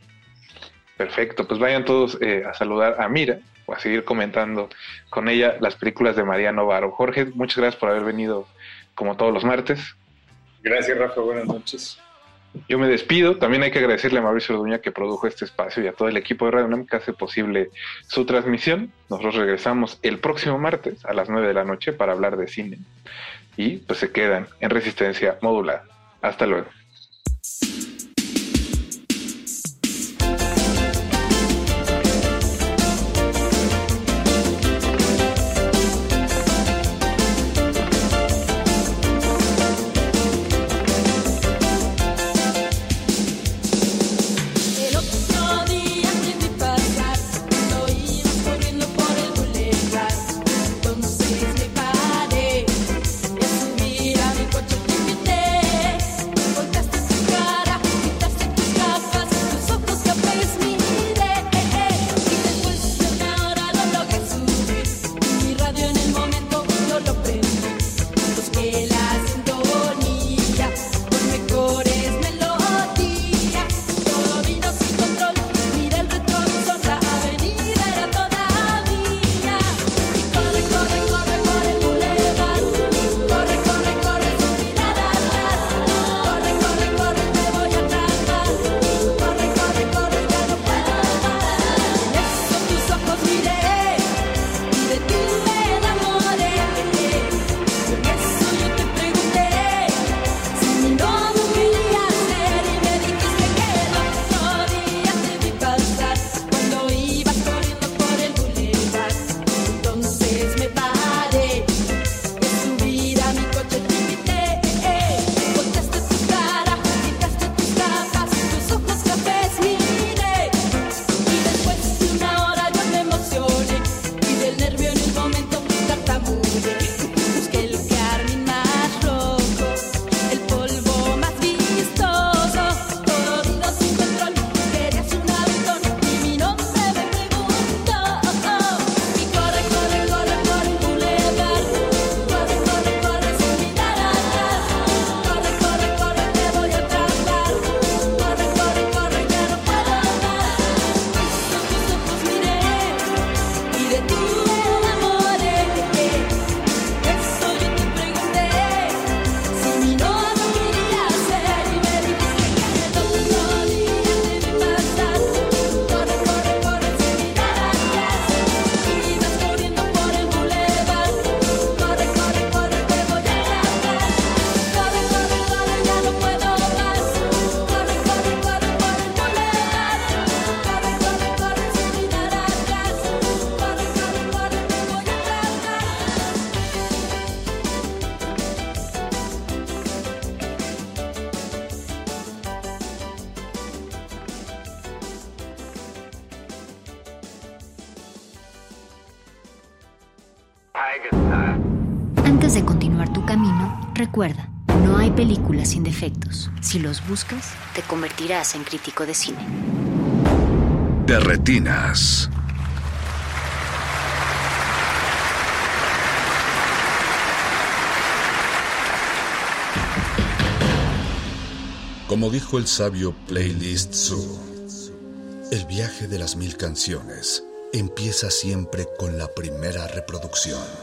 Perfecto, pues vayan todos eh, a saludar a Mira o a seguir comentando con ella las películas de María Novaro. Jorge, muchas gracias por haber venido como todos los martes. Gracias, Rafa, buenas noches. Yo me despido. También hay que agradecerle a Mauricio Orduña que produjo este espacio y a todo el equipo de Radio UNAM que hace posible su transmisión. Nosotros regresamos el próximo martes a las 9 de la noche para hablar de cine. Y pues se quedan en resistencia modulada. Hasta luego. Buscas, te convertirás en crítico de cine. De retinas. Como dijo el sabio Playlist Zoo, el viaje de las mil canciones empieza siempre con la primera reproducción.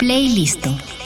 Playlist.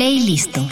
Playlisto.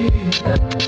Jesus.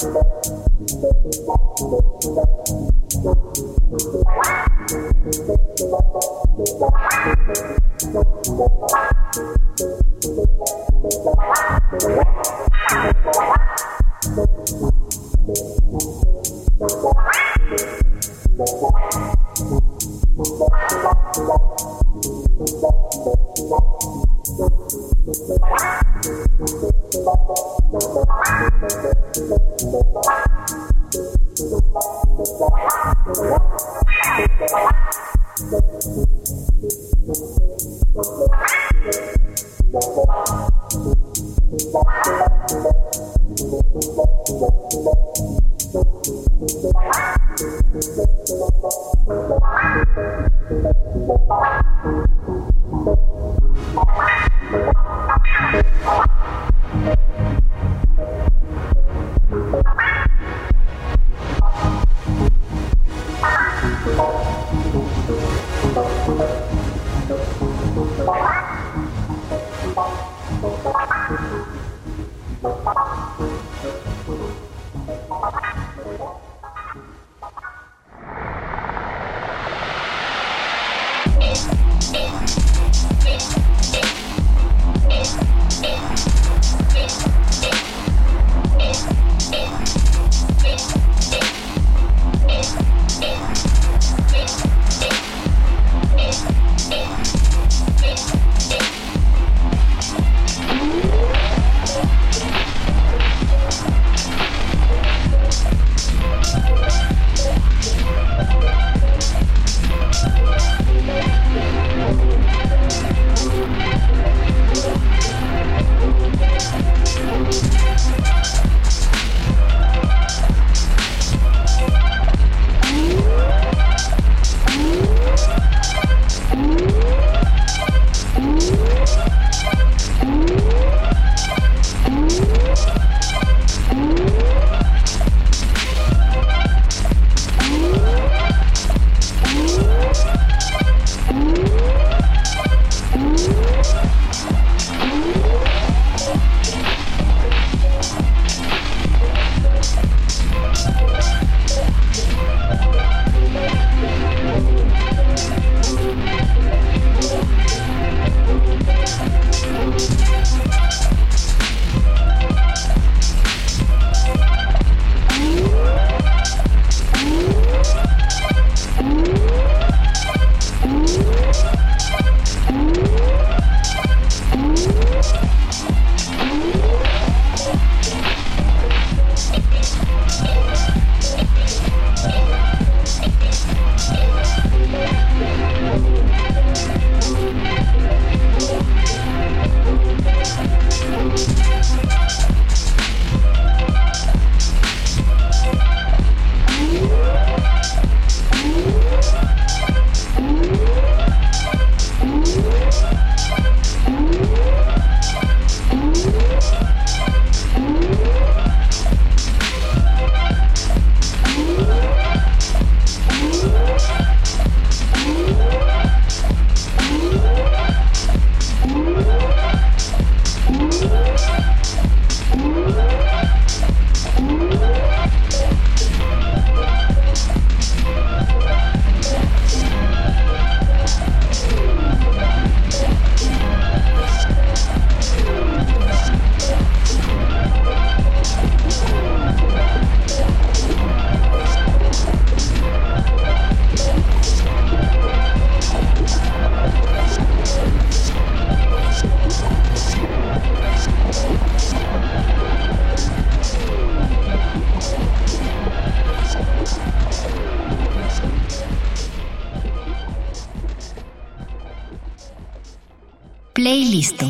Thank listo.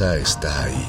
está ahí,